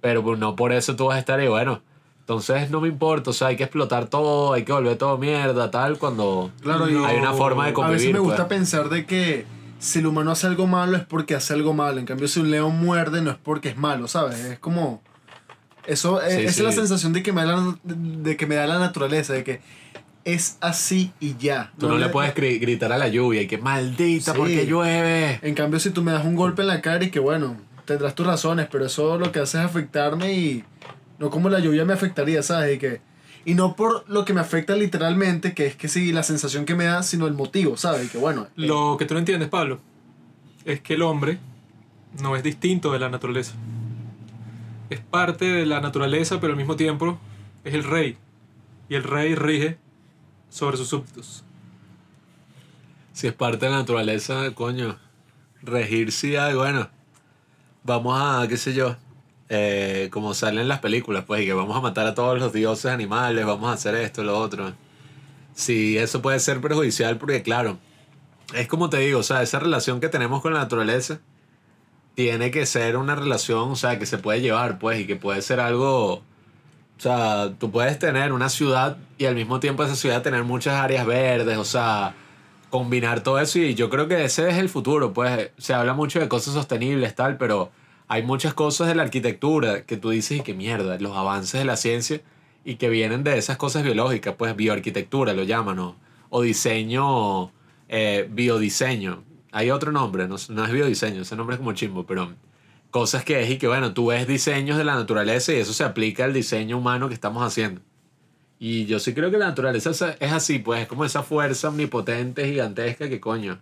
Pero pues, no por eso tú vas a estar ahí, bueno. Entonces no me importa, o sea, hay que explotar todo, hay que volver todo mierda, tal, cuando Claro, hay una forma de a convivir. veces me gusta pues. pensar de que si el humano hace algo malo es porque hace algo malo. En cambio, si un león muerde no es porque es malo, ¿sabes? Es como... Eso, Sí, esa sí. es la sensación de que, me da la, de que me da la naturaleza, de que es así y ya. Tú no, le puedes gri- gritar a la lluvia y que maldita, Sí. porque llueve. En cambio, si tú me das un golpe en la cara y que bueno, tendrás tus razones, pero eso lo que hace es afectarme y no como la lluvia me afectaría, ¿sabes? Y, que, y no por lo que me afecta literalmente, que es que sí, la sensación que me da, sino el motivo, ¿sabes? Y que bueno, eh, Lo que tú no entiendes, Pablo, es que el hombre no es distinto de la naturaleza. Es parte de la naturaleza, pero al mismo tiempo es el rey. Y el rey rige sobre sus súbditos. Si es parte de la naturaleza, coño, regir sí hay, bueno, vamos a, qué sé yo, eh, como salen en las películas, pues, y que vamos a matar a todos los dioses animales, vamos a hacer esto, lo otro. Sí, eso puede ser perjudicial porque, claro, es como te digo, o sea, esa relación que tenemos con la naturaleza tiene que ser una relación, o sea, que se puede llevar, pues, y que puede ser algo... O sea, tú puedes tener una ciudad y al mismo tiempo esa ciudad tener muchas áreas verdes, o sea, combinar todo eso y yo creo que ese es el futuro, pues se habla mucho de cosas sostenibles, tal, pero hay muchas cosas de la arquitectura que tú dices y que mierda, los avances de la ciencia y que vienen de esas cosas biológicas, pues bioarquitectura lo llaman, o, diseño, eh, biodiseño. Hay otro nombre, no, no es biodiseño, ese nombre es como chimbo, pero cosas que es y que bueno, tú ves diseños de la naturaleza y eso se aplica al diseño humano que estamos haciendo. Y yo sí creo que la naturaleza es así, pues es como esa fuerza omnipotente, gigantesca que coño.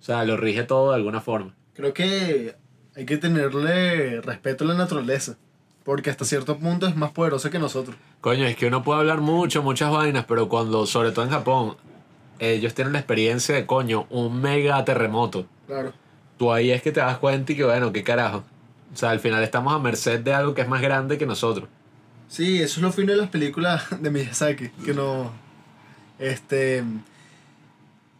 O sea, lo rige todo de alguna forma. creo que hay que tenerle respeto a la naturaleza, porque hasta cierto punto es más poderosa que nosotros. Coño, es que uno puede hablar mucho, muchas vainas, pero cuando, sobre todo en Japón, ellos tienen la experiencia de coño, un mega terremoto. Claro. Tú ahí es que te das cuenta y que bueno, qué carajo. O sea, al final estamos a merced de algo que es más grande que nosotros. Sí, eso es lo fino de las películas de Miyazaki, que no... Este...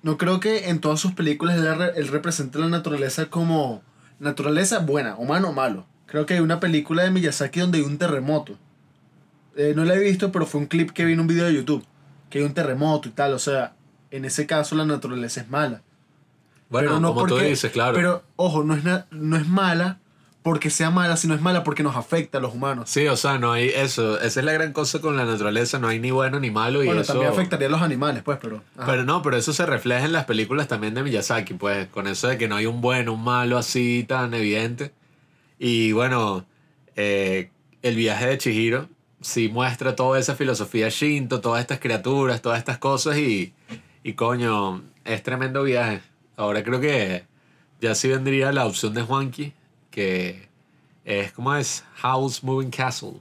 No creo que en todas sus películas él, él represente la naturaleza como... Naturaleza buena, humano o malo. Creo que hay una película de Miyazaki donde hay un terremoto. Eh, no la he visto, pero fue un clip que vi en un video de YouTube. Que hay un terremoto y tal. O sea, en ese caso la naturaleza es mala. Bueno, pero no como tú dices, claro. Pero, ojo, no es, na- no es mala porque sea mala, sino es mala porque nos afecta a los humanos. Sí, o sea, no hay eso. Esa es la gran cosa con la naturaleza. No hay ni bueno ni malo. Y bueno, eso... también afectaría a los animales, pues, pero... ajá. Pero no, pero eso se refleja en las películas también de Miyazaki, pues, con eso de que no hay un bueno, un malo así tan evidente. Y bueno, eh, el viaje de Chihiro sí muestra toda esa filosofía Shinto, todas estas criaturas, todas estas cosas y, y coño, es tremendo viaje. Ahora creo que ya sí vendría la opción de Juanqui, que es como es House Moving Castle.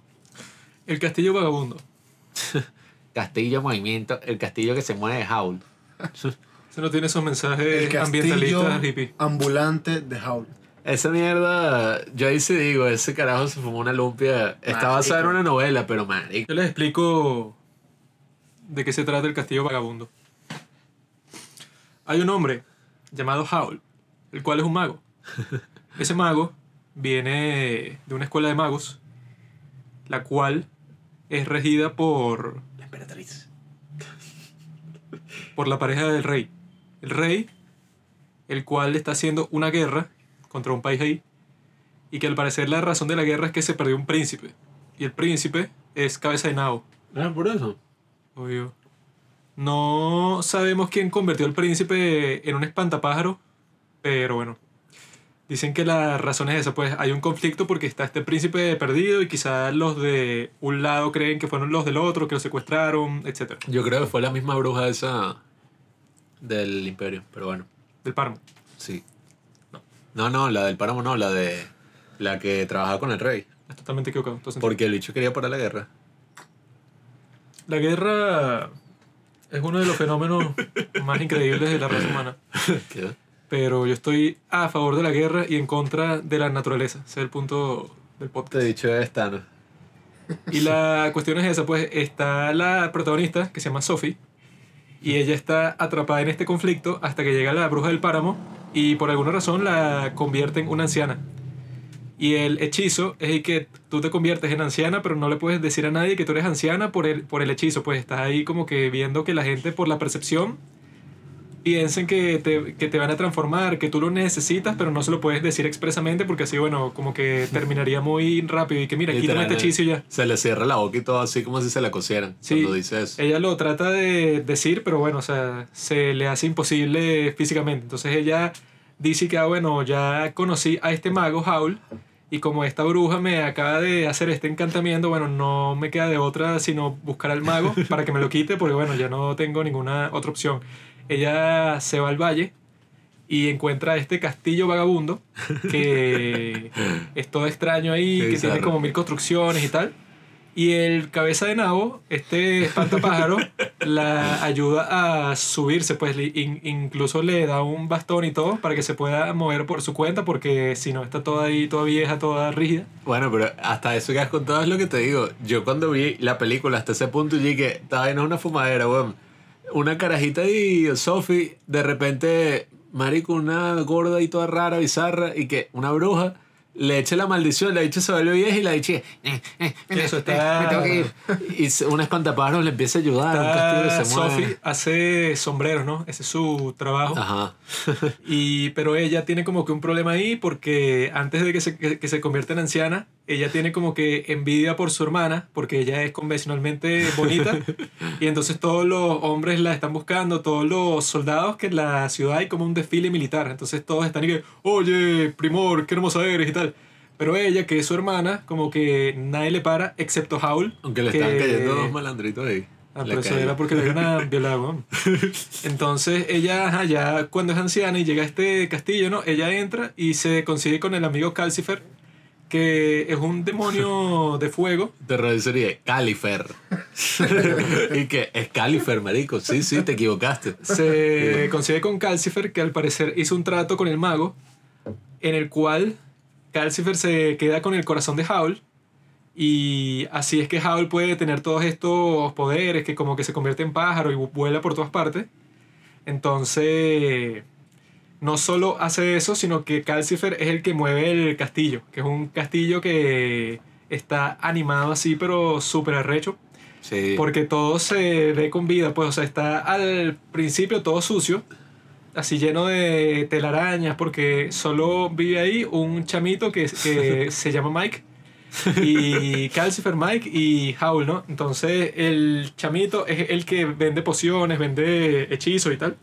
El castillo vagabundo. Castillo movimiento, el castillo que se mueve de Howl. Se no tiene esos mensajes ambientalistas hippie. ambulante de Howl. Esa mierda, yo ahí sí digo, ese carajo se fumó una lumpia. Está basada en una novela, pero marico. Yo les explico de qué se trata el castillo vagabundo. Hay un hombre llamado Howl, el cual es un mago. Ese mago viene de una escuela de magos, la cual es regida por La emperatriz. por la pareja del rey. El rey, el cual está haciendo una guerra contra un país ahí, y que al parecer la razón de la guerra es que se perdió un príncipe. Y el príncipe es cabeza de nabo. Ah, por eso. Obvio. No sabemos quién convirtió al príncipe en un espantapájaro, pero bueno. Dicen que la razón es esa, pues hay un conflicto porque está este príncipe perdido y quizás los de un lado creen que fueron los del otro, que lo secuestraron, etc. Yo creo que fue la misma bruja esa del imperio, pero bueno, Del páramo. sí. No, no, la del páramo no, la de la que trabajaba con el rey. Es totalmente equivocado. Entonces, Porque el bicho quería parar la guerra. La guerra es uno de los fenómenos más increíbles de la raza humana. ¿Qué? Pero yo estoy a favor de la guerra y en contra de la naturaleza. Ese es el punto del Te podcast. he dicho es Thanos. Y la cuestión es esa, pues está la protagonista que se llama Sophie y ella está atrapada en este conflicto hasta que llega la bruja del páramo y por alguna razón la convierte en una anciana. Y el hechizo es el que tú te conviertes en anciana, pero no le puedes decir a nadie que tú eres anciana por el, por el hechizo. Pues estás ahí como que viendo que la gente por la percepción piensen que te, que te van a transformar, que tú lo necesitas, pero no se lo puedes decir expresamente porque así, bueno, como que terminaría muy rápido y que mira, quítame este hechizo y ya. Se le cierra la boca y todo así como si se la cosieran. Sí. Cuando dice eso. Ella lo trata de decir, pero bueno, o sea, se le hace imposible físicamente. Entonces ella dice que, ah, bueno, ya conocí a este mago, Howl, y como esta bruja me acaba de hacer este encantamiento, bueno, no me queda de otra sino buscar al mago para que me lo quite, porque bueno, ya no tengo ninguna otra opción. Ella se va al valle y encuentra este castillo vagabundo que es todo extraño ahí, Qué que tiene como mil construcciones y tal. Y el cabeza de nabo, este espantapájaro, la ayuda a subirse, pues in- incluso le da un bastón y todo para que se pueda mover por su cuenta, porque si no está toda ahí, toda vieja, toda rígida. Bueno, pero hasta eso que has contado es lo que te digo. Yo cuando vi la película hasta ese punto, dije, estaba en una fumadera, weón. Una carajita y Sophie, de repente, marico, una gorda y toda rara, bizarra, y que una bruja le eche la maldición, la dicha se vuelve vieja y la dicha, eh, eh, Eso eh, está- me tengo que ir. Y un espantapájaros le empieza a ayudar, un se mueve. Sophie hace sombreros, ¿no? Ese es su trabajo. Ajá. Y, pero ella tiene como que un problema ahí porque antes de que se, que, que se convierta en anciana, ella tiene como que envidia por su hermana porque ella es convencionalmente bonita y entonces todos los hombres la están buscando, todos los soldados que en la ciudad hay como un desfile militar, entonces todos están y que, oye, primor, qué hermosa eres y tal. Pero ella, que es su hermana, como que nadie le para, excepto Howl. Aunque le que- estaban cayendo dos malandritos ahí. Ah, pero eso era porque le habían a- violado. Entonces ella, ajá, ya cuando es anciana y llega a este castillo, ¿no? Ella entra y se consigue con el amigo Calcifer, que es un demonio de fuego. Terrorizaría, Califer. y que es Califer, marico. Sí, sí, te equivocaste. Se consigue con Calcifer, que al parecer hizo un trato con el mago, en el cual Calcifer se queda con el corazón de Howl. Y así es que Howl puede tener todos estos poderes, que como que se convierte en pájaro y vuela por todas partes. Entonces, no solo hace eso, sino que Calcifer es el que mueve el castillo, que es un castillo que está animado así, pero súper arrecho. Sí. Porque todo se ve con vida, pues, o sea, está al principio todo sucio, así lleno de telarañas, porque solo vive ahí un chamito que, que se llama Mike, y Calcifer Mike y Howl, ¿no? Entonces el chamito es el que vende pociones, vende hechizos y tal.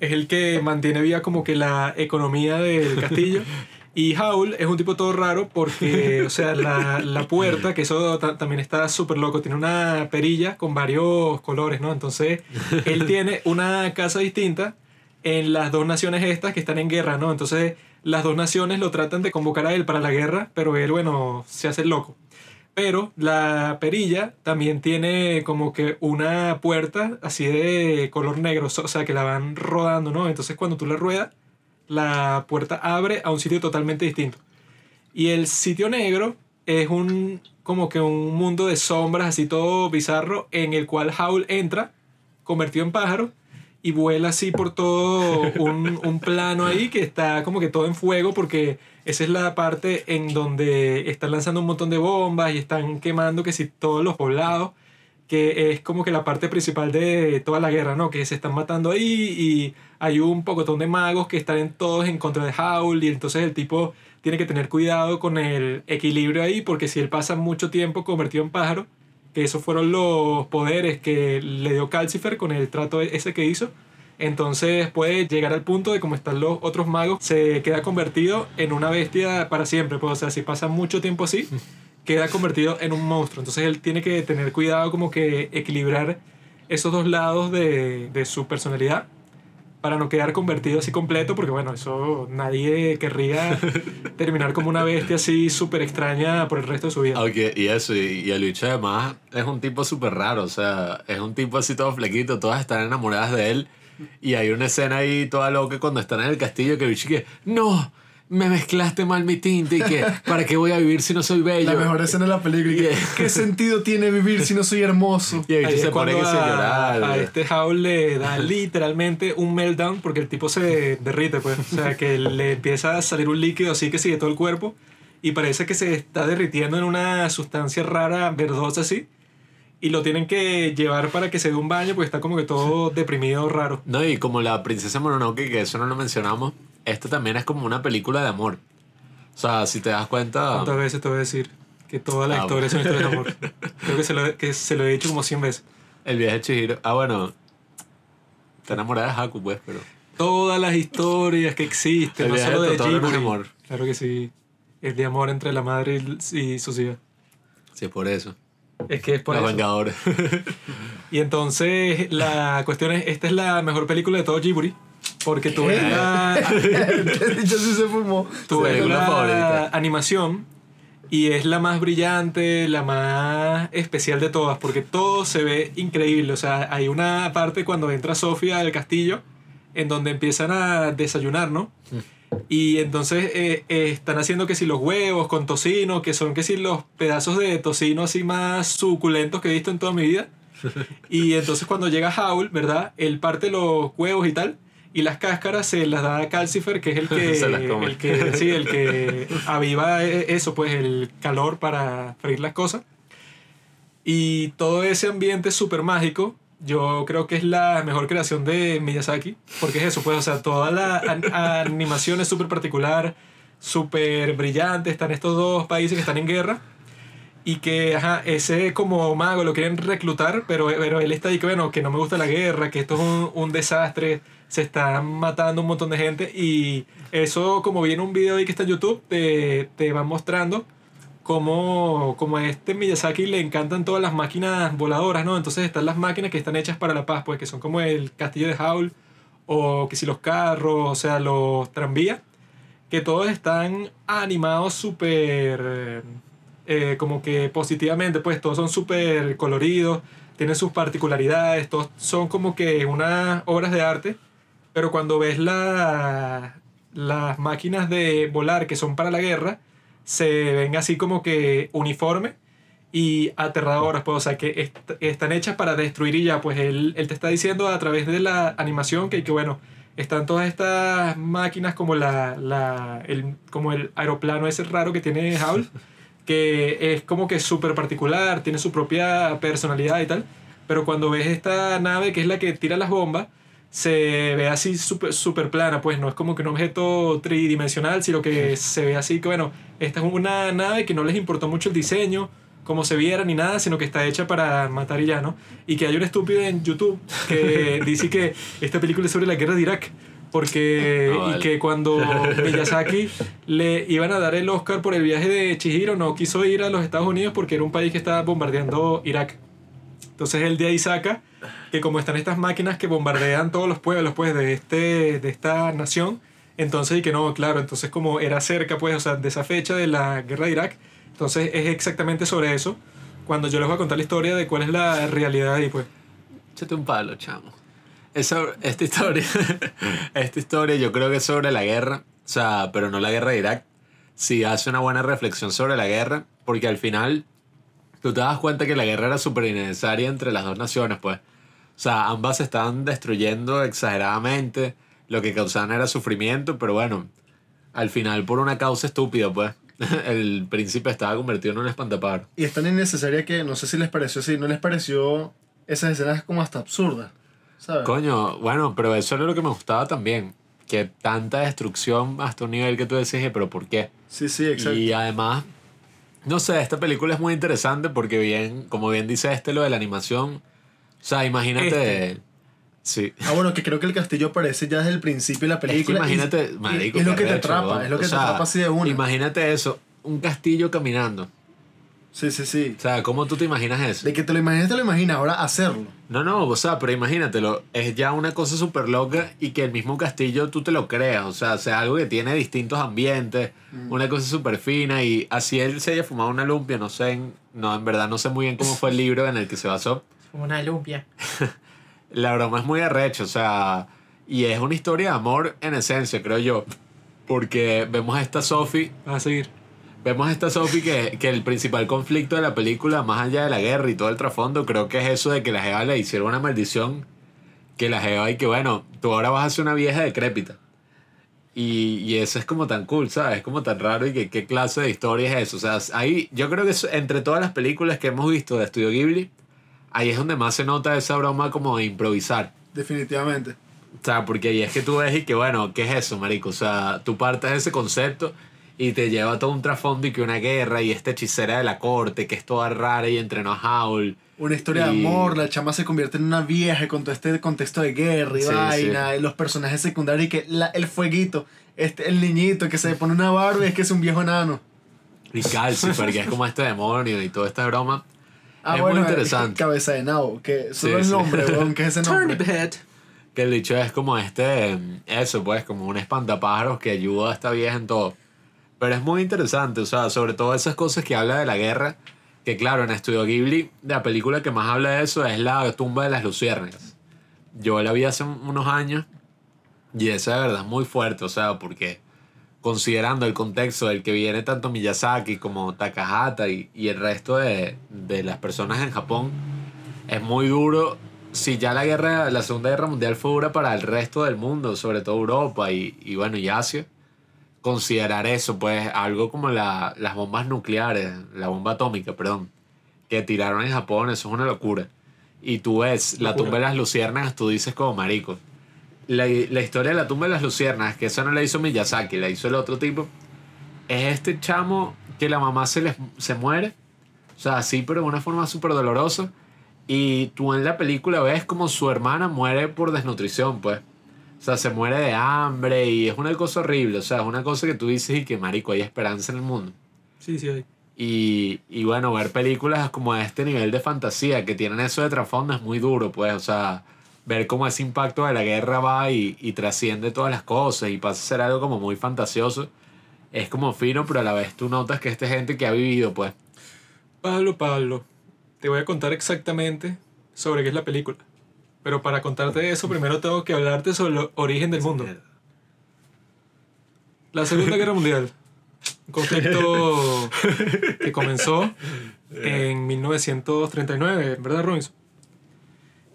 Es el que mantiene viva como que la economía del castillo. Y Howl es un tipo todo raro porque, o sea, la, la puerta, que eso ta- también está súper loco, tiene una perilla con varios colores, ¿no? Entonces, él tiene una casa distinta en las dos naciones estas que están en guerra, ¿no? Entonces, las dos naciones lo tratan de convocar a él para la guerra, pero él, bueno, se hace loco. Pero la perilla también tiene como que una puerta así de color negro, o sea, que la van rodando, ¿no? Entonces, cuando tú la ruedas, la puerta abre a un sitio totalmente distinto. Y el sitio negro es un como que un mundo de sombras así todo bizarro en el cual Howl entra convertido en pájaro y vuela así por todo un, un plano ahí que está como que todo en fuego porque esa es la parte en donde están lanzando un montón de bombas y están quemando que si todos los poblados que es como que la parte principal de toda la guerra, ¿no? Que se están matando ahí y hay un pocotón de magos que están todos en contra de Howl y entonces el tipo tiene que tener cuidado con el equilibrio ahí porque si él pasa mucho tiempo convertido en pájaro, que esos fueron los poderes que le dio Calcifer con el trato ese que hizo, entonces puede llegar al punto de como están los otros magos, se queda convertido en una bestia para siempre, pues o sea, si pasa mucho tiempo así, queda convertido en un monstruo. Entonces él tiene que tener cuidado como que equilibrar esos dos lados de, de su personalidad para no quedar convertido así completo, porque bueno, eso nadie querría terminar como una bestia así súper extraña por el resto de su vida. Aunque, y eso, y, y el bicho además es un tipo súper raro, o sea, es un tipo así todo flequito, todas están enamoradas de él. Y hay una escena ahí toda loca cuando están en el castillo que el bicho que, no, me mezclaste mal mi tinte y que, ¿para qué voy a vivir si no soy bello? La mejor escena de la película. y que, Yeah. ¿Qué sentido tiene vivir si no soy hermoso? Y Ahí se pone cuando que se a, llorar. a este Howl le da literalmente un meltdown porque el tipo se derrite, pues. O sea, que le empieza a salir un líquido así que sigue todo el cuerpo y parece que se está derritiendo en una sustancia rara, verdosa así. Y lo tienen que llevar para que se dé un baño porque está como que todo deprimido, raro. No, y como la princesa Mononoke, que eso no lo mencionamos, esto también es como una película de amor. O sea, si te das cuenta... ¿Cuántas veces te voy a decir que todas las Ah, historias son historias de amor? Creo que se, lo, que se lo he dicho como 100 veces. El viaje de Chihiro... Ah, bueno. Está enamorada de Haku, pues, pero... Todas las historias que existen, El no solo de Totoro no es amor. Claro que sí. Es de amor entre la madre y sus hijas. Sí, es por eso. Es que es por Los eso. Vengadores. Y entonces la cuestión es, esta es la mejor película de todo Ghibli. Porque tú ves la, Yo sí se fumó. ves película la favorita. animación y es la más brillante, la más especial de todas, porque todo se ve increíble. O sea, hay una parte cuando entra Sofía al castillo en donde empiezan a desayunar, ¿no? Y entonces eh, eh, están haciendo que si los huevos con tocino, que son que si los pedazos de tocino así más suculentos que he visto en toda mi vida. Y entonces cuando llega Howl, ¿verdad? Él parte los huevos y tal. Y las cáscaras se las da a Calcifer, que es el que, el que, sí, el que aviva eh, eso, pues el calor para freír las cosas. Y todo ese ambiente súper mágico, yo creo que es la mejor creación de Miyazaki, porque es eso, pues, o sea, toda la an- animación es súper particular, súper brillante, están estos dos países que están en guerra, y que, ajá, ese como mago lo quieren reclutar, pero, pero él está ahí que, bueno, que no me gusta la guerra, que esto es un, un desastre, se están matando un montón de gente, y eso, como viene un video ahí que está en YouTube, te, te va mostrando como, como a este Miyazaki le encantan todas las máquinas voladoras, ¿no? Entonces están las máquinas que están hechas para la paz, pues que son como el castillo de Howl, o que si los carros, o sea, los tranvías, que todos están animados súper, eh, como que positivamente, pues todos son súper coloridos, tienen sus particularidades, todos son como que unas obras de arte, pero cuando ves la, las máquinas de volar que son para la guerra se ven así como que uniforme y aterradoras, pues, o sea, que est- están hechas para destruir y ya, pues él, él te está diciendo a través de la animación que, que bueno, están todas estas máquinas como la, la el, como el aeroplano ese raro que tiene Howl, que es como que súper particular, tiene su propia personalidad y tal, pero cuando ves esta nave que es la que tira las bombas, se ve así súper super plana, pues no es como que un objeto tridimensional, sino que se ve así que, bueno, esta es una nave que no les importó mucho el diseño, como se viera ni nada, sino que está hecha para matar y ya, ¿no? Y que hay un estúpido en YouTube que dice que esta película es sobre la guerra de Irak. Porque, No, vale. y que cuando Miyazaki le iban a dar el Oscar por el viaje de Chihiro, no quiso ir a los Estados Unidos porque era un país que estaba bombardeando Irak. Entonces él de ahí saca que como están estas máquinas que bombardean todos los pueblos pues de, este, de esta nación, entonces y que no, claro, entonces como era cerca pues, o sea, de esa fecha de la guerra de Irak, entonces es exactamente sobre eso, cuando yo les voy a contar la historia de cuál es la realidad ahí pues. Échate un palo, chamo. Esa, esta historia, esta historia yo creo que es sobre la guerra, o sea, pero no la guerra de Irak. Sí hace una buena reflexión sobre la guerra, porque al final tú te das cuenta que la guerra era súper innecesaria entre las dos naciones, pues. O sea, ambas se estaban destruyendo exageradamente, lo que causaban era sufrimiento, pero bueno, al final por una causa estúpida, pues. El príncipe estaba convertido en un espantapájaro. Y es tan innecesaria que no sé si les pareció así, ¿no les pareció esas escenas como hasta absurdas? ¿Sabes? Coño, bueno, pero eso era lo que me gustaba también. Que tanta destrucción hasta un nivel que tú decís, "Eh, pero ¿por qué? Sí, sí, exacto. Y además, no sé, esta película es muy interesante porque bien, como bien dice este, lo de la animación. O sea, imagínate... Este. Sí. Ah, bueno, que creo que el castillo aparece ya desde el principio de la Es que película. imagínate, y- marico, y es lo qué que te atrapa, es lo que O te atrapa así de una. Imagínate eso, un castillo caminando. Sí, sí, sí. O sea, ¿cómo tú te imaginas eso? De que te lo imaginas, te lo imaginas, ahora hacerlo. No, no, o sea, pero imagínatelo, es ya una cosa súper loca y que el mismo castillo tú te lo creas, o sea, sea algo que tiene distintos ambientes, Mm. una cosa súper fina y así él se haya fumado una lumpia, no sé, en- no, en verdad no sé muy bien cómo fue el libro en el que se basó. Como una lumpia. La broma es muy arrecho, o sea, y es una historia de amor en esencia, creo yo, porque vemos a esta Sophie Vas a seguir. Vemos a esta Sophie que, que el principal conflicto de la película, más allá de la guerra y todo el trasfondo, creo que es eso de que la Jeva le hicieron una maldición. Que la Jeva y que, bueno, tú ahora vas a ser una vieja decrépita. Y, y eso es como tan cool, ¿sabes? Es como tan raro y que qué clase de historia es eso. O sea, ahí yo creo que es- entre todas las películas que hemos visto de Estudio Ghibli, ahí es donde más se nota esa broma como de improvisar. Definitivamente. O sea, porque ahí es que tú ves y que, bueno, ¿qué es eso, marico? O sea, tú partes de ese concepto y te lleva todo un trasfondo y que una guerra y esta hechicera de la corte que es toda rara y entrenó a Howl. Una historia Y- de amor, la chama se convierte en una vieja con todo este contexto de guerra y Sí, vaina, y los personajes secundarios y que la- el fueguito, este, el niñito que se pone una barba y es que es un viejo enano. Y Calcifer, que es como este demonio y toda esta broma. Ah, Es bueno, muy interesante. Cabeza de nabo, que solo Sí, el sí. nombre, weón, que es ese nombre. head. Que el dicho es como este, eso pues, como un espantapájaros que ayuda a esta vieja en todo. Pero es muy interesante, o sea, sobre todo esas cosas que habla de la guerra, que claro, en Estudio Ghibli, la película que más habla de eso es La tumba de las luciérnagas. Yo la vi hace unos años y esa de verdad es muy fuerte, o sea, porque considerando el contexto del que viene tanto Miyazaki como Takahata y, y el resto de, de las personas en Japón, es muy duro. Si ya la guerra, la Segunda Guerra Mundial fue dura para el resto del mundo, sobre todo Europa y, y bueno, y Asia, considerar eso, pues algo como la- las bombas nucleares, la bomba atómica, perdón, que tiraron en Japón, eso es una locura. Y tú ves la tumba de las luciérnagas, tú dices como marico. La, la historia de la tumba de las luciérnagas, que eso no la hizo Miyazaki, la hizo el otro tipo, es este chamo que la mamá se, les, se muere, o sea, sí, pero de una forma súper dolorosa. Y tú en la película ves como su hermana muere por desnutrición, pues. O sea, se muere de hambre y es una cosa horrible. O sea, es una cosa que tú dices y que, marico, hay esperanza en el mundo. Sí, sí, hay. Y, y bueno, ver películas como a este nivel de fantasía que tienen eso de trasfondo es muy duro, pues. O sea, ver cómo ese impacto de la guerra va y, y trasciende todas las cosas y pasa a ser algo como muy fantasioso. Es como fino, pero a la vez tú notas que esta gente que ha vivido, pues. Pablo, Pablo, te voy a contar exactamente sobre qué es la película. Pero para contarte eso, primero tengo que hablarte sobre el origen del mundo. La Segunda Guerra Mundial. Un conflicto que comenzó en 1939, ¿verdad, Robinson?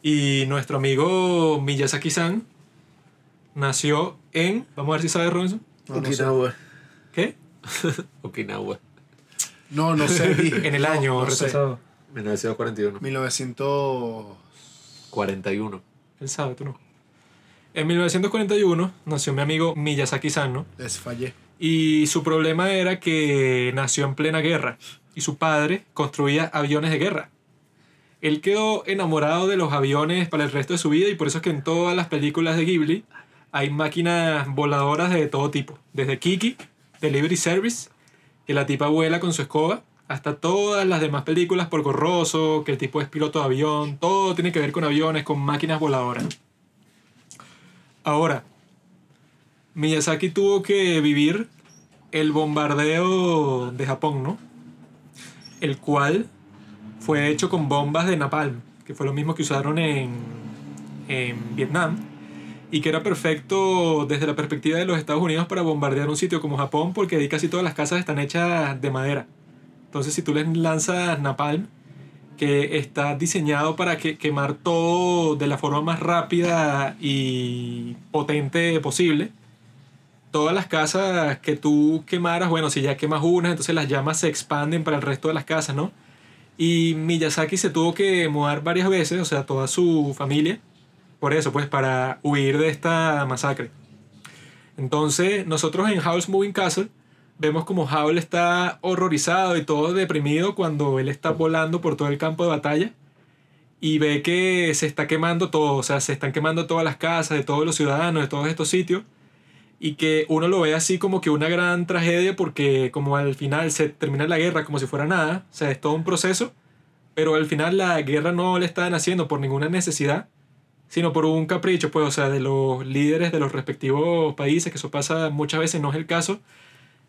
Y nuestro amigo Miyazaki-san nació en. Vamos a ver si sabes, Robinson. No, no sé. Okinawa. ¿Qué? Okinawa, No, no sé. En el No, año no sé. retrasado. 1941. 1900. 41. Él sabe, tú no. En 1941 nació mi amigo Miyazaki-san, ¿no? Les fallé. Y su problema era que nació en plena guerra y su padre construía aviones de guerra. Él quedó enamorado de los aviones para el resto de su vida y por eso es que en todas las películas de Ghibli hay máquinas voladoras de todo tipo. Desde Kiki, Delivery Service, que la tipa vuela con su escoba, hasta todas las demás películas por Corroso, que el tipo es piloto de avión, todo tiene que ver con aviones, con máquinas voladoras. Ahora, Miyazaki tuvo que vivir el bombardeo de Japón, ¿no? El cual fue hecho con bombas de napalm, que fue lo mismo que usaron en, en Vietnam, y que era perfecto desde la perspectiva de los Estados Unidos para bombardear un sitio como Japón, porque ahí casi todas las casas están hechas de madera. Entonces, si tú les lanzas napalm, que está diseñado para que, quemar todo de la forma más rápida y potente posible, todas las casas que tú quemaras, bueno, si ya quemas una, entonces las llamas se expanden para el resto de las casas, ¿no? Y Miyazaki se tuvo que mudar varias veces, o sea, toda su familia, por eso, pues, para huir de esta masacre. Entonces, nosotros en House Moving Castle vemos como Howl está horrorizado y todo deprimido cuando él está volando por todo el campo de batalla y ve que se está quemando todo, o sea, se están quemando todas las casas de todos los ciudadanos de todos estos sitios y que uno lo ve así como que una gran tragedia porque como al final se termina la guerra como si fuera nada, o sea, es todo un proceso, pero al final la guerra no le están haciendo por ninguna necesidad, sino por un capricho, pues, o sea, de los líderes de los respectivos países, que eso pasa muchas veces, no es el caso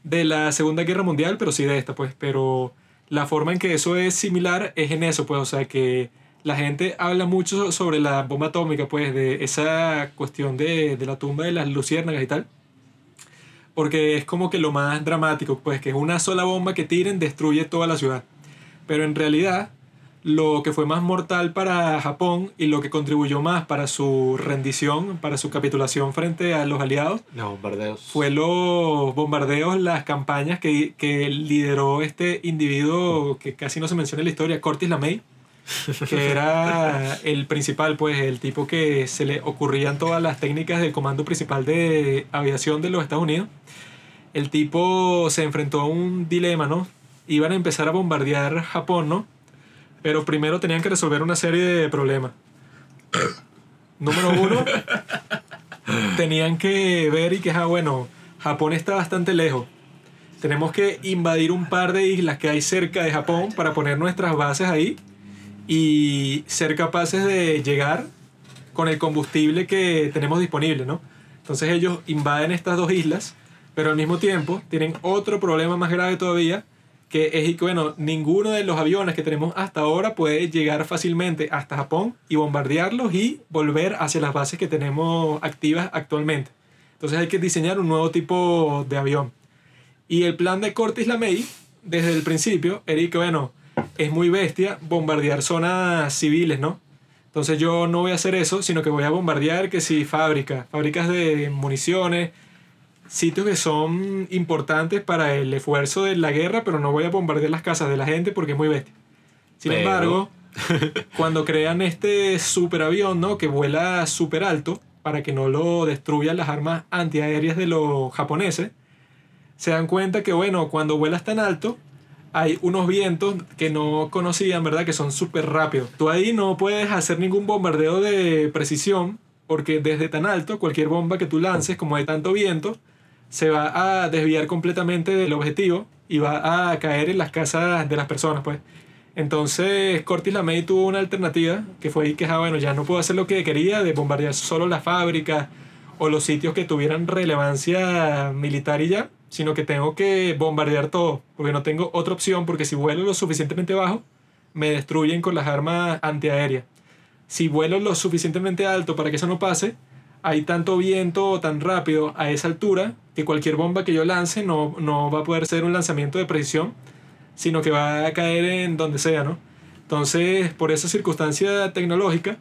de la Segunda Guerra Mundial, pero sí de esta, pues, pero la forma en que eso es similar es en eso, pues, o sea, que la gente habla mucho sobre la bomba atómica, pues, de esa cuestión de, de la tumba de las luciérnagas y tal porque es como que lo más dramático, pues que una sola bomba que tiren destruye toda la ciudad. Pero en realidad, lo que fue más mortal para Japón y lo que contribuyó más para su rendición, para su capitulación frente a los aliados, Los bombardeos. fue los bombardeos, las campañas que, que lideró este individuo que casi no se menciona en la historia, Curtis LeMay, que era el principal, pues el tipo que se le ocurrían todas las técnicas del comando principal de aviación de los Estados Unidos. El tipo se enfrentó a un dilema, ¿no? Iban a empezar a bombardear Japón, ¿no? Pero primero tenían que resolver una serie de problemas. Número uno, tenían que ver y que, ah, bueno, Japón está bastante lejos. Tenemos que invadir un par de islas que hay cerca de Japón para poner nuestras bases ahí y ser capaces de llegar con el combustible que tenemos disponible, ¿no? Entonces ellos invaden estas dos islas, pero al mismo tiempo tienen otro problema más grave todavía, que es que, bueno, ninguno de los aviones que tenemos hasta ahora puede llegar fácilmente hasta Japón y bombardearlos y volver hacia las bases que tenemos activas actualmente. Entonces hay que diseñar un nuevo tipo de avión. Y el plan de Curtis LeMay, desde el principio, era que, bueno, es muy bestia bombardear zonas civiles, ¿no? Entonces yo no voy a hacer eso, sino que voy a bombardear que si fábricas, fábricas de municiones, sitios que son importantes para el esfuerzo de la guerra, pero no voy a bombardear las casas de la gente porque es muy bestia. Sin Pero- embargo, cuando crean este superavión, ¿no? Que vuela súper alto para que no lo destruyan las armas antiaéreas de los japoneses, se dan cuenta que, bueno, cuando vuelas tan alto, hay unos vientos que no conocían, ¿verdad? Que son súper rápidos. Tú ahí no puedes hacer ningún bombardeo de precisión, porque desde tan alto, cualquier bomba que tú lances, como hay tanto viento, se va a desviar completamente del objetivo y va a caer en las casas de las personas, pues. Entonces, Curtis LeMay tuvo una alternativa que fue ahí que, ah, bueno, ya no puedo hacer lo que quería de bombardear solo las fábricas o los sitios que tuvieran relevancia militar y ya, sino que tengo que bombardear todo, porque no tengo otra opción, porque si vuelo lo suficientemente bajo, me destruyen con las armas antiaéreas. Si vuelo lo suficientemente alto para que eso no pase, hay tanto viento tan rápido a esa altura que cualquier bomba que yo lance no, no va a poder ser un lanzamiento de precisión, sino que va a caer en donde sea, ¿no? Entonces, por esa circunstancia tecnológica,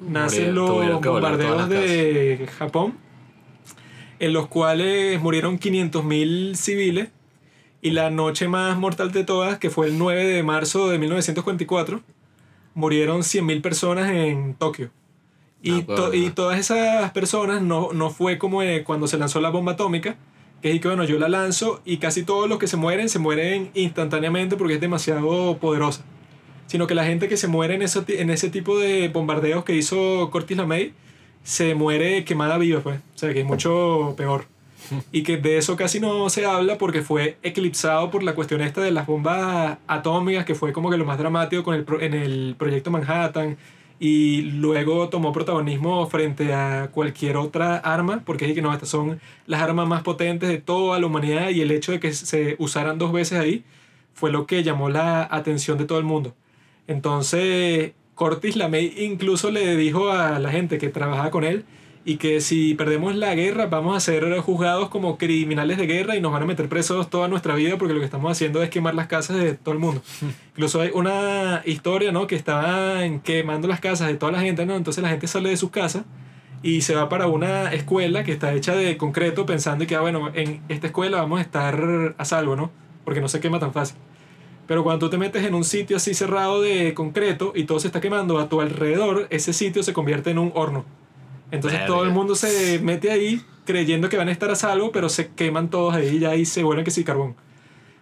nacen los bombardeos de Japón, en los cuales murieron 500.000 civiles, y la noche más mortal de todas, que fue el 9 de marzo de 1944, murieron 100.000 personas en Tokio. Y, to- y todas esas personas no, no fue como eh, cuando se lanzó la bomba atómica, que es que bueno, yo la lanzo y casi todos los que se mueren se mueren instantáneamente porque es demasiado poderosa. Sino que la gente que se muere en, eso, en ese tipo de bombardeos que hizo Cortis LeMay se muere quemada viva, pues. O sea, que es mucho peor. Y que de eso casi no se habla porque fue eclipsado por la cuestión esta de las bombas atómicas, que fue como que lo más dramático con el pro- en el proyecto Manhattan. Y luego tomó protagonismo frente a cualquier otra arma, porque es que no, estas son las armas más potentes de toda la humanidad y el hecho de que se usaran dos veces ahí fue lo que llamó la atención de todo el mundo. Entonces, Cortis Lamey incluso le dijo a la gente que trabajaba con él y que si perdemos la guerra vamos a ser juzgados como criminales de guerra y nos van a meter presos toda nuestra vida porque lo que estamos haciendo es quemar las casas de todo el mundo. Incluso hay una historia, ¿no? Que estaban quemando las casas de toda la gente, ¿no? Entonces la gente sale de sus casas y se va para una escuela que está hecha de concreto pensando que, ah, bueno, en esta escuela vamos a estar a salvo, ¿no? Porque no se quema tan fácil. Pero cuando tú te metes en un sitio así cerrado de concreto y todo se está quemando a tu alrededor, ese sitio se convierte en un horno. Entonces todo el mundo se mete ahí creyendo que van a estar a salvo, pero se queman todos ahí ya y se vuelven que sí carbón.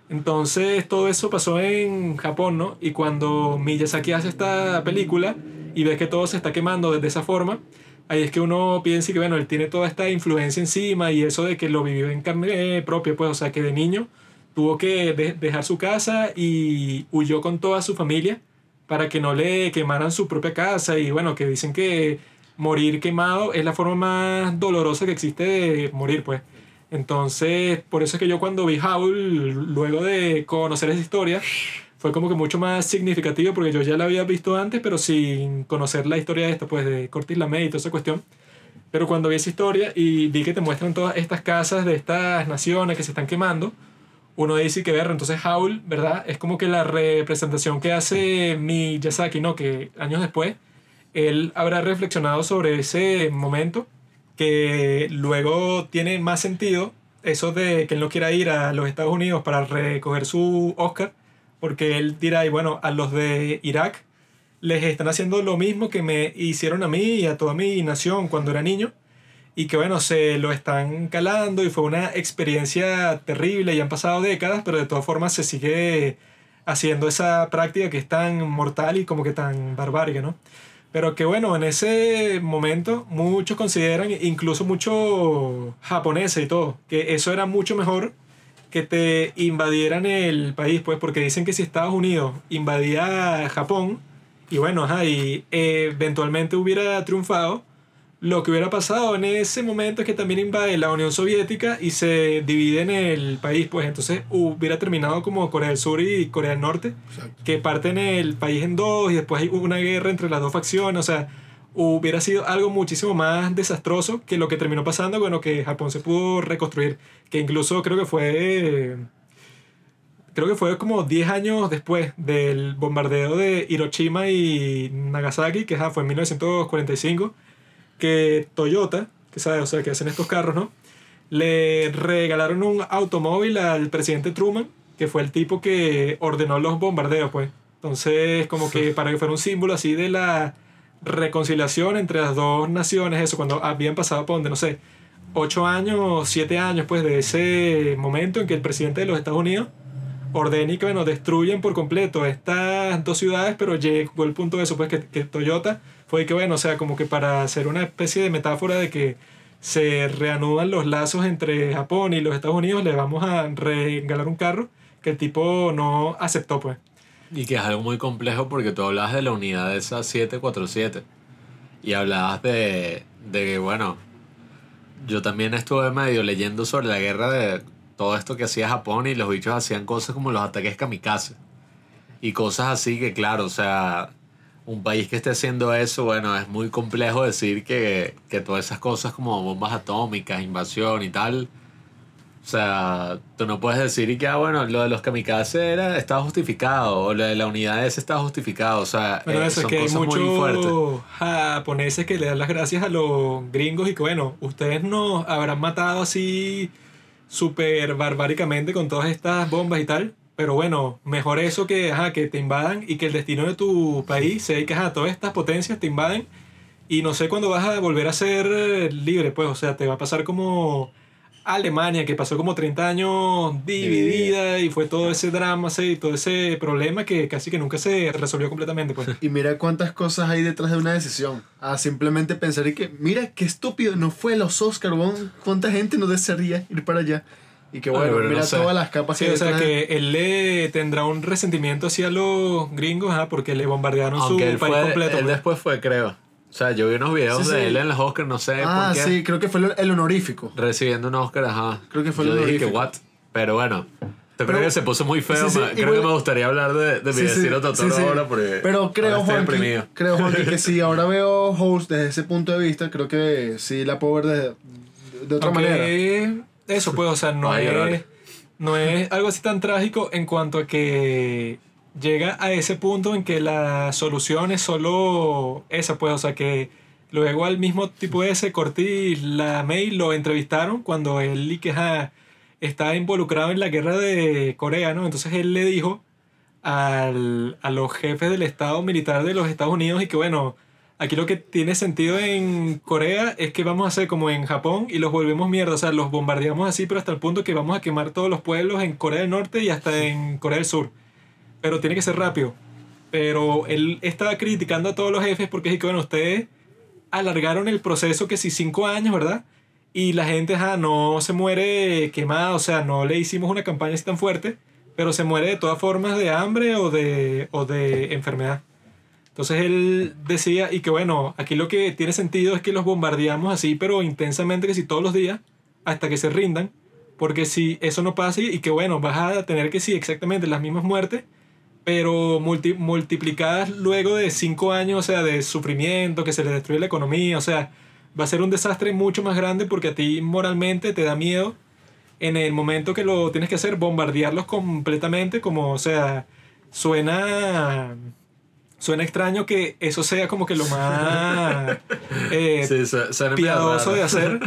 Entonces todo eso pasó en Japón, ¿no? Y cuando Miyazaki hace esta película y ve que todo se está quemando de esa forma, ahí es que uno piensa que, bueno, él tiene toda esta influencia encima y eso de que lo vivió en carne propia, pues, o sea, que de niño tuvo que de- dejar su casa y huyó con toda su familia para que no le quemaran su propia casa y bueno, que dicen que morir quemado es la forma más dolorosa que existe de morir, pues. Entonces, por eso es que yo cuando vi Howl, luego de conocer esa historia, fue como que mucho más significativo porque yo ya la había visto antes, pero sin conocer la historia de esta, pues de Cortis Lamey y toda esa cuestión. Pero cuando vi esa historia y vi que te muestran todas estas casas de estas naciones que se están quemando, uno dice que ver, entonces Howl, ¿verdad? Es como que la representación que hace Miyazaki, ¿no? Que años después él habrá reflexionado sobre ese momento que luego tiene más sentido eso de que él no quiera ir a los Estados Unidos para recoger su Oscar, porque él dirá, y bueno, a los de Irak les están haciendo lo mismo que me hicieron a mí y a toda mi nación cuando era niño, y que bueno, se lo están calando y fue una experiencia terrible y han pasado décadas, pero de todas formas se sigue haciendo esa práctica que es tan mortal y como que tan barbárica, ¿no? Pero que bueno, en ese momento muchos consideran, incluso muchos japoneses y todo, que eso era mucho mejor que te invadieran el país, pues, porque dicen que si Estados Unidos invadía Japón, y bueno, ajá, y eh, eventualmente hubiera triunfado, lo que hubiera pasado en ese momento es que también invade la Unión Soviética y se divide en el país, pues entonces hubiera terminado como Corea del Sur y Corea del Norte, Exacto. que parten el país en dos y después hay una guerra entre las dos facciones, o sea, hubiera sido algo muchísimo más desastroso que lo que terminó pasando, bueno, que Japón se pudo reconstruir, que incluso creo que fue... Creo que fue como 10 años después del bombardeo de Hiroshima y Nagasaki, que ajá, fue en 1945, que Toyota, que sabe, o sea, que hacen estos carros, ¿no? Le regalaron un automóvil al presidente Truman, que fue el tipo que ordenó los bombardeos, pues. Entonces, como que para que fuera un símbolo así de la reconciliación entre las dos naciones, eso, cuando habían pasado por donde, no sé, ocho años, siete años, pues, de ese momento en que el presidente de los Estados Unidos ordena y que, bueno, destruyen por completo estas dos ciudades, pero llegó el punto de eso, pues, que, que Toyota fue que, bueno, o sea, como que para hacer una especie de metáfora de que se reanudan los lazos entre Japón y los Estados Unidos, le vamos a regalar un carro que el tipo no aceptó, pues. Y que es algo muy complejo porque tú hablabas de la unidad de esa 747 y hablabas de, de que, bueno, yo también estuve medio leyendo sobre la guerra de todo esto que hacía Japón y los bichos hacían cosas como los ataques kamikaze y cosas así que, claro, o sea, un país que esté haciendo eso, bueno, es muy complejo decir que, que todas esas cosas como bombas atómicas, invasión y tal, sea, tú no puedes decir y que, ah, bueno, lo de los kamikaze era, estaba justificado, o lo de la unidad ese estaba justificado, o sea, Pero eh, eso es son que hay cosas muy fuertes. muchos japoneses que le dan las gracias a los gringos y que bueno, ustedes nos habrán matado así súper barbáricamente con todas estas bombas y tal. Pero bueno, mejor eso que, ajá, que te invadan y que el destino de tu país sea que ajá, todas estas potencias te invaden y no sé cuándo vas a volver a ser eh, libre, pues, o sea, te va a pasar como Alemania, que pasó como 30 años dividida y fue todo ese drama sí, y todo ese problema que casi que nunca se resolvió completamente, pues. Y mira cuántas cosas hay detrás de una decisión. A simplemente pensar y que, mira qué estúpido, no fue los Oscar, cuánta gente no desearía ir para allá. Y que bueno, pero no mira sé. todas las capas Sí, que o sea que él le tendrá un resentimiento hacia los gringos, ajá, porque le bombardearon Aunque su él, país fue, completo. él pues. después fue, creo. O sea, yo vi unos videos Sí, de sí. él en los Oscars, no sé Ah, por qué. sí, creo que fue el- honorífico. Recibiendo un Oscar, ajá. Creo que fue Yo el dije que, honorífico. what? Pero bueno, te creo que se puso muy feo. Sí, sí, creo igual- que me gustaría hablar de, de mi vecino Totoro sí, sí. ahora porque Pero creo, Juanqui, creo, Juanqui, que si ahora veo Host desde ese punto de vista, creo que sí la puedo ver de, de otra Aunque manera. Eso, pues, o sea, no Ay, es, no es algo así tan trágico en cuanto a que llega a ese punto en que la solución es solo esa, pues, o sea, que luego al mismo tipo ese, Corti la May lo entrevistaron cuando él y que está involucrado en la guerra de Corea, ¿no? Entonces él le dijo al, a los jefes del Estado militar de los Estados Unidos y que bueno, aquí lo que tiene sentido en Corea es que vamos a hacer como en Japón y los volvemos mierda, o sea, los bombardeamos así, pero hasta el punto que vamos a quemar todos los pueblos en Corea del Norte y hasta en Corea del Sur. Pero tiene que ser rápido. Pero él estaba criticando a todos los jefes porque es que, bueno, ustedes alargaron el proceso que si cinco años, ¿verdad? Y la gente ajá, no se muere quemada, o sea, no le hicimos una campaña así tan fuerte, pero se muere de todas formas de hambre o de, o de enfermedad. Entonces él decía, y que bueno, aquí lo que tiene sentido es que los bombardeamos así, pero intensamente, que si todos los días, hasta que se rindan, porque si eso no pasa y que bueno, vas a tener que sí, exactamente las mismas muertes, pero multi- multiplicadas luego de cinco años, o sea, de sufrimiento, que se le destruye la economía, o sea, va a ser un desastre mucho más grande porque a ti moralmente te da miedo en el momento que lo tienes que hacer, bombardearlos completamente, como, o sea, suena... Suena extraño que eso sea como que lo más eh, Sí, su- suena piadoso de hacer.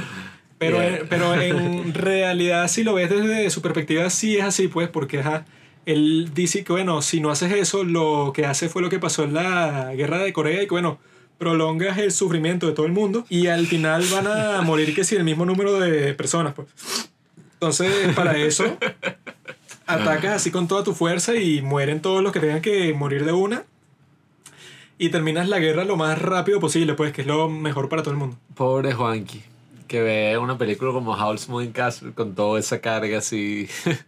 Pero, Yeah. en, pero en realidad, si lo ves desde su perspectiva, sí es así, pues, porque ajá, él dice que, bueno, si no haces eso, lo que hace fue lo que pasó en la guerra de Corea y que, bueno, prolongas el sufrimiento de todo el mundo y al final van a morir que si el mismo número de personas, pues. Entonces, para eso, atacas así con toda tu fuerza y mueren todos los que tengan que morir de una. Y terminas la guerra lo más rápido posible, pues, que es lo mejor para todo el mundo. Pobre Juanqui, que ve una película como Howl's Moving Castle con toda esa carga así.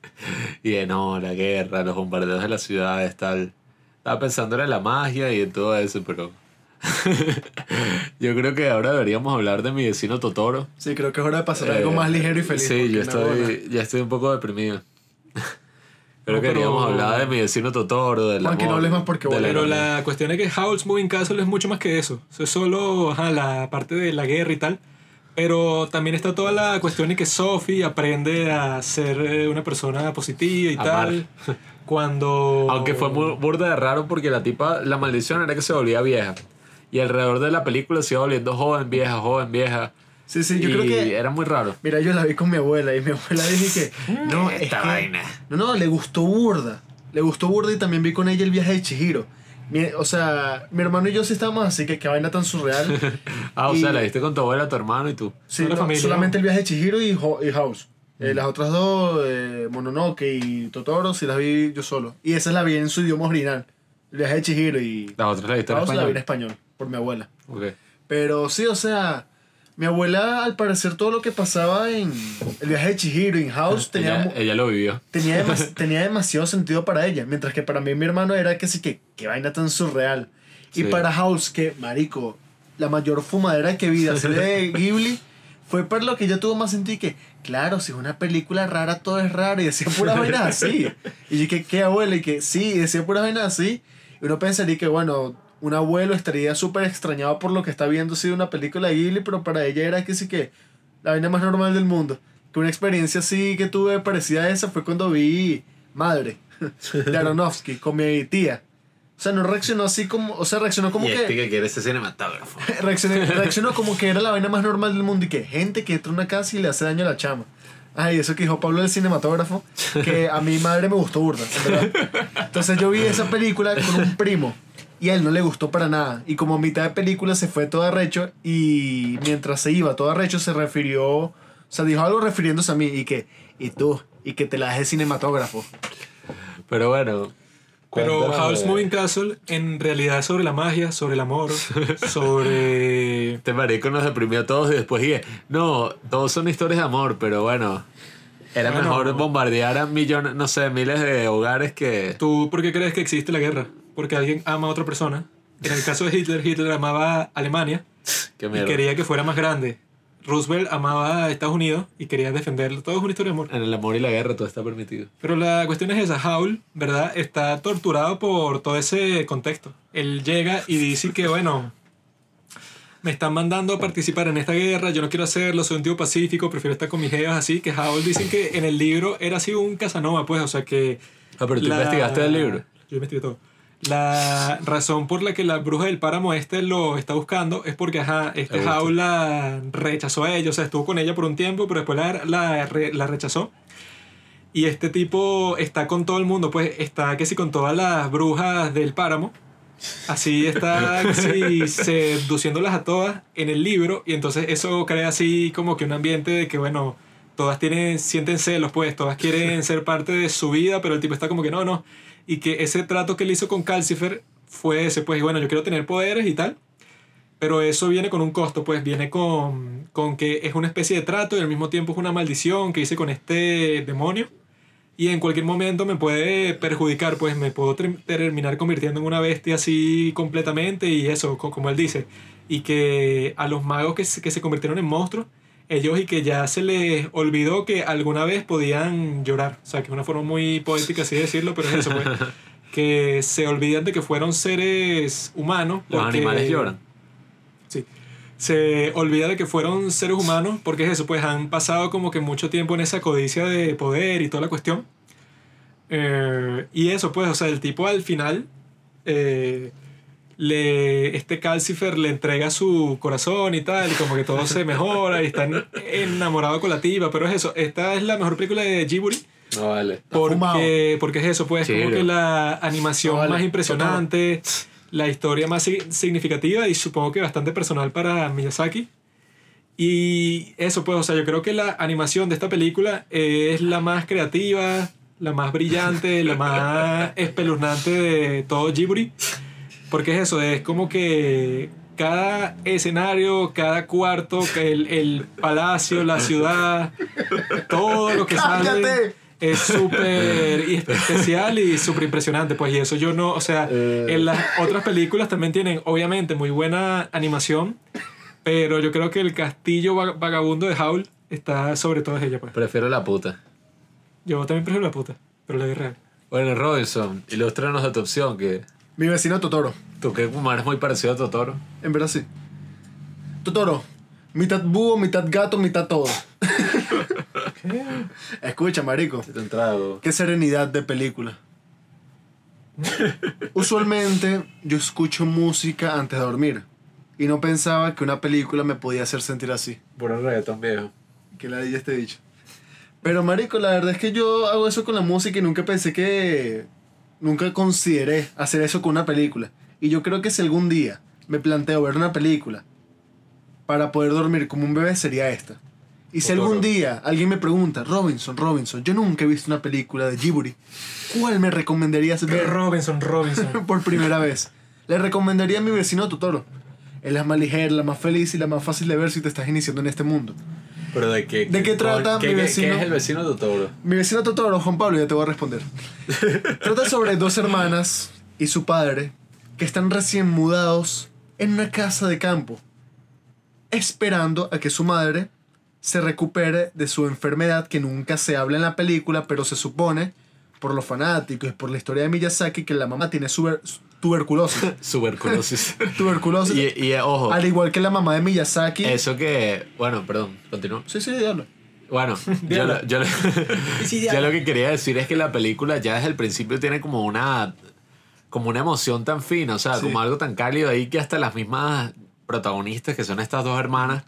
y de no, la guerra, los bombardeos de las ciudades, tal. Estaba pensando en la magia y en todo eso, pero. yo creo que ahora deberíamos hablar de mi vecino Totoro. Sí, creo que es hora de pasar a Eh, algo más ligero y feliz. Sí, yo estoy, ya estoy un poco deprimido. Creo No, que pero- queríamos hablar de mi vecino Totoro, del Juanqui, no hables más porque de voy a- Pero la cuestión es que Howl's Moving Castle es mucho más que eso. Eso es solo ajá, la parte de la guerra y tal. Pero también está toda la cuestión de que Sophie aprende a ser eh, una persona positiva y Amar. tal. Cuando. Aunque fue muy burda de raro porque la tipa, la maldición era que se volvía vieja. Y alrededor de la película se iba volviendo joven, vieja, joven, vieja. Sí, sí, yo y creo que. era muy raro. Mira, yo la vi con mi abuela y mi abuela dije que. No, es Esta que- vaina. No, no, le gustó burda. Le gustó burda y también vi con ella el viaje de Chihiro. Mi- o sea, mi hermano y yo sí estábamos así, que qué vaina tan surreal. Ah, o Y- sea, la viste con tu abuela, tu hermano y tú. Sí, no, familia, solamente ¿no? el viaje de Chihiro y, Ho- y House. Mm. Eh, las otras dos, eh, Mononoke y Totoro, sí las vi yo solo. Y esa la vi en su idioma original. El viaje de Chihiro y Las otras la viste en House la vi en español. español, por mi abuela. Ok. Pero sí, o sea, mi abuela, al parecer, todo lo que pasaba en el viaje de Chihiro en House tenía, Ella, mu- ella lo vivió. tenía, demas- tenía demasiado sentido para ella. Mientras que para mí, mi hermano, era que sí que, qué vaina tan surreal. Y Sí. para House, que, marico, la mayor fumadera que vi de hacer de Ghibli fue por lo que ella tuvo más sentido y que, claro, si es una película rara, todo es raro. Y decía puras vainas así. Y yo, que, ¿qué abuela? Y que, sí, y decía puras vainas así. Y uno pensaría que, bueno, un abuelo estaría súper extrañado por lo que está viendo, sí, una película de Ghibli, pero para ella era que sí que la vaina más normal del mundo. que una experiencia así que tuve parecida a esa fue cuando vi Madre de Aronofsky con mi tía. O sea, no reaccionó así como, o sea, reaccionó como y que este que quiere ser cinematógrafo. reaccioné- reaccionó como que era la vaina más normal del mundo y que gente que entra a una casa y le hace daño a la chama. Ay, eso que dijo Pablo del cinematógrafo, que a mi madre me gustó burda, verdad. Entonces yo vi esa película con un primo y a él no le gustó para nada. Y como a mitad de película se fue todo arrecho y mientras se iba todo arrecho se refirió, o sea, dijo algo refiriéndose a mí y que, y tú, y que te la dejes cinematógrafo. Pero bueno. Pero de- Moving Castle en realidad es sobre la magia, sobre el amor, sobre... Este marico nos deprimió a todos y después dije, no, todos son historias de amor, pero bueno, era Bueno. mejor bombardear a millones, no sé, miles de hogares que... ¿Tú por qué crees que existe la guerra? Porque alguien ama a otra persona. En el caso de Hitler, Hitler amaba a Alemania que y quería que fuera más grande. Roosevelt amaba a Estados Unidos y quería defenderlo. Todo es una historia de amor. En el amor y la guerra todo está permitido. Pero la cuestión es esa, Howl, ¿verdad? Está torturado por todo ese contexto. Él llega y dice que, bueno, me están mandando a participar en esta guerra, yo no quiero hacerlo, soy un tío pacífico, prefiero estar con mis jevas así, que Howl dicen que en el libro era así un Casanova, pues, o sea que... Ah, pero tú la- investigaste el libro. Yo investigué todo. La razón por la que la bruja del páramo este lo está buscando es porque, ajá, este Me gusta. Howl la rechazó a ella, o sea, estuvo con ella por un tiempo, pero después la, la, la rechazó. Y este tipo está con todo el mundo, pues está que si con todas las brujas del páramo. Así está sí, seduciéndolas a todas en el libro. Y entonces eso crea así como que un ambiente de que, bueno, todas tienen, sienten celos, pues, todas quieren ser parte de su vida, pero el tipo está como que no, no. Y que ese trato que él hizo con Calcifer fue ese, pues, bueno, yo quiero tener poderes y tal. Pero eso viene con un costo, pues viene con, con que es una especie de trato y al mismo tiempo es una maldición que hice con este demonio. Y en cualquier momento me puede perjudicar, pues me puedo ter- terminar convirtiendo en una bestia así completamente y eso, co- como él dice. Y que a los magos que se, que se convirtieron en monstruos, ellos y que ya se les olvidó que alguna vez podían llorar. O sea, que es una forma muy poética así de decirlo, pero es eso, pues. que se olvidan de que fueron seres humanos. Los porque- animales lloran. Sí. Se olvida de que fueron seres humanos, porque es eso, pues han pasado como que mucho tiempo en esa codicia de poder y toda la cuestión. Eh, y eso, pues, o sea, el tipo al final, eh, le, este Calcifer le entrega su corazón y tal, y como que todo se mejora y está en- enamorado con la tipa, pero es eso, esta es la mejor película de Ghibli. No vale. Porque, porque es eso, pues, como Chido. que la animación No, vale, más impresionante, la historia más sig- significativa y supongo que bastante personal para Miyazaki. Y eso, pues, o sea, yo creo que la animación de esta película es la más creativa, la más brillante, la más espeluznante de todo Ghibli. Porque es eso, es como que cada escenario, cada cuarto, el, el palacio, la ciudad, todo lo que sale ¡Cállate! es súper especial y súper impresionante. Pues y eso yo no, o sea, Eh. en las otras películas también tienen obviamente muy buena animación, pero yo creo que el castillo vag- vagabundo de Howl está sobre todas ellas. Pues. Prefiero la puta. Yo también prefiero la puta, pero la de real. Bueno, Robinson, ilústranos de tu opción, que Mi vecino Totoro. tú que como eres muy parecido a Totoro. En verdad sí. Totoro. Mitad búho, mitad gato, mitad todo. Escucha, marico. Te he entrado. Qué serenidad de película. Usualmente yo escucho música antes de dormir. Y no pensaba que una película me podía hacer sentir así. Puro reggaetón viejo. Que la dije este dicho. Pero marico, la verdad es que yo hago eso con la música y nunca pensé que... Nunca consideré hacer eso con una película. Y yo creo que si algún día me planteo ver una película para poder dormir como un bebé sería esta. Y si algún día alguien me pregunta, Robinson, Robinson, yo nunca he visto una película de Ghibli, ¿cuál me recomendarías ver Robinson, Robinson. por primera vez? Le recomendaría a mi vecino Totoro. Es la más ligera, la más feliz y la más fácil de ver si te estás iniciando en este mundo. ¿Pero de qué? ¿De qué trata ¿Qué, mi vecino? qué es el vecino Totoro? Mi vecino Totoro, Juan Pablo, ya te voy a responder. Trata sobre dos hermanas y su padre que están recién mudados en una casa de campo, esperando a que su madre se recupere de su enfermedad que nunca se habla en la película, pero se supone, por los fanáticos y por la historia de Miyazaki, que la mamá tiene suber- tuberculosis. Tuberculosis. tuberculosis. y, y, ojo, Al igual que la mamá de Miyazaki. eso que... Bueno, perdón, continúa. Sí, sí, diablo. Bueno, yo, lo- yo, lo- si yo lo que quería decir es que la película ya desde el principio tiene como una como una emoción tan fina, o sea, Sí. como algo tan cálido ahí que hasta las mismas protagonistas que son estas dos hermanas,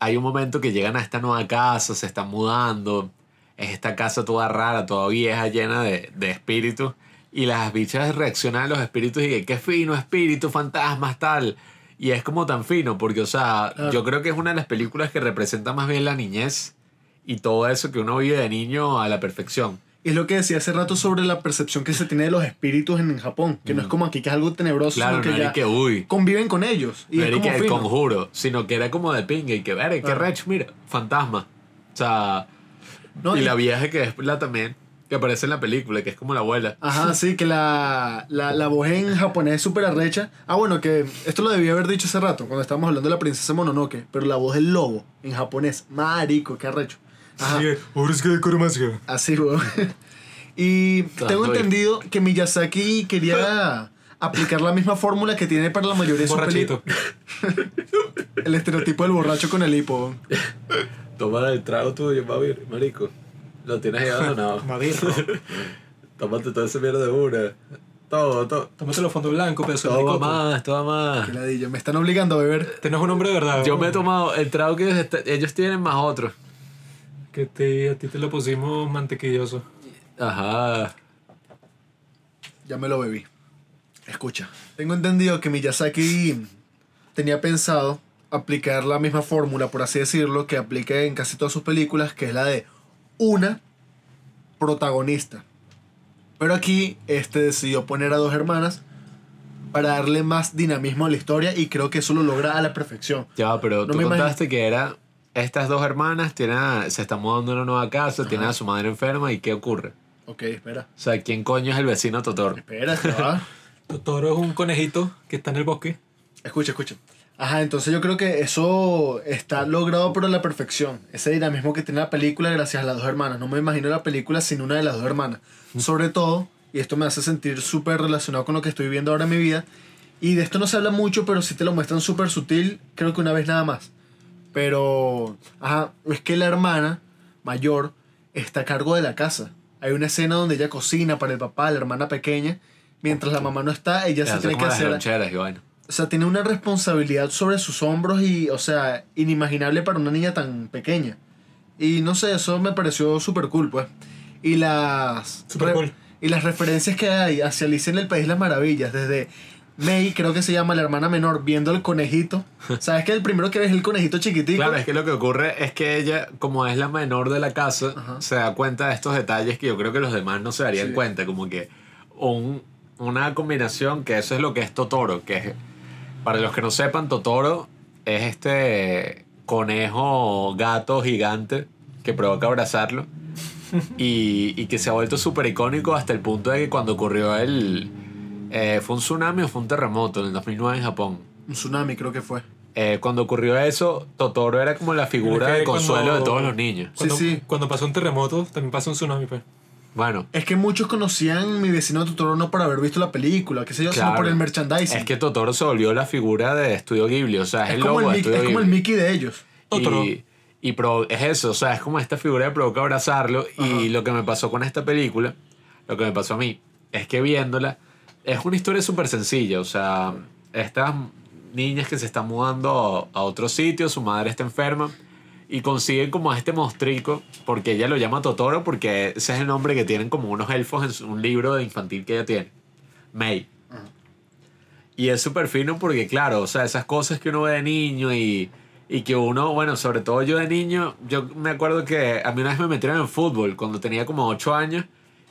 hay un momento que llegan a esta nueva casa, se están mudando, es esta casa toda rara, toda vieja, llena de, de espíritus, y las bichas reaccionan a los espíritus y que qué fino, espíritu, fantasmas, tal. Y es como tan fino, porque, o sea, Claro. yo creo que es una de las películas que representa más bien la niñez y todo eso que uno vive de niño a la perfección. Es lo que decía hace rato sobre la percepción que se tiene de los espíritus en Japón, que no es como aquí que es algo tenebroso, Mm. Claro, sino que no ya que, uy, conviven con ellos. Y no es como que el conjuro, sino que era como de pinga y que ver, qué Claro. rech, mira, fantasma. O sea, No, y y- la vieja que es la también, que aparece en la película, que es como la abuela. Ajá, sí, que la, la, la voz en japonés es súper arrecha. Ah, bueno, que esto lo debía haber dicho hace rato, cuando estábamos hablando de la princesa Mononoke. Pero la voz del lobo en japonés, marico, qué arrecho. Ajá, así, weón. Y tengo entendido que Miyazaki quería aplicar la misma fórmula que tiene para la mayoría de sus Borrachito. películas. El estereotipo del borracho con el hipo. Toma el trago tuyo, marico. Lo tienes ahí abandonado. Madirro. Tómate todo ese mierda de una. Todo, todo. Tómate los fondos blancos, pedazo de Toma coco. más, toma más. Qué me están obligando a beber. No es un hombre de verdad. Yo me he tomado el trago que est- ellos tienen más otro. Que te, a ti te lo pusimos mantequilloso. Ajá. Ya me lo bebí. Escucha, tengo entendido que Miyazaki tenía pensado aplicar la misma fórmula, por así decirlo, que aplica en casi todas sus películas, que es la de una protagonista. Pero aquí este decidió poner a dos hermanas para darle más dinamismo a la historia y creo que eso lo logra a la perfección. Ya, pero No tú me imagino- contaste que era. Estas dos hermanas tienen a- se están mudando a una nueva casa, tienen a su madre enferma y ¿qué ocurre? Ok, espera. O sea, ¿quién coño es el vecino Totoro? Espera. Totoro es un conejito que está en el bosque. Escucha, escucha. Ajá, entonces yo creo que eso está logrado por la perfección. Ese dinamismo que tiene la película gracias a las dos hermanas. No me imagino la película sin una de las dos hermanas. Sobre todo, y esto me hace sentir súper relacionado con lo que estoy viviendo ahora en mi vida. Y de esto no se habla mucho, pero sí te lo muestran súper sutil, creo que una vez nada más. Pero, ajá, es que la hermana mayor está a cargo de la casa. Hay una escena donde ella cocina para el papá, la hermana pequeña. Mientras la mamá no está, ella se tiene que hacer... y bueno. O sea, tiene una responsabilidad sobre sus hombros y, o sea, inimaginable para una niña tan pequeña. Y no sé, eso me pareció súper cool, pues. Y las... Súper re- cool. Y las referencias que hay hacia Alicia en el País de las Maravillas, desde May, creo que se llama la hermana menor, viendo el conejito. ¿Sabes que el primero que ves es el conejito chiquitico? Claro, es que lo que ocurre es que ella, como es la menor de la casa, Ajá. se da cuenta de estos detalles que yo creo que los demás no se darían Sí. cuenta. Como que un, una combinación que eso es lo que es Totoro, que es, para los que no sepan, Totoro es este conejo gato gigante que provoca abrazarlo y, y que se ha vuelto súper icónico hasta el punto de que cuando ocurrió el... eh, ¿Fue un tsunami o fue un terremoto en el 2009 en Japón? Un tsunami creo que fue. Eh, cuando ocurrió eso, Totoro era como la figura de consuelo cuando- de todos los niños. Cuando, sí. cuando pasó un terremoto, también pasó un tsunami, pues. Bueno, Es que muchos conocían mi vecino Totoro no por haber visto la película, qué sé yo, sino Claro. por el merchandising. es que Totoro se volvió la figura de Estudio Ghibli, o sea, es, es el logo el, de es como el. Mickey de ellos. Totoro. Y, y pro- es eso, o sea, es como esta figura de provoca abrazarlo. Ajá. Y lo que me pasó con esta película, lo que me pasó a mí, es que viéndola, es una historia súper sencilla. O sea, estas niñas que se están mudando a, a otro sitio, su madre está enferma, y consiguen como a este monstrico, porque ella lo llama Totoro, porque ese es el nombre que tienen como unos elfos en un libro de infantil que ella tiene. May. Y es súper fino porque, claro, o sea, esas cosas que uno ve de niño y, y que uno, bueno, sobre todo yo de niño, yo me acuerdo que a mí una vez me metieron en fútbol cuando tenía como 8 años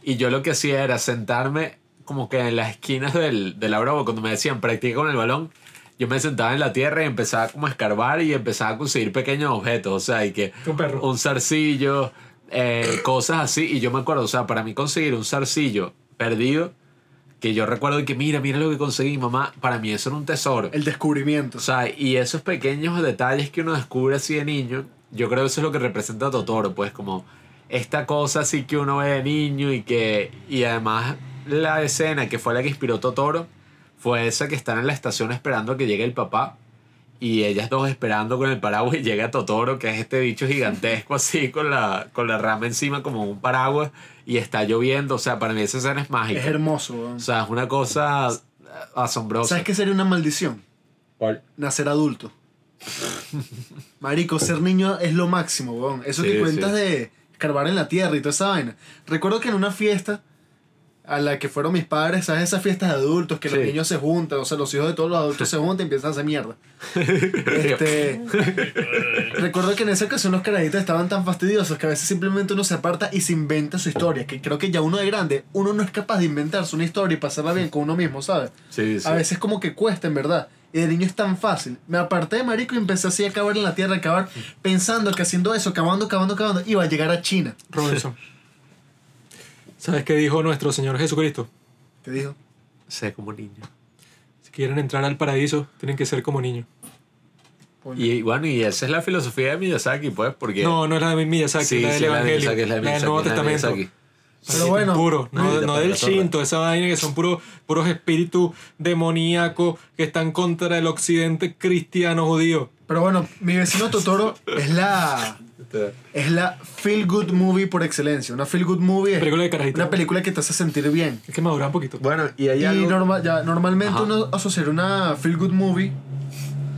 y yo lo que hacía era sentarme como que en las esquinas del, de la broma, cuando me decían practica con el balón, yo me sentaba en la tierra y empezaba como a escarbar y empezaba a conseguir pequeños objetos, o sea, y que Un perro. un zarcillo, eh, cosas así. Y yo me acuerdo, o sea, para mí conseguir un zarcillo perdido, que yo recuerdo que mira, mira lo que conseguí, mamá, para mí eso era un tesoro. El descubrimiento. O sea, y esos pequeños detalles que uno descubre así de niño, yo creo que eso es lo que representa a Totoro, pues como esta cosa así que uno ve de niño y que, y además la escena que fue la que inspiró Totoro, fue esa que están en la estación esperando a que llegue el papá Y ellas dos esperando con el paraguas y llega Totoro, que es este bicho gigantesco así con la, con la rama encima como un paraguas y está lloviendo. O sea, para mí esa escena es mágica. Es hermoso, weón. O sea, es una cosa asombrosa. ¿Sabes qué sería una maldición? ¿Cuál? Nacer adulto. Marico, ser niño es lo máximo, weón. Eso Sí, que cuentas sí. de escarbar en la tierra y toda esa vaina. Recuerdo que en una fiesta a la que fueron mis padres, ¿sabes? Esas fiestas de adultos que los niños se juntan, o sea, los hijos de todos los adultos se juntan y empiezan a hacer mierda. Este, recuerdo que en esa ocasión los carajitos estaban tan fastidiosos que a veces simplemente uno se aparta y se inventa su historia. Que creo que ya uno de grande, uno no es capaz de inventarse una historia y pasarla bien con uno mismo, ¿sabes? Sí, sí. A veces como que cuesta, en verdad. Y de niño es tan fácil. Me aparté de marico y empecé así a cavar en la tierra, a cavar, pensando que haciendo eso, cavando, cavando, cavando, iba a llegar a China. Robinson. ¿Sabes qué dijo nuestro Señor Jesucristo? ¿Qué dijo? Sé como niño. Si quieren entrar al paraíso, tienen que ser como niños. Y bueno, y esa es la filosofía de Miyazaki, pues, porque... No, no es la de Miyazaki, sí, es la del sí, la de Evangelio. Miyazaki, es la de la del Nuevo de Testamento. Pero bueno, puro, no, del. Shinto, esa vaina que son puros puros espíritus demoníacos que están contra el occidente cristiano judío. Pero bueno, mi vecino Totoro es la es la feel good movie por excelencia. Una feel good movie es Película de carajito. una película que te hace sentir bien. Es que madura un poquito. Bueno, y Y algo... norma- ya, normalmente Ajá. uno asocia una feel good movie,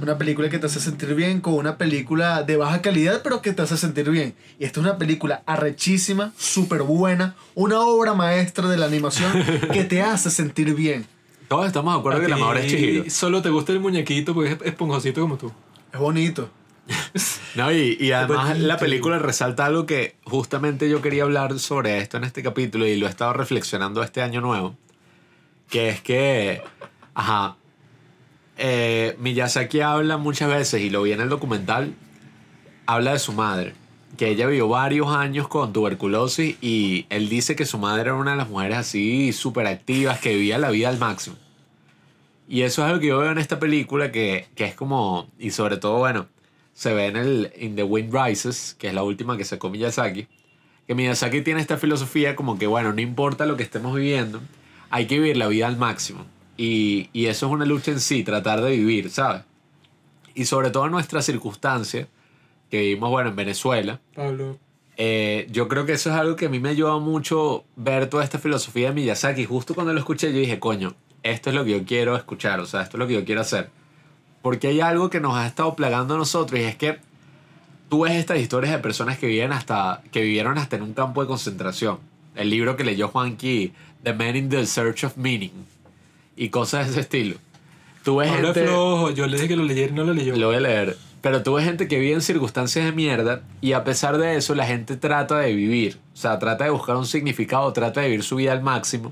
una película que te hace sentir bien, con una película de baja calidad, pero que te hace sentir bien. Y esta es una película arrechísima, súper buena, una obra maestra de la animación que te hace sentir bien. Todos estamos de acuerdo que la ti madura es Chihiro. Solo te gusta el muñequito porque es esponjosito como tú. Es bonito. No, y, y además la película resalta algo que justamente yo quería hablar sobre esto en este capítulo y lo he estado reflexionando este año nuevo. Que es que, ajá, eh, Miyazaki habla muchas veces, y lo vi en el documental, habla de su madre. Que ella vivió varios años con tuberculosis y él dice que su madre era una de las mujeres así súper activas, que vivía la vida al máximo. Y eso es algo que yo veo en esta película, que, que es como, y sobre todo, bueno, se ve en el In the Wind Rises, que es la última que sacó Miyazaki, que Miyazaki tiene esta filosofía como que, bueno, no importa lo que estemos viviendo, hay que vivir la vida al máximo. Y, y eso es una lucha en sí, tratar de vivir, ¿sabes? Y sobre todo en nuestra circunstancia, que vivimos, bueno, en Venezuela, Pablo. eh, yo creo que eso es algo que a mí me ayuda mucho ver toda esta filosofía de Miyazaki. Justo cuando lo escuché, yo dije, coño, esto es lo que yo quiero escuchar, o sea, esto es lo que yo quiero hacer. Porque hay algo que nos ha estado plagando a nosotros y es que tú ves estas historias de personas que, viven hasta, que vivieron hasta en un campo de concentración. El libro que leyó Juanqui, The Man in the Search of Meaning, y cosas de ese estilo. Tú ves es gente... flojo. Yo le dije que lo leyera y no lo leyó. Lo voy a leer. Pero tú ves gente que vive en circunstancias de mierda y a pesar de eso la gente trata de vivir. O sea, trata de buscar un significado, trata de vivir su vida al máximo.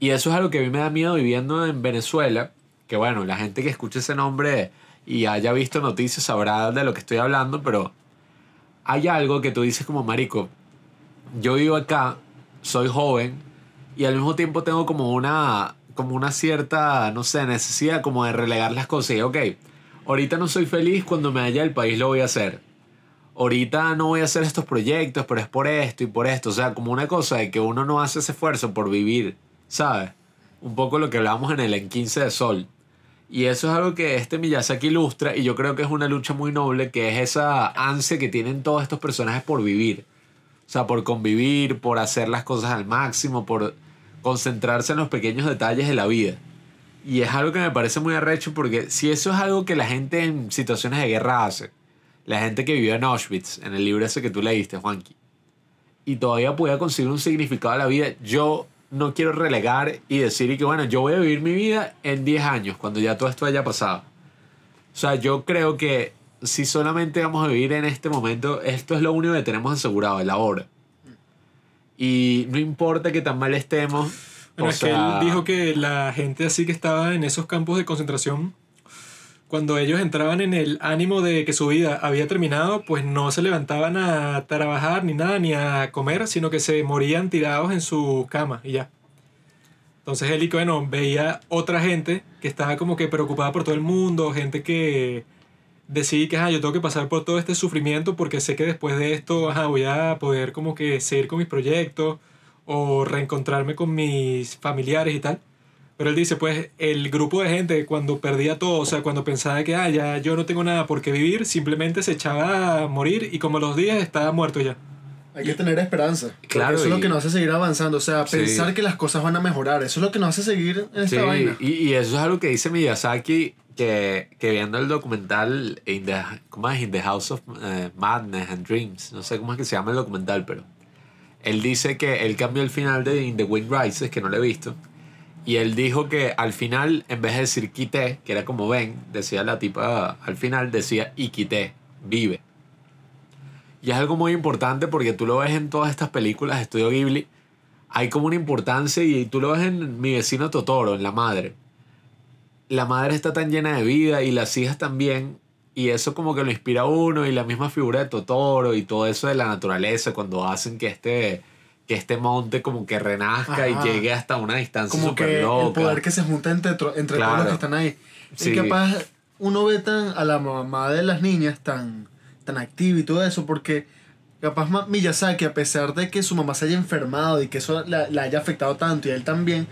Y eso es algo que a mí me da miedo viviendo en Venezuela. Que bueno, la gente que escuche ese nombre y haya visto noticias sabrá de lo que estoy hablando, pero hay algo que tú dices como marico. Yo vivo acá, soy joven y al mismo tiempo tengo como una como una cierta, no sé, necesidad como de relegar las cosas y ok, ahorita no soy feliz, cuando me vaya del país lo voy a hacer. Ahorita no voy a hacer estos proyectos, pero es por esto y por esto. O sea, como una cosa de que uno no hace ese esfuerzo por vivir, ¿sabes? Un poco lo que hablábamos en el En 15 de Sol. Y eso es algo que este Miyazaki ilustra y yo creo que es una lucha muy noble, que es esa ansia que tienen todos estos personajes por vivir. O sea, por convivir, por hacer las cosas al máximo, por concentrarse en los pequeños detalles de la vida. Y es algo que me parece muy arrecho porque si eso es algo que la gente en situaciones de guerra hace, la gente que vivió en Auschwitz, en el libro ese que tú leíste, Juanqui, y todavía podía conseguir un significado a la vida, yo no quiero relegar y decir y que bueno, yo voy a vivir mi vida en 10 años, cuando ya todo esto haya pasado. O sea, yo creo que si solamente vamos a vivir en este momento, esto es lo único que tenemos asegurado, el ahora. Y no importa que tan mal estemos. Bueno, o es que sea, él dijo que la gente así que estaba en esos campos de concentración, cuando ellos entraban en el ánimo de que su vida había terminado, pues no se levantaban a trabajar ni nada, ni a comer, sino que se morían tirados en su cama y ya. Entonces él, bueno, veía otra gente que estaba como que preocupada por todo el mundo, gente que decía que, ajá, yo tengo que pasar por todo este sufrimiento porque sé que después de esto, ajá, voy a poder como que seguir con mis proyectos o reencontrarme con mis familiares y tal. Pero él dice, pues, el grupo de gente cuando perdía todo, o sea, cuando pensaba que, ah, ya yo no tengo nada por qué vivir, simplemente se echaba a morir y como a los días estaba muerto ya. Hay que tener esperanza. Claro, eso es lo que nos hace seguir avanzando. O sea, Sí. pensar que las cosas van a mejorar. Eso es lo que nos hace seguir en esta Sí, vaina. y, y eso es algo que dice Miyazaki, que, que viendo el documental in the, ¿cómo es? In the House of eh, Madness and Dreams, no sé cómo es que se llama el documental, pero él dice que él cambió el final de In the Wind Rises, que no lo he visto, y él dijo que al final, en vez de decir quité, que era como ven, decía la tipa al final, decía y quité, vive. Y es algo muy importante porque tú lo ves en todas estas películas de Estudio Ghibli, hay como una importancia y tú lo ves en mi vecino Totoro, en la madre. La madre está tan llena de vida y las hijas también. Y eso como que lo inspira a uno y la misma figura de Totoro y todo eso de la naturaleza cuando hacen que este, que este monte como que renazca Ajá. y llegue hasta una distancia Como súper que el loca. poder que se junta entre, entre Claro. todos los que están ahí. Sí. Y capaz uno ve tan a la mamá de las niñas tan, tan activa y todo eso porque capaz Miyazaki, a pesar de que su mamá se haya enfermado y que eso la, la haya afectado tanto y a él también,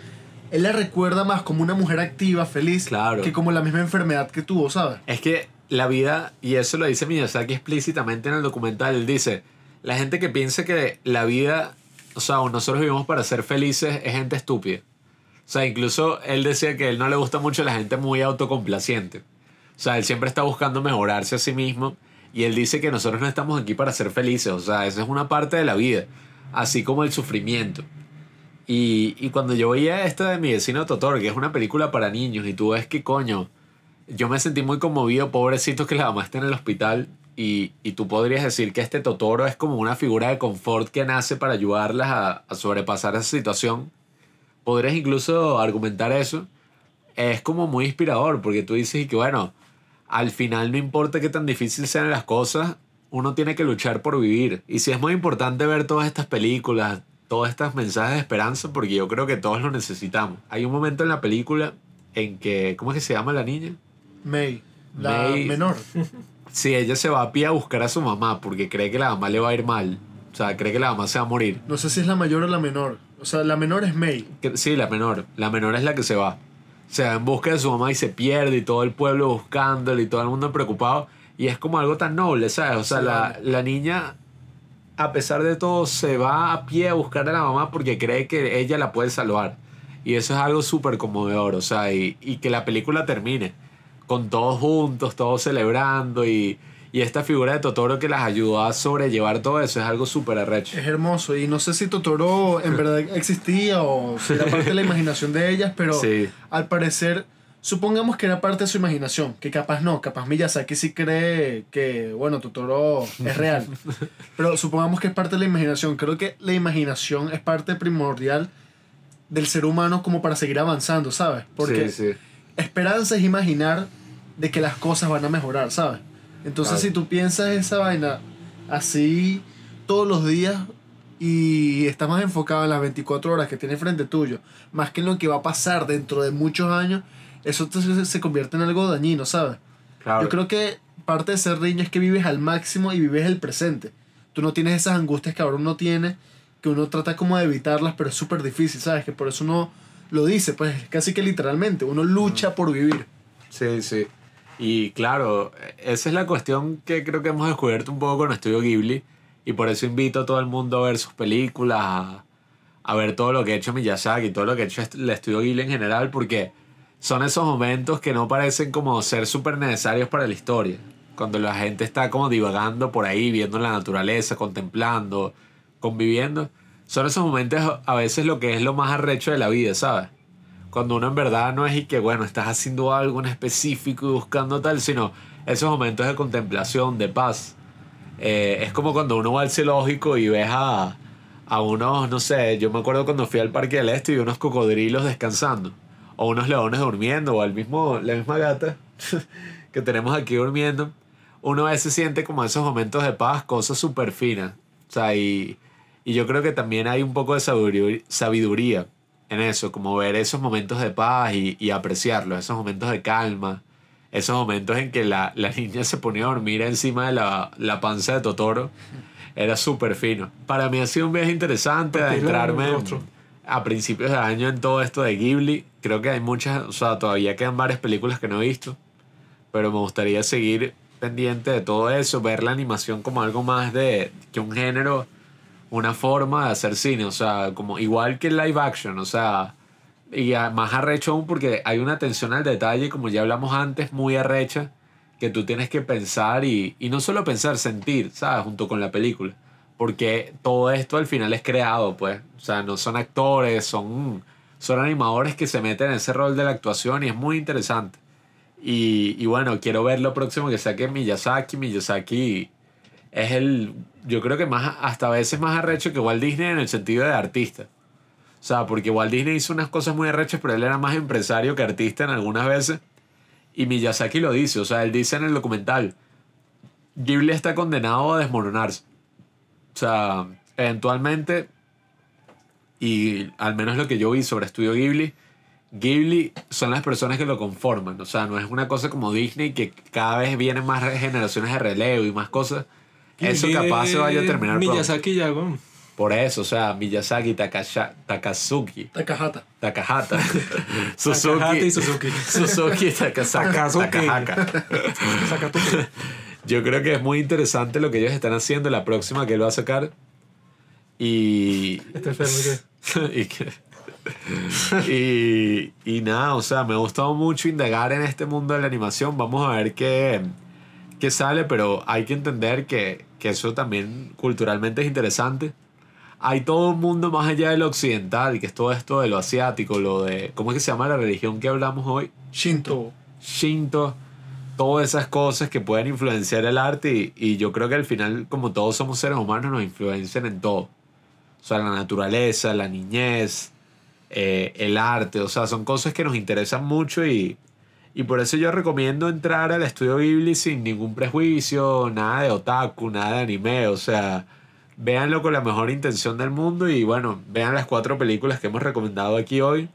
él la recuerda más como una mujer activa, feliz, Claro. que como la misma enfermedad que tuvo, ¿sabes? Es que la vida, y eso lo dice Miyazaki explícitamente en el documental, él dice, la gente que piensa que la vida, o sea, nosotros vivimos para ser felices, es gente estúpida. O sea, incluso él decía que él no le gusta mucho la gente muy autocomplaciente. O sea, él siempre está buscando mejorarse a sí mismo y él dice que nosotros no estamos aquí para ser felices. O sea, esa es una parte de la vida, así como el sufrimiento. Y, y cuando yo veía esta de mi vecino Totoro, que es una película para niños, y tú ves que coño, yo me sentí muy conmovido, pobrecito que la mamá está en el hospital. Y, y tú podrías decir que este Totoro es como una figura de confort que nace para ayudarlas a, a sobrepasar esa situación. Podrías incluso argumentar eso. Es como muy inspirador porque tú dices que bueno, al final no importa qué tan difícil sean las cosas, uno tiene que luchar por vivir. Y sí es muy importante ver todas estas películas, todos estos mensajes de esperanza porque yo creo que todos lo necesitamos. Hay un momento en la película en que, ¿cómo es que se llama la niña? May, la May- menor. Sí, ella se va a pie a buscar a su mamá porque cree que la mamá le va a ir mal. O sea, cree que la mamá se va a morir. No sé si es la mayor o la menor. O sea, la menor es May. Que- Sí, la menor. La menor es la que se va. Se va en busca de su mamá y se pierde y todo el pueblo buscándole y todo el mundo preocupado. Y es como algo tan noble, ¿sabes? O sea, la, la niña, a pesar de todo, se va a pie a buscar a la mamá porque cree que ella la puede salvar. Y eso es algo súper conmovedor, o sea, y, y que la película termine con todos juntos, todos celebrando y, y esta figura de Totoro que las ayudó a sobrellevar todo eso es algo súper arrecho. Es hermoso. Y no sé si Totoro en verdad existía o si era parte de la imaginación de ellas, pero Sí. al parecer, supongamos que era parte de su imaginación, que capaz no, capaz Miyazaki sí cree que, bueno, Totoro es real. pero supongamos que es parte de la imaginación. Creo que la imaginación es parte primordial del ser humano como para seguir avanzando, ¿sabes? Porque sí, sí. Esperanza es imaginar de que las cosas van a mejorar, ¿sabes? Entonces, Claro. si tú piensas esa vaina así todos los días y estás más enfocado en las 24 horas que tienes frente tuyo, más que en lo que va a pasar dentro de muchos años, eso te- se, se convierte en algo dañino, ¿sabes? Claro. Yo creo que parte de ser niño es que vives al máximo y vives el presente. Tú no tienes esas angustias que ahora uno tiene, que uno trata como de evitarlas, pero es súper difícil, ¿sabes? Que por eso uno lo dice, pues casi que literalmente, uno lucha por vivir. Sí, sí. Y claro, esa es la cuestión que creo que hemos descubierto un poco con Estudio Ghibli. Y por eso invito a todo el mundo a ver sus películas, a, ver todo lo que ha hecho Miyazaki, todo lo que ha hecho el Estudio Ghibli en general, porque son esos momentos que no parecen como ser súper necesarios para la historia. Cuando la gente está como divagando por ahí, viendo la naturaleza, contemplando, conviviendo. Son esos momentos a veces lo que es lo más arrecho de la vida, ¿sabes? cuando uno en verdad no es y que, bueno, estás haciendo algo en específico y buscando tal, sino esos momentos de contemplación, de paz. Eh, es como cuando uno va al zoológico y ves a, a unos, no sé, yo me acuerdo cuando fui al Parque del Este y vi unos cocodrilos descansando, o unos leones durmiendo, o al mismo, la misma gata que tenemos aquí durmiendo. Uno a veces siente como esos momentos de paz, cosas súper finas. O sea, y, y yo creo que también hay un poco de sabiduría, en eso, como ver esos momentos de paz y, y apreciarlos, esos momentos de calma, esos momentos en que la, la niña se ponía a dormir encima de la, la panza de Totoro, era súper fino. Para mí ha sido un viaje interesante, el adentrarme a principios de año en todo esto de Ghibli. Creo que hay muchas, o sea, todavía quedan varias películas que no he visto, pero me gustaría seguir pendiente de todo eso, ver la animación como algo más de que un género, una forma de hacer cine, o sea, como igual que el live action, o sea, y más arrecho aún porque hay una atención al detalle, como ya hablamos antes, muy arrecha, que tú tienes que pensar y, y no solo pensar, sentir, ¿sabes? Junto con la película. Porque todo esto al final es creado, pues. O sea, no son actores, son, son animadores que se meten en ese rol de la actuación y es muy interesante. Y, y bueno, quiero ver lo próximo que saque Miyazaki. Miyazaki es el, yo creo que más, hasta a veces más arrecho que Walt Disney en el sentido de artista. O sea, porque Walt Disney hizo unas cosas muy arrechas, pero él era más empresario que artista en algunas veces. Y Miyazaki lo dice, o sea, él dice en el documental, Ghibli está condenado a desmoronarse. O sea, eventualmente, y al menos lo que yo vi sobre Estudio Ghibli, Ghibli son las personas que lo conforman. O sea, no es una cosa como Disney que cada vez vienen más generaciones de relevo y más cosas. Eso capaz se vaya a es terminar pronto. Miyazaki ya, weón. Por eso, o sea, Miyazaki, Takasha, Takazuki, Takahata. Takahata, Takahata y Suzuki, Suzuki. Suzuki, Takasaka. Takahaka. Yo creo que es muy interesante lo que ellos están haciendo, la próxima que él va a sacar. Y. Este enfermo, ¿y qué? y, que- y, y nada, o sea, me ha gustado mucho indagar en este mundo de la animación. Vamos a ver qué, qué sale, pero hay que entender que, que eso también culturalmente es interesante. Hay todo un mundo más allá de lo occidental, que es todo esto de lo asiático, lo de. ¿Cómo es que se llama la religión que hablamos hoy? Shinto. Shinto, todas esas cosas que pueden influenciar el arte y, y yo creo que al final, como todos somos seres humanos, nos influencian en todo. O sea, la naturaleza, la niñez, eh, el arte, o sea, son cosas que nos interesan mucho y, y por eso yo recomiendo entrar al estudio Ghibli sin ningún prejuicio, nada de otaku, nada de anime, o sea, véanlo con la mejor intención del mundo y bueno, vean las cuatro películas que hemos recomendado aquí hoy.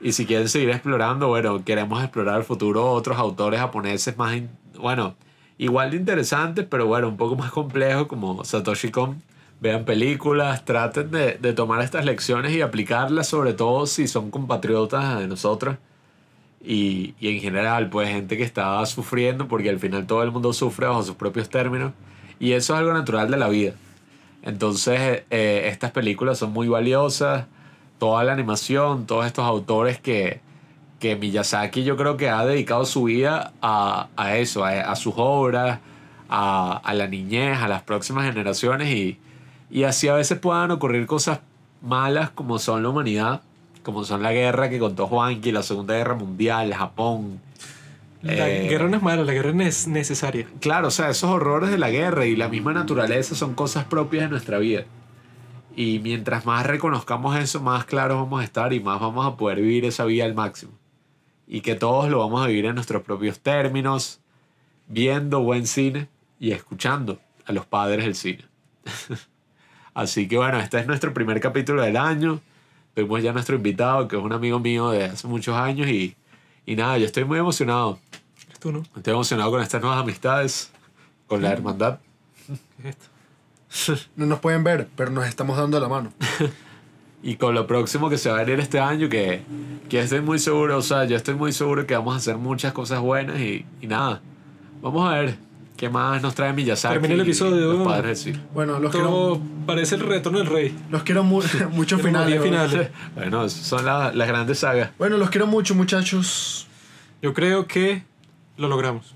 Y si quieren seguir explorando, bueno, queremos explorar el futuro otros autores japoneses más, bueno, igual de interesantes, pero bueno, un poco más complejos como Satoshi Kon. Vean películas, traten de, de tomar estas lecciones y aplicarlas, sobre todo si son compatriotas de nosotros. Y, y en general, pues gente que está sufriendo, porque al final todo el mundo sufre bajo sus propios términos. Y eso es algo natural de la vida. Entonces, eh, estas películas son muy valiosas. Toda la animación, todos estos autores que, que Miyazaki yo creo que ha dedicado su vida a, a eso, a, a sus obras, a, a la niñez, a las próximas generaciones y, y así a veces puedan ocurrir cosas malas como son la humanidad, como son la guerra que contó Juanqui, la Segunda Guerra Mundial, Japón. La Eh, guerra no es mala, la guerra es necesaria. Claro, o sea, esos horrores de la guerra y la misma naturaleza son cosas propias de nuestra vida. Y mientras más reconozcamos eso, más claros vamos a estar y más vamos a poder vivir esa vida al máximo. Y que todos lo vamos a vivir en nuestros propios términos, viendo buen cine y escuchando a los padres del cine. Así que bueno, este es nuestro primer capítulo del año. Tuvimos ya nuestro invitado, que es un amigo mío de hace muchos años y, y nada, yo estoy muy emocionado. Tú no. Estoy emocionado con estas nuevas amistades, con la hermandad. ¿Qué es esto? No nos pueden ver, pero nos estamos dando la mano. Y con lo próximo que se va a venir este año, que, que estoy muy seguro, o sea, yo estoy muy seguro que vamos a hacer muchas cosas buenas y, y nada. Vamos a ver qué más nos trae Miyazaki. Termina el episodio. Los padres del. Bueno, los Todo quiero, parece el retorno del rey. los quiero mu- mucho finales. finales. Bueno, son la- las grandes sagas. Bueno, los quiero mucho, muchachos. Yo creo que lo logramos.